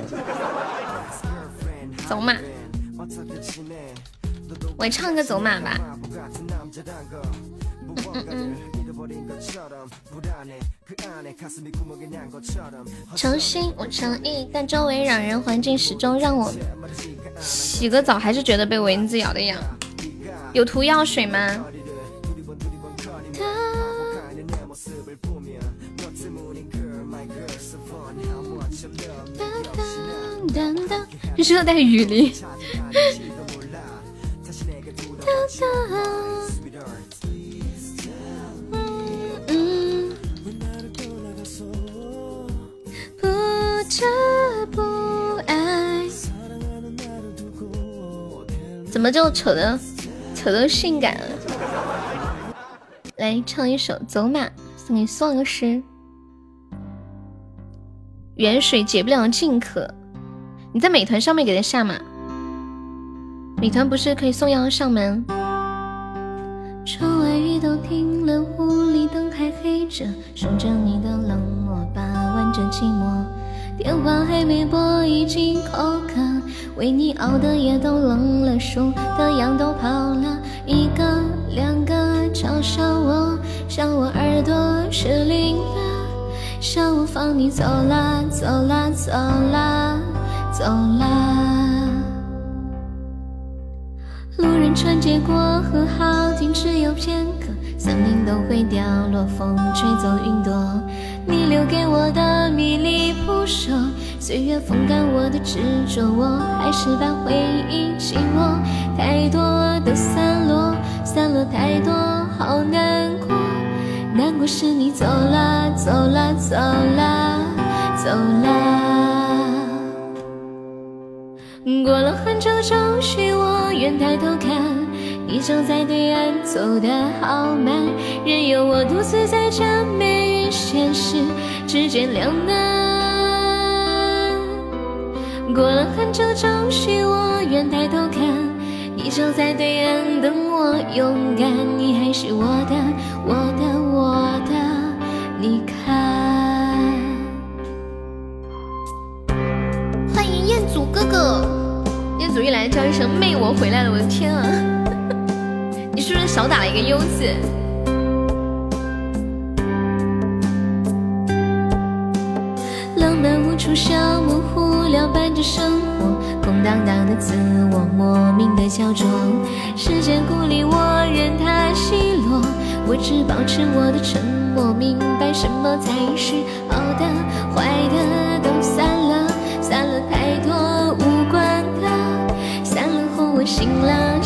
走马，我唱个走马吧。嗯嗯嗯。诚心我诚意，但周围让人环境始终让我洗个澡还是觉得被蚊子咬的痒。有涂药水吗？热带雨林。这不爱怎么就扯的扯的性感了？来唱一首《走马》，送给宋老师。远水解不了近渴，你在美团上面给他下吗？美团不是可以送药上门？窗外雨都停了，屋里灯还黑着，守着你的冷漠，把玩着寂寞。电话还没拨，已经口渴，为你熬的夜都冷了，数的羊都跑了，一个两个嘲笑我，笑我耳朵失灵了，笑我放你走啦走啦走啦走啦。路人穿街过河，好景只有片刻，森林都会掉落，风吹走云朵。你留给我的迷离扑朔，岁月风干我的执着，我还是把回忆紧握。太多的散落，散落太多，好难过。难过是你走了，走了，走了，走了。过了很久，终于我愿抬头看，你就在对岸走得好慢，任由我独自在这美。现实之间两难，过了很久，终于我愿抬头看，你就在对岸等我，勇敢，你还是我的，我的，我的，你看。欢迎彦祖哥哥，彦祖一来叫一声妹，我回来了，我的天啊！少打了一个优字？浪漫无处消磨，糊了伴着生活，空荡荡的自我，莫名的焦灼。时间孤立我，任它奚落，我只保持我的沉默，明白什么才是好的，坏的都散了，散了太多无关的，散了后我醒了，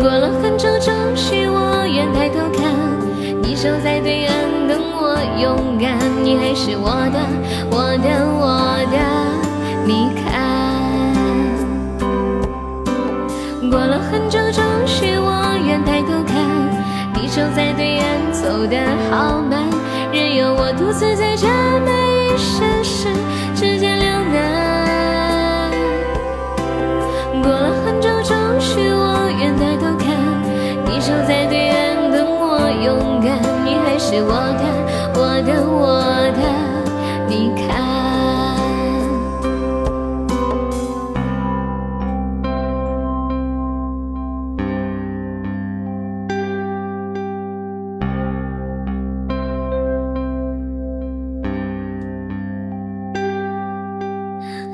过了很久，终于我愿抬头看，你守在对岸等我勇敢，你还是我的，我的，我的，你看。过了很久，终于我愿抬头看，你守在对岸走得好慢。任由我独自在这是我的，我的，我的，你看。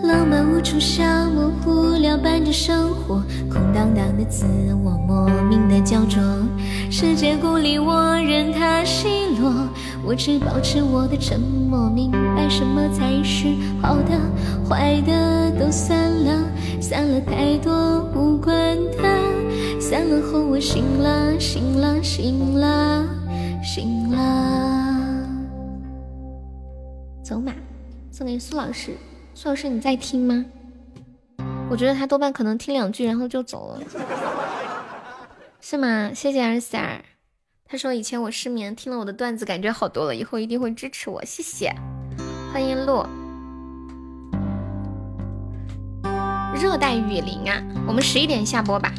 浪漫无处消磨，无聊伴着生活，空荡荡的自我莫名的焦灼，世界孤，我只保持我的沉默，明白什么才是好的，坏的都散了，散了太多无关的，散了后我醒了，醒了，醒了，醒了，走马。送给苏老师，苏老师你在听吗？我觉得他多半可能听两句然后就走了，是吗？谢谢二三儿，他说以前我失眠，听了我的段子感觉好多了，以后一定会支持我，谢谢。欢迎洛，热带雨林啊，我们十一点下播吧。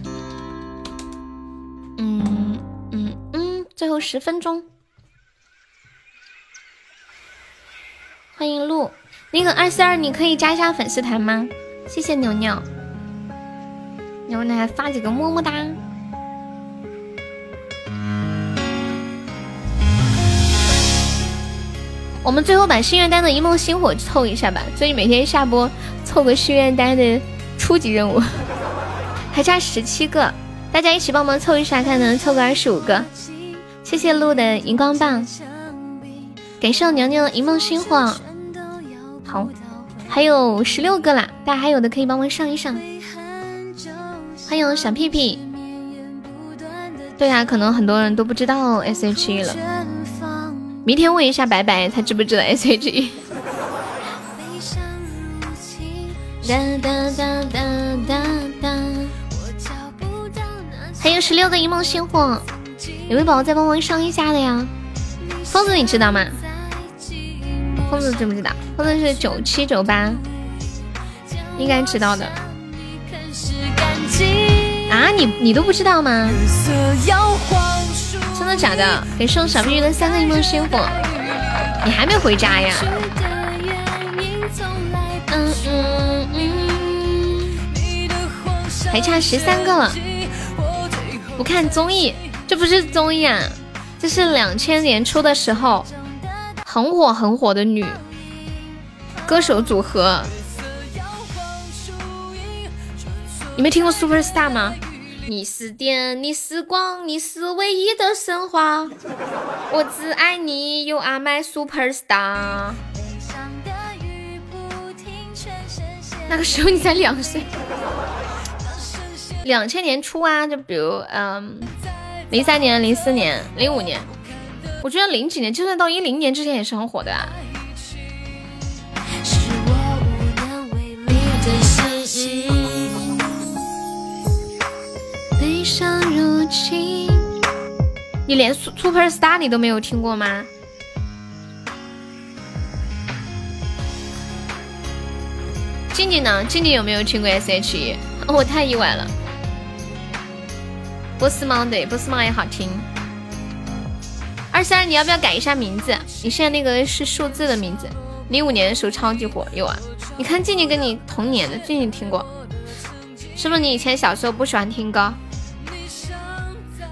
嗯嗯嗯，最后十分钟。欢迎鹿。那个二四二，你可以加一下粉丝团吗？谢谢牛牛，然后呢还发几个么么哒。我们最后把心愿单的一梦星火凑一下吧，所以每天下播凑个心愿单的初级任务，还差十七个，大家一起帮忙凑一下，看能凑个二十五个。谢谢鹿的荧光棒，感谢我牛牛的一梦星火。好，还有十六个啦，大家还有的可以帮忙上一上。欢迎小屁屁。对呀，可能很多人都不知道 S H E 了。明天问一下白白，他知不知道 S H E？还有十六个一梦星火，有没有宝宝再帮忙上一下的呀？疯子，你知道吗？疯子知不知道？疯子是九七九八，应该知道的。啊，你你都不知道吗？真的假的？给送小碧玉的三个一梦星火，你还没回家呀？嗯嗯嗯，还差十三个了。不看综艺，这不是综艺啊，这是两千年初的时候。很火很火的女歌手组合，你没听过 Super Star 吗？你是电，你是光，你是唯一的神话，我只爱你，You are my Super Star。那个时候你才两岁，两千年初啊，就比如嗯，零三年、零四年、零五年。我觉得零几年，就算到一零年之前也是很火的啊。你连 Super Star 你都没有听过吗？静静呢？静静有没有听过 S.H.E？我太意外了。波斯猫对，波斯猫也好听。二三，你要不要改一下名字？你现在那个是数字的名字。零五年的时候超级火，有啊。你看静静跟你同年的，静静听过，是不是？你以前小时候不喜欢听歌，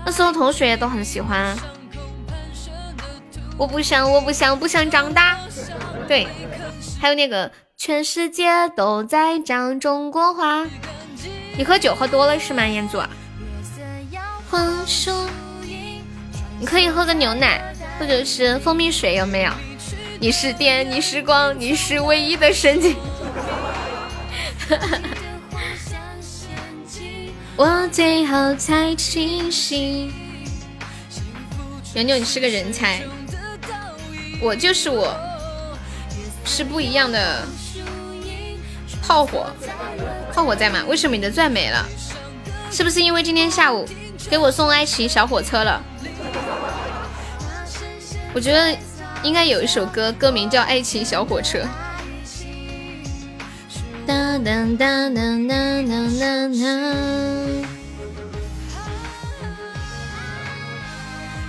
那时候同学都很喜欢。我不想，我不想，不想长大。对，还有那个全世界都在讲中国话。你喝酒喝多了是吗，彦祖？黄树。你可以喝个牛奶，或者是蜂蜜水，有没有？你是电，你是光，你是唯一的神经。我最后才清醒。牛牛，你是个人才，我就是我，是不一样的。炮火，炮火在吗？为什么你的钻没了？是不是因为今天下午给我送爱奇小火车了？我觉得应该有一首歌，歌名叫《爱情小火车》。哒哒哒哒哒哒哒。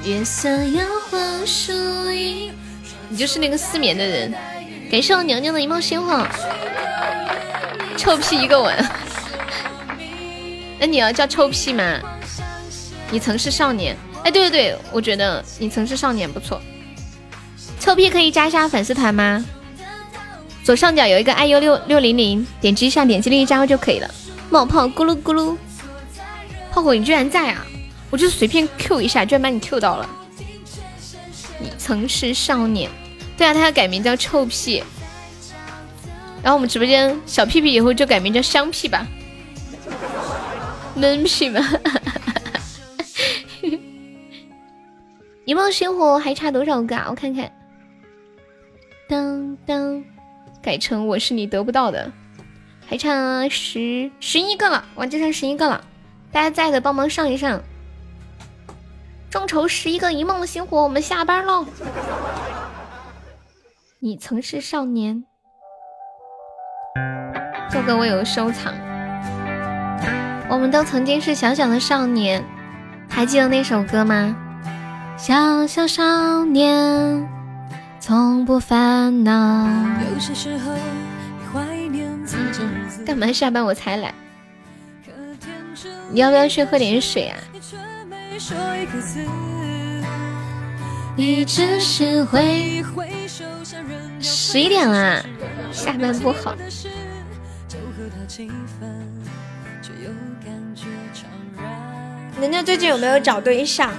月色摇晃树影。你就是那个失眠的人。感谢我娘娘的一梦星火。臭屁一个吻。那你要叫臭屁吗？你曾是少年。哎，对对对，我觉得你曾是少年不错。臭屁可以加一下粉丝团吗？左上角有一个 iu 六六零零，点击一下，点击另一张就可以了。冒泡咕噜咕噜，炮火你居然在啊！我就随便 Q 一下，居然把你 Q 到了。你曾是少年，对啊，他要改名叫臭屁。然后我们直播间小屁屁以后就改名叫香屁吧，闷屁吧。一梦星火还差多少个啊？我看看，当当，改成我是你得不到的，还差十十一个了，哇，就剩十一个了，大家在的帮忙上一上，众筹十一个一梦星火，我们下班喽。你曾是少年，这个我有收藏。我们都曾经是小小的少年，还记得那首歌吗？小小少年，从不烦恼。干嘛下班我才来？你要不要去喝点水啊？十一点了，下班不好。人家最近有没有找对象？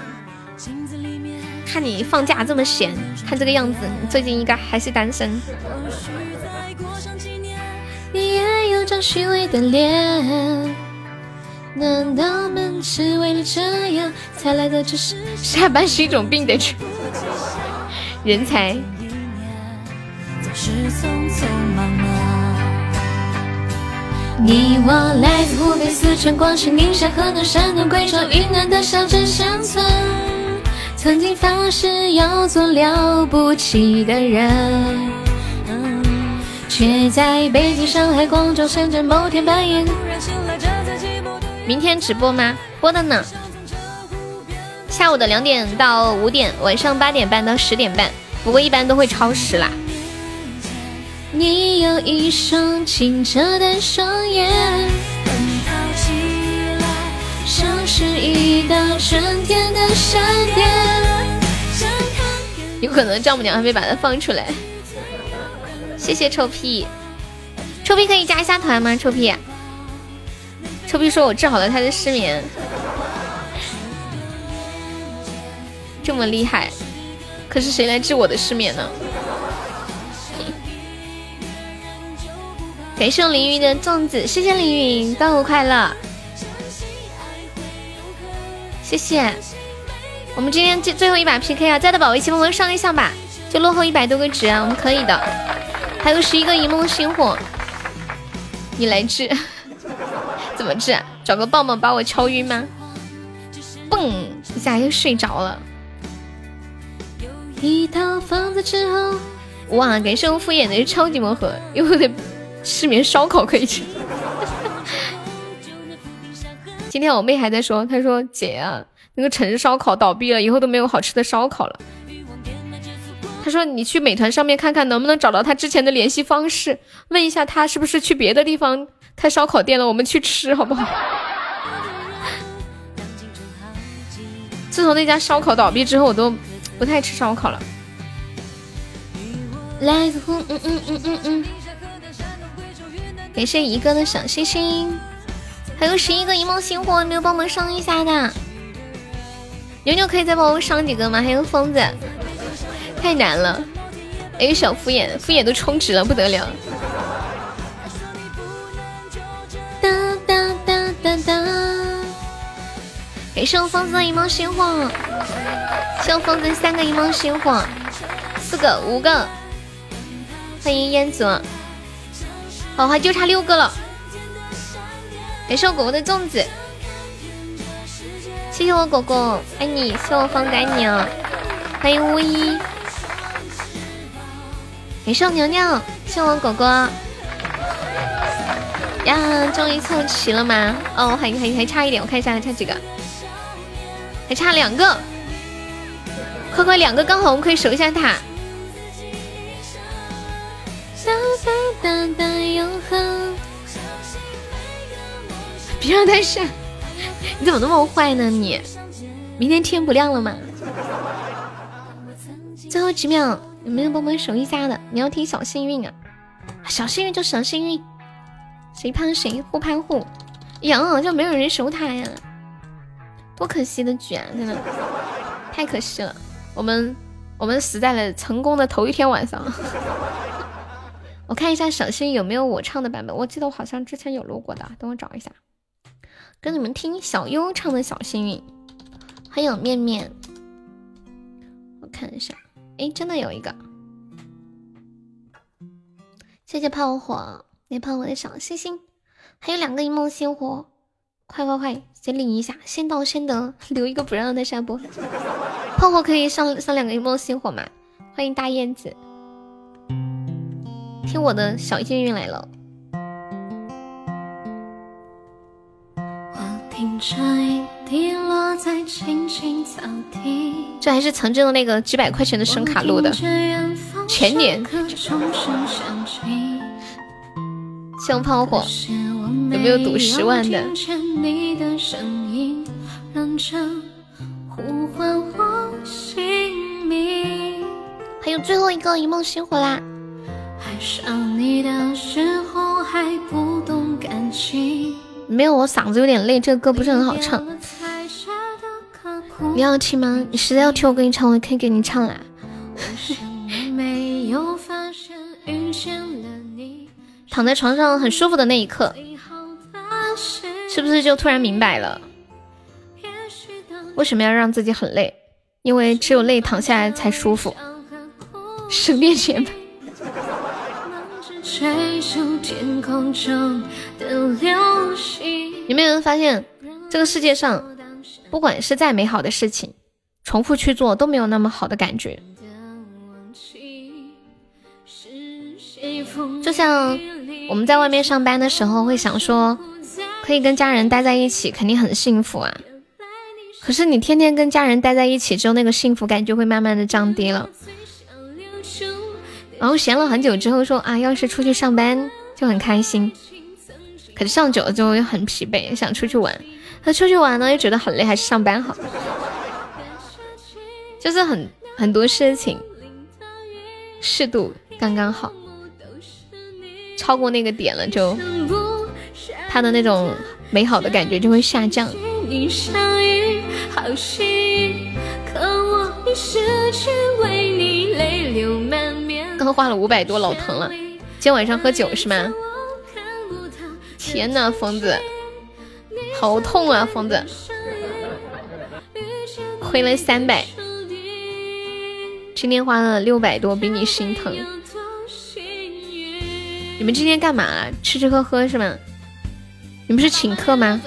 看你放假这么闲，看这个样子，你最近应该还是单身。你也有张虚伪的脸，难道们是为了这样才来的？这是下班是一种病的人才。你我来自湖北、四川、广西、宁夏、河南、山东、贵州、云南的小镇乡村。曾经发誓要做了不起的人，却在北京、上海、广州、深圳某天半夜。明天直播吗？播的呢。下午的两点到五点，晚上八点半到十点半，不过一般都会超时啦。你有一双清澈的双眼，像是一道春天的闪电。有可能丈母娘还没把它放出来。谢谢臭屁，臭屁可以加一下团吗？臭屁，臭屁说我治好了他的失眠，这么厉害，可是谁来治我的失眠呢？感谢凌云的粽子，谢谢凌云，端午快乐，谢谢。我们今天最最后一把 PK 啊，在的宝贝，请帮忙上一下吧，就落后一百多个值啊，我们可以的。还有十一个一梦星火，你来治？怎么治？找个棒棒把我敲晕吗？嘣一下又睡着了。一套房子之后，哇！感谢我敷衍的超级魔盒，以后的失眠烧烤可以吃。今天我妹还在说，她说姐啊。那个陈烧烤倒闭了，以后都没有好吃的烧烤了。她说：“你去美团上面看看，能不能找到他之前的联系方式，问一下他是不是去别的地方开烧烤店了，我们去吃好不好？” 自从那家烧烤倒闭之后，我都不太吃烧烤了。来嗯嗯嗯嗯嗯，感谢一哥的小心心，还有十一个一梦星火，没有帮忙上一下的。牛牛可以再帮我上几个吗？还有疯子，太难了。还有小敷衍，敷衍都充值了，不得了。哒哒哒哒哒。感谢我疯子一梦星火，谢我疯子三个一梦星火，四个五个。欢迎烟子，好，还就差六个了。感谢我果果的粽子。谢谢我果果，爱你！谢我方仔你啊！欢迎巫医，感谢我牛牛，谢我果果呀！终于凑齐了吗？哦，还还还差一点，我看一下还差几个，还差两个，快快两个刚好，我们可以守一下塔。别让他闪。你怎么那么坏呢？你明天天不亮了吗？最后几秒，有没有帮忙守一下的？你要听小幸运啊！小幸运就小幸运，谁攀谁互攀互，呀，就没有人守塔呀，多可惜的局啊！真的太可惜了，我们我们死在了成功的头一天晚上。我看一下小幸运有没有我唱的版本，我记得我好像之前有录过的，等我找一下，跟你们听小优唱的小幸运，还有面面，我看一下，哎，真的有一个。谢谢炮火，给炮火的小星星，还有两个一梦星火，快快快，先领一下，先到先得，留一个不让的下播。炮火可以上上两个一梦星火吗？欢迎大燕子，听我的小幸运来了。这还是曾经的那个几百块钱的声卡录的，前年。像炮火，有没有赌十万的？还有最后一个一梦星火啦！没有，我嗓子有点累，这个歌不是很好唱。你要听吗？你实在要听，我给你唱，我可以给你唱啦。躺在床上很舒服的那一刻，是不是就突然明白了为什么要让自己很累？因为只有累躺下来才舒服。省点钱吧。有没有人发现，这个世界上，不管是再美好的事情，重复去做都没有那么好的感觉。就像。我们在外面上班的时候会想说，可以跟家人待在一起，肯定很幸福啊。可是你天天跟家人待在一起之后，那个幸福感就会慢慢的降低了。然后闲了很久之后说啊，要是出去上班就很开心，可是上久了就会很疲惫，想出去玩。那出去玩呢又觉得很累，还是上班好。就是很很多事情，适度刚刚好。超过那个点了，就他的那种美好的感觉就会下降。可我已失去为刚花了五百多，老疼了。今天晚上喝酒是吗？天呐，疯子，好痛啊，疯子，亏了三百，今天花了六百多，比你心疼。你们今天干嘛？吃吃喝喝是吗？你们是请客吗？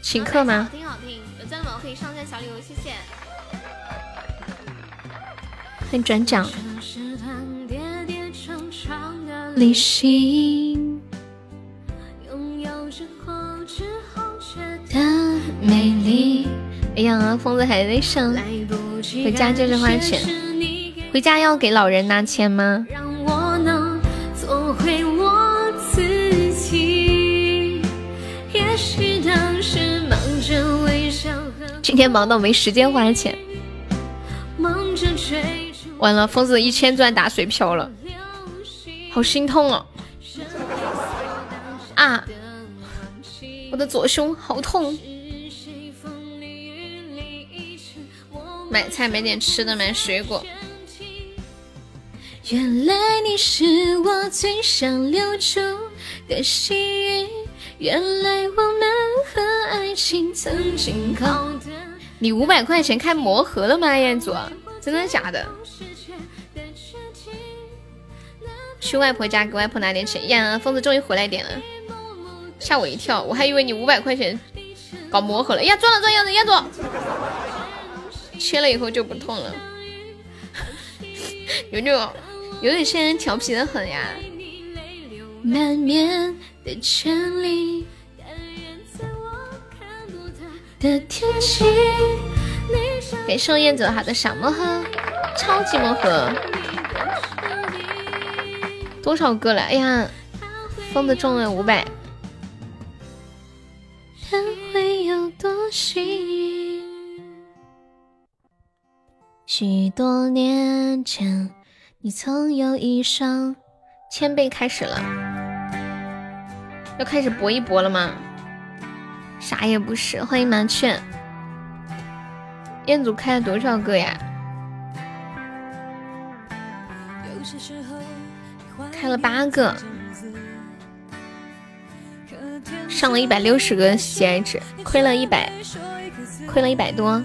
请客吗？好听好听，有钻的宝可以上线小礼物，谢谢。欢迎转奖。旅行。的美丽。哎呀，疯子还在上，回家就是花钱。回家要给老人拿钱吗？回我自己。也许当时忙着微笑今天忙到没时间花钱。完了，疯子一千钻打水漂了，好心痛哦！啊，我的左胸好痛。买菜买点吃的，买水果。原来你是我最想留住的幸运。原来我们和爱情曾经靠得。你五百块钱开魔盒了吗，彦祖？真的假的？去外婆家给外婆拿点钱。呀，疯子终于回来点了，吓我一跳，我还以为你五百块钱搞魔盒了。呀，赚了赚了，彦祖，切了以后就不痛了。有有。有点些人调皮的很呀。给寿燕子好的小魔盒，超级魔盒，多少个了？哎呀，疯子中了五百。许多年前。你曾有一双谦卑开始了，要开始搏一搏了吗？啥也不是。欢迎麻雀，彦祖开了多少个呀？开了八个，上了一百六十个喜爱值，亏了一百，亏了一百多。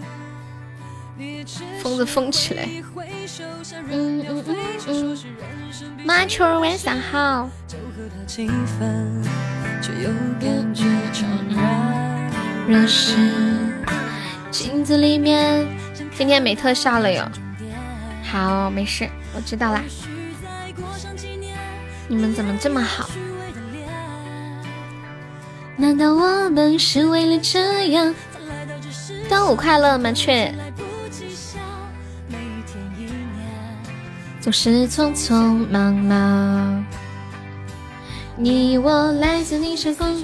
疯子疯起来！嗯嗯嗯嗯。麻雀晚上好。若是镜子里面，今天没特效了哟。好，没事，我知道啦。你们怎么这么好？难道我们是为了这样？端午快乐，麻雀。总是匆匆忙忙，你我来自你山峰。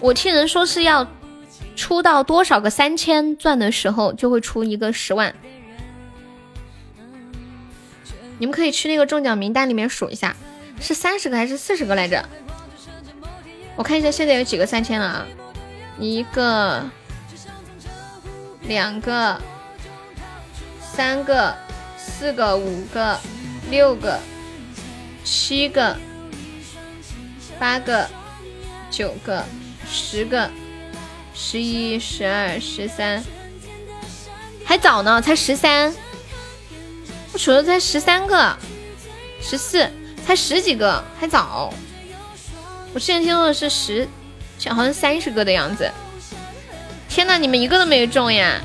我听人说是要出到多少个三千钻的时候，就会出一个十万。你们可以去那个中奖名单里面数一下，是三十个还是四十个来着？我看一下现在有几个三千了啊，一个。两个，三个，四个，五个，六个，七个，八个，九个，十个，十一，十二，十三，还早呢，才十三。我数的才十三个，十四，才十几个，还早。我之前听说的是十，好像三十个的样子。天呐，你们一个都没有中呀！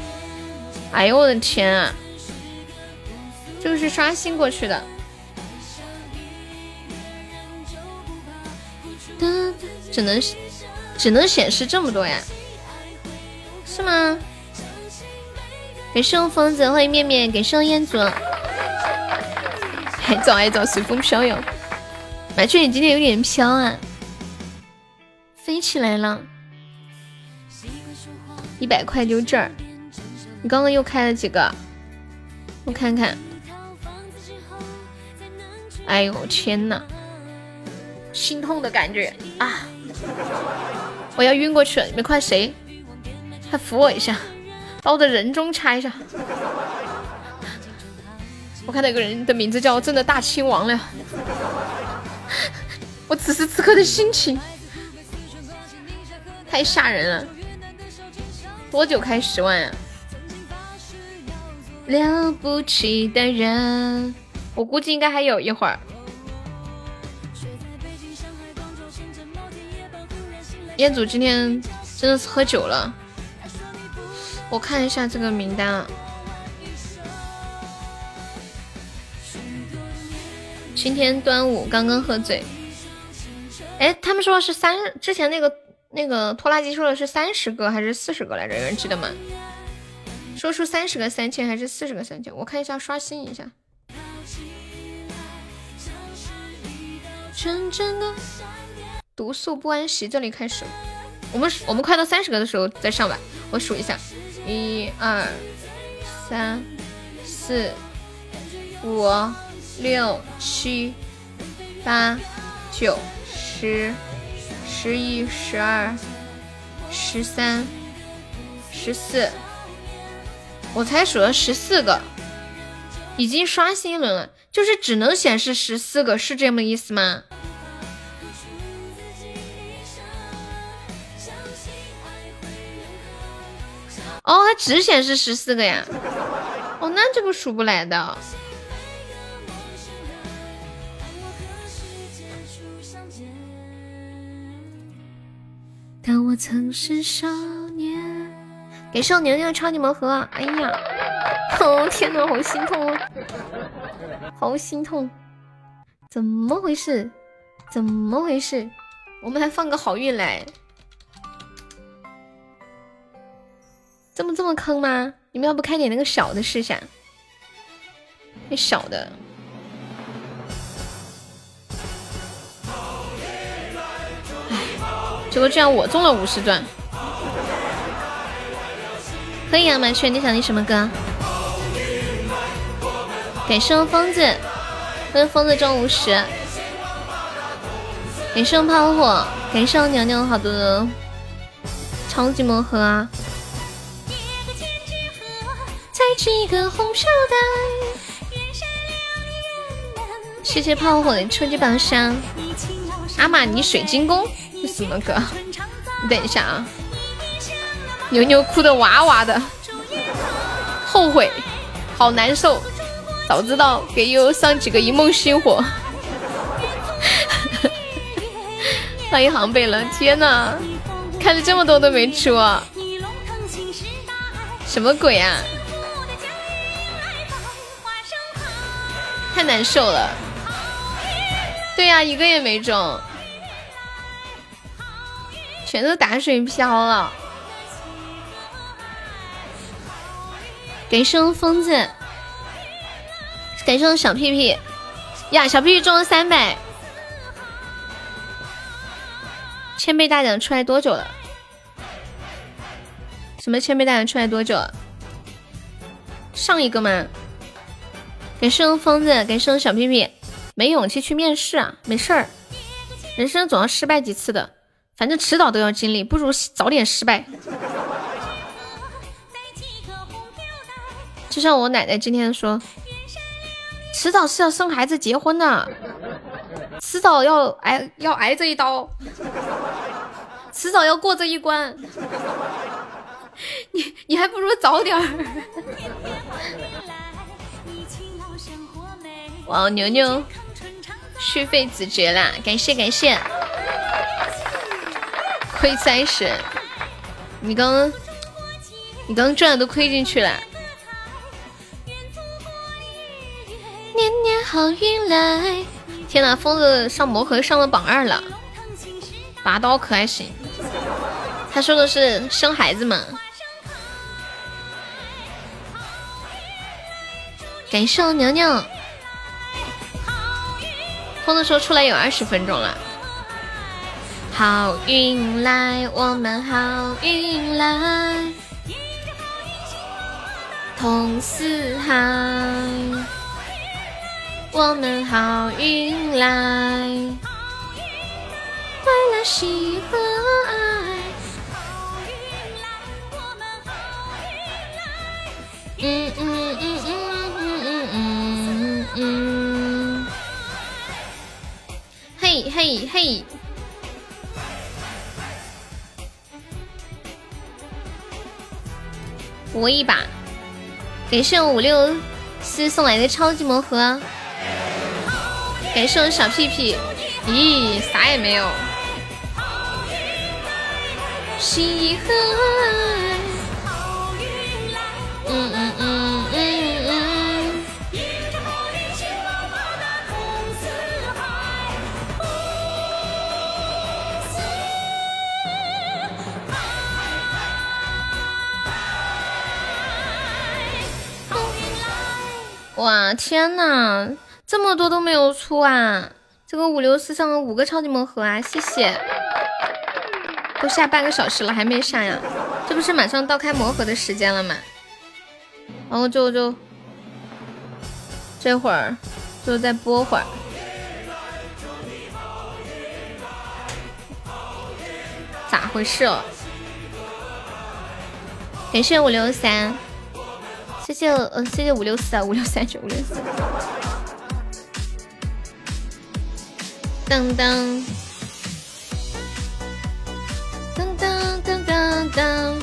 哎呦我的天啊，这个是刷新过去的，只能只能显示这么多呀？是吗？给圣疯子，欢迎面面，给圣彦祖，还早还早，随风飘扬。麻雀，你今天有点飘啊，飞起来了。一百块就这儿，你刚刚又开了几个？我看看。哎呦天呐，心痛的感觉啊！我要晕过去了，你们快谁？快扶我一下，把我的人中插一下。我看到一个人的名字叫“朕的大清王”了，我此时此刻的心情太吓人了。多久开十万呀？了不起的人，我估计应该还有一会儿。彦祖今天真的是喝酒了，我看一下这个名单啊。今天端午刚刚喝醉，哎，他们说的是三之前那个。那个拖拉机说的是三十个还是四十个来着？有人记得吗？说出三十个三千还是四十个三千？我看一下，刷新一下。毒素不安息，这里开始。我们我们快到三十个的时候再上吧。我数一下：一二三四五六七八九十。十一、十二、十三、十四，我才数了十四个，已经刷新一轮了，就是只能显示十四个，是这么意思吗？哦，它只显示十四个呀？哦，那这个数不来的。当我曾是少年，给少年娘超级盲盒。哎呀，哦天哪，好心痛啊，好心痛！怎么回事？怎么回事？我们还放个好运来，这么这么坑吗？你们要不开点那个小的试一下？那小的。结果居然我中了五十钻，可以啊，满雀，你想听什么歌？感谢我疯子，欢迎疯子中五十。感谢我炮火，感谢我娘娘好多的超级魔盒啊！谢谢炮火的初级宝箱。阿玛尼水晶宫是什么歌？你等一下啊！牛牛哭的哇哇的，后悔，好难受。早知道给悠悠上几个一梦星火。欢迎航北了，天哪，看了这么多都没出，啊什么鬼啊？难受了。对呀，一个也没中，全都打水漂了。感谢疯子。感谢小屁屁呀，小屁屁中了三百，千倍大奖出来多久了？什么千倍大奖出来多久？上一个吗？感谢疯子，感谢小屁屁，没勇气去面试啊，没事儿，人生总要失败几次的，反正迟早都要经历，不如早点失败。就像我奶奶今天说。迟早是要生孩子结婚的，迟早要挨要挨这一刀，迟早要过这一关。你你还不如早点儿。哇，牛牛续费子爵啦，感谢感谢，亏三十，你刚刚你刚刚赚的都亏进去了。年年好运来！天哪，疯子上魔盒上了榜二了，拔刀可还行？他说的是生孩子嘛？感谢我娘娘。封的时候出来有二十分钟了。好运来，我们好运来，通四海。我们好运来，快乐喜和爱。嗯嗯嗯嗯嗯嗯嗯，嘿嘿嘿，搏一把，感谢五六四送来的超级魔盒。感谢我小屁屁，咦，啥也没有。喜和爱，嗯嗯嗯。哇，天呐！这么多都没有出啊！这个五六四上了五个超级魔盒啊！谢谢，都下半个小时了还没上呀？这不是马上到开魔盒的时间了吗？然后就就这会儿就再播会儿，咋回事？感谢五六三，谢谢呃谢谢五六四啊五六三九五六四。当当当当当当当，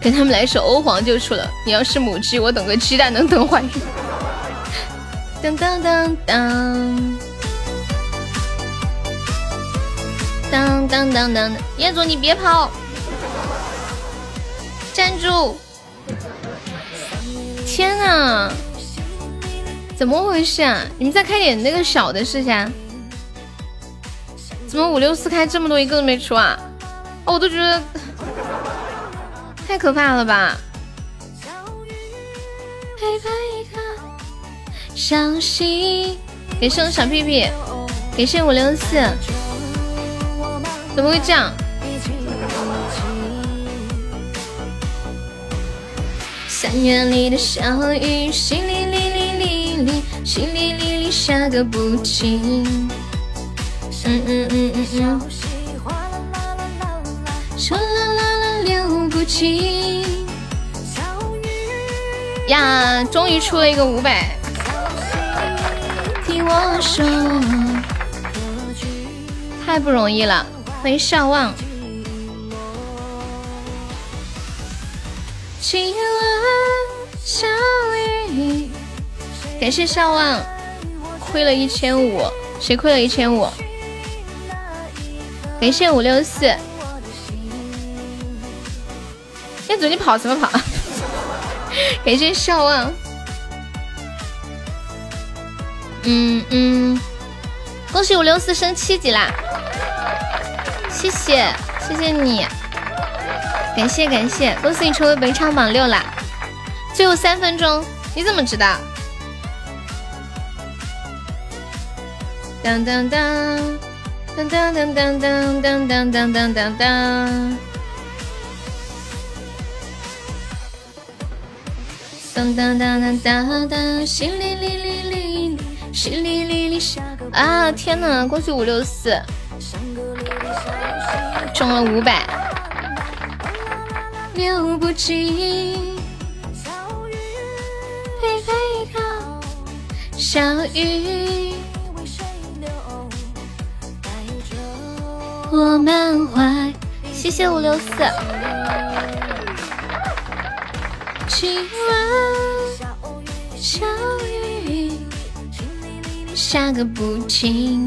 给他们来首欧皇就出了。你要是母鸡，我等个鸡蛋能等怀孕。当当当当当当当当，彦祖你别跑。站住！天呐，怎么回事啊？你们再开点那个小的试下。怎么五六四开这么多，一个都没出啊？哦，我都觉得太可怕了吧！小心，给谢我小屁屁，给谢五六四。怎么会这样？三月里的小雨，淅沥沥沥沥沥，淅沥沥沥下个不停。嗯嗯嗯嗯嗯。哗啦啦啦流不尽。呀，终于出了一个五百。听我说，太不容易了，欢迎笑望。亲吻小雨，感谢笑望，亏了一千五，谁亏了一千五？感谢五六四，彦祖你跑什么跑？感谢笑望，嗯嗯，恭喜五六四升七级啦！谢谢谢谢你。感谢感谢，恭喜你成为本场榜六啦！最后三分钟，你怎么知道？当当当当当当当当当当当当当当。当当当当当当，淅沥沥沥沥，淅沥沥沥下啊！天呐，恭喜五六四，中了五百。流不尽，小雨我满怀。谢谢五六四。今晚小雨下个不停。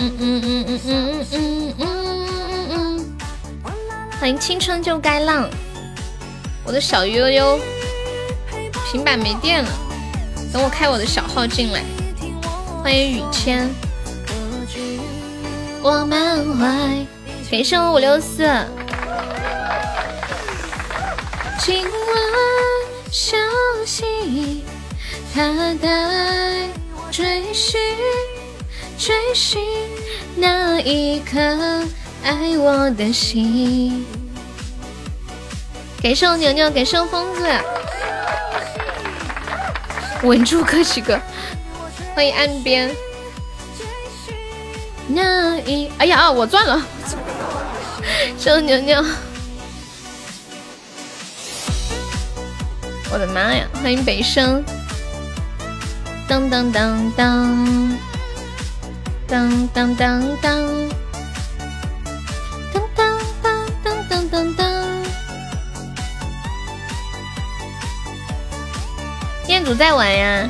嗯嗯嗯嗯嗯嗯嗯。欢迎青春就该浪，我的小悠悠，平板没电了，等我开我的小号进来。欢迎雨谦，我满怀，感谢我五六四。今晚消息，他在追寻，追寻那一颗爱我的心。感谢我牛牛，感谢我疯子，稳住歌曲哥，欢迎岸边。那一，哎呀，我赚了，谢我牛牛，我的妈呀，欢迎北笙，当当当当，当当当当。店主在玩呀，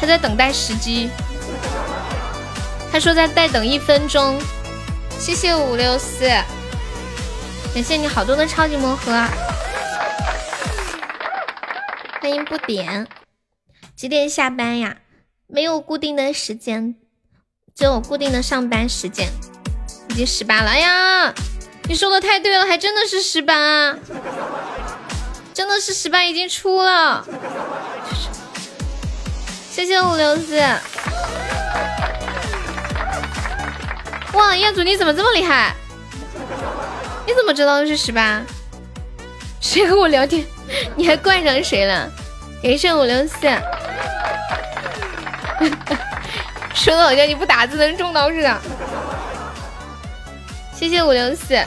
他在等待时机。他说在再等一分钟。谢谢五六四，感谢你好多的超级魔盒。欢迎不点，几点下班呀？没有固定的时间，只有固定的上班时间。已经十八了，哎呀，你说的太对了，还真的是十八。真的是十八已经出了，谢谢五六四。哇，彦祖你怎么这么厉害？你怎么知道是十八？谁和我聊天？你还怪上谁了？感谢五六四。说的好像你不打字能中刀似的。谢谢五六四，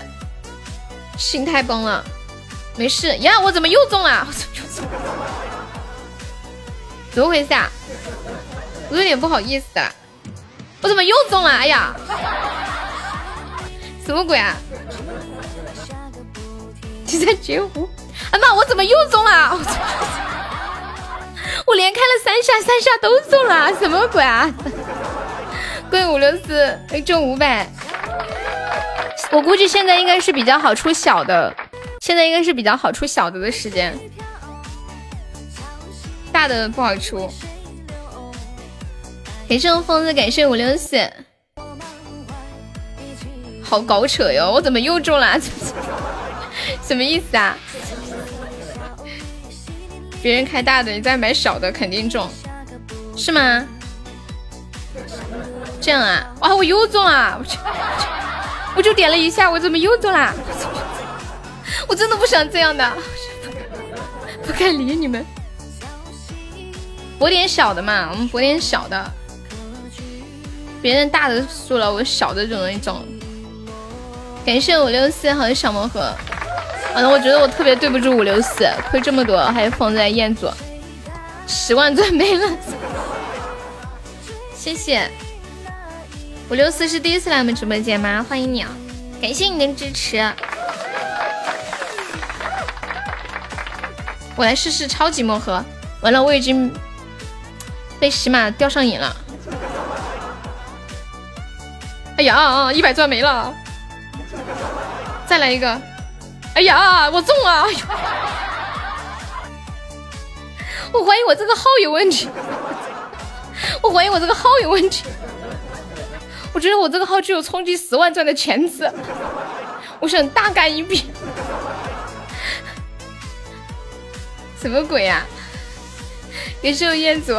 心太崩了。没事呀，我怎么又中了？怎么回事啊？我有点不好意思了，我怎么又中了？哎呀，什么鬼啊？你在截胡？哎妈，我怎么又中了？我连开了三下，三下都中了，什么鬼啊？贵五六四，中五百。我估计现在应该是比较好出小的。现在应该是比较好出小的的时间，大的不好出。感谢我疯子，感谢五六四，好搞扯哟！我怎么又中了？什么意思啊？别人开大的，你再买小的，肯定中，是吗？这样啊？啊，我又中了！我去，我就点了一下，我怎么又中了？我真的不想这样的，不该理你们。博点小的嘛，我们博点小的。别人大的输了，我小的就容易中。感谢五六四和小魔盒。反正我觉得我特别对不住五六四，亏这么多还放在彦祖，十万钻没了。谢谢五六四是第一次来我们直播间吗？欢迎你啊！感谢你的支持。我来试试超级魔盒。完了，我已经被喜马钓上瘾了。哎呀，一百钻没了，再来一个。哎呀，我中了！我怀疑我这个号有问题，我怀疑我这个号有问题。我觉得我这个号具有冲击十万钻的潜质，我想大干一笔。什么鬼呀？也是有彦祖。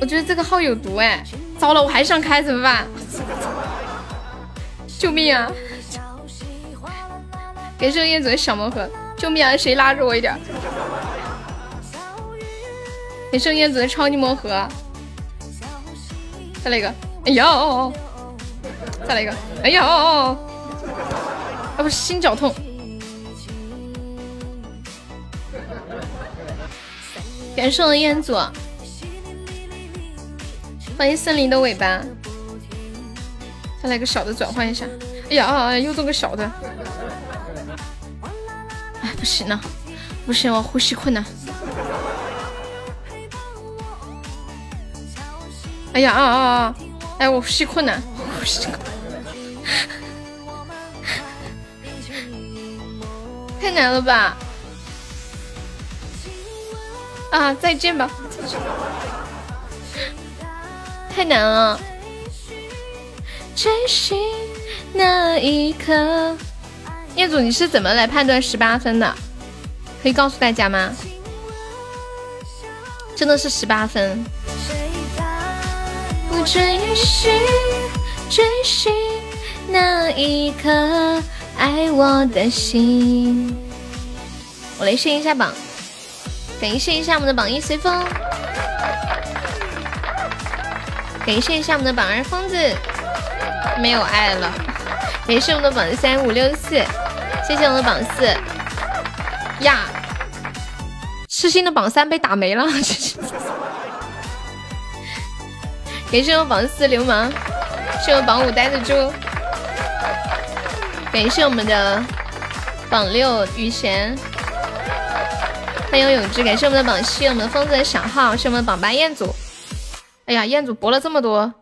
我觉得这个号有毒哎！糟了，我还想开怎么办？救命啊！给这个燕子的小魔盒，救命啊！谁拉着我一点？给这个燕子的超级魔盒，再来一个！哎呀！再来一个！哎呀！啊不是心绞痛！感谢我的彦祖，欢迎森林的尾巴。再来个小的转换一下，哎呀，又中个小的，哎，不行了，不行，我呼吸困难。哎呀啊啊啊！哎，我呼吸困难，呼吸困太难了吧？啊，再见吧，太难了。追寻那一刻，业主，你是怎么来判断十八分的？可以告诉大家吗？真的是十八分。追寻追寻那一颗爱我的心。我来试一下榜，感谢一下我们的榜一随风，感谢一下我们的榜二疯子。没有爱了，感谢我们的榜三五六四，谢谢我们的榜四？呀，痴心的榜三被打没了，感谢我榜四流氓，谢我榜五呆子猪，感谢我们的榜六雨贤，欢迎永志，感谢我们的榜七我们的疯子的小号，是我们的榜八彦祖，哎呀，彦祖博了这么多。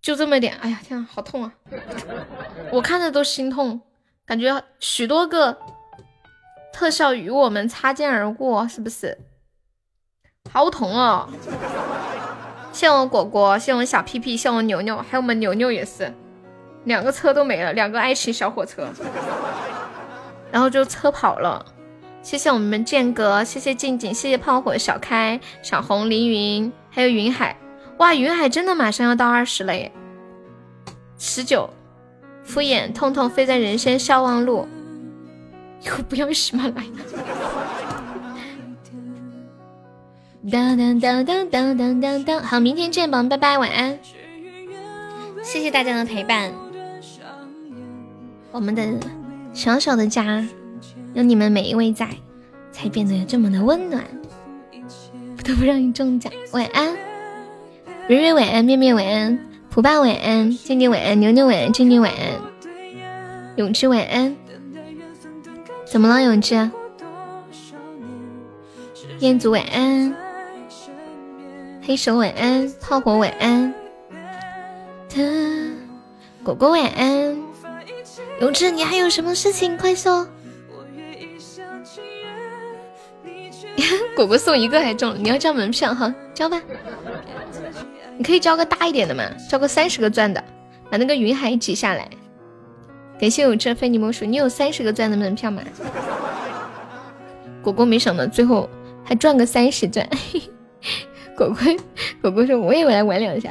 就这么点，哎呀天啊，好痛啊！我看着都心痛，感觉许多个特效与我们擦肩而过，是不是？好痛哦！谢我果果，谢我小屁屁，谢我牛牛，还有我们牛牛也是，两个车都没了，两个爱情小火车，然后就车跑了。谢谢我们剑哥，谢谢静静，谢谢炮火小开、小红、凌云，还有云海。哇，云海真的马上要到二十了耶！十九，敷衍痛痛飞在人生消亡路，以后不要喜马拉雅。当当当当当当当当，好，明天见吧，拜拜，晚安。谢谢大家的陪伴，我们的小小的家有你们每一位在，才变得这么的温暖。不得不让你中奖，晚安。蕊蕊晚安，面面晚安，普爸晚安，静静晚安，牛牛晚安，静静晚安，永志晚安。怎么了，永志？彦祖晚安，黑手晚安，炮火晚安，果果晚安。永志，你还有什么事情？快说。果果送一个还中，你要交门票哈，交吧。你可以交个大一点的嘛，交个三十个钻的，把那个云海挤下来。感谢我这非你莫属，你有三十个钻的门票吗？果果没想到最后还赚个三十钻，果果果果说我也来玩两下，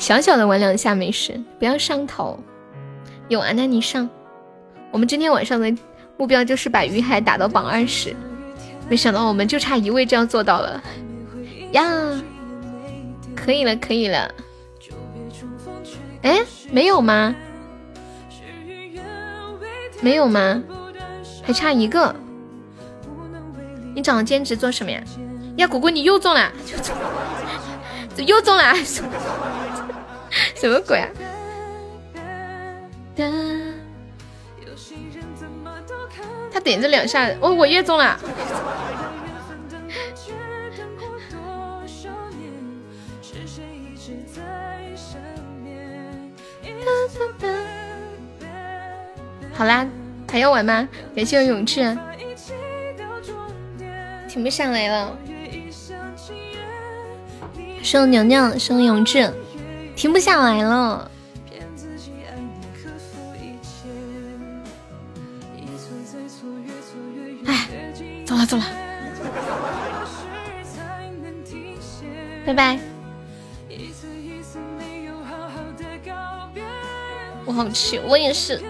小小的玩两下没事，不要上头。有啊，那你上。我们今天晚上的目标就是把于海打到榜二十，没想到我们就差一位这样做到了呀！可以了，可以了。哎，没有吗？没有吗？还差一个。你找兼职做什么呀？呀，果果你又中了，又中了，什么鬼啊？他点这两下，哦，我也中了。好啦，还要玩吗？感谢我永志，停不下来了。生娘娘，生永志，停不下来了。哎走了走了，拜拜。我好气，我也是。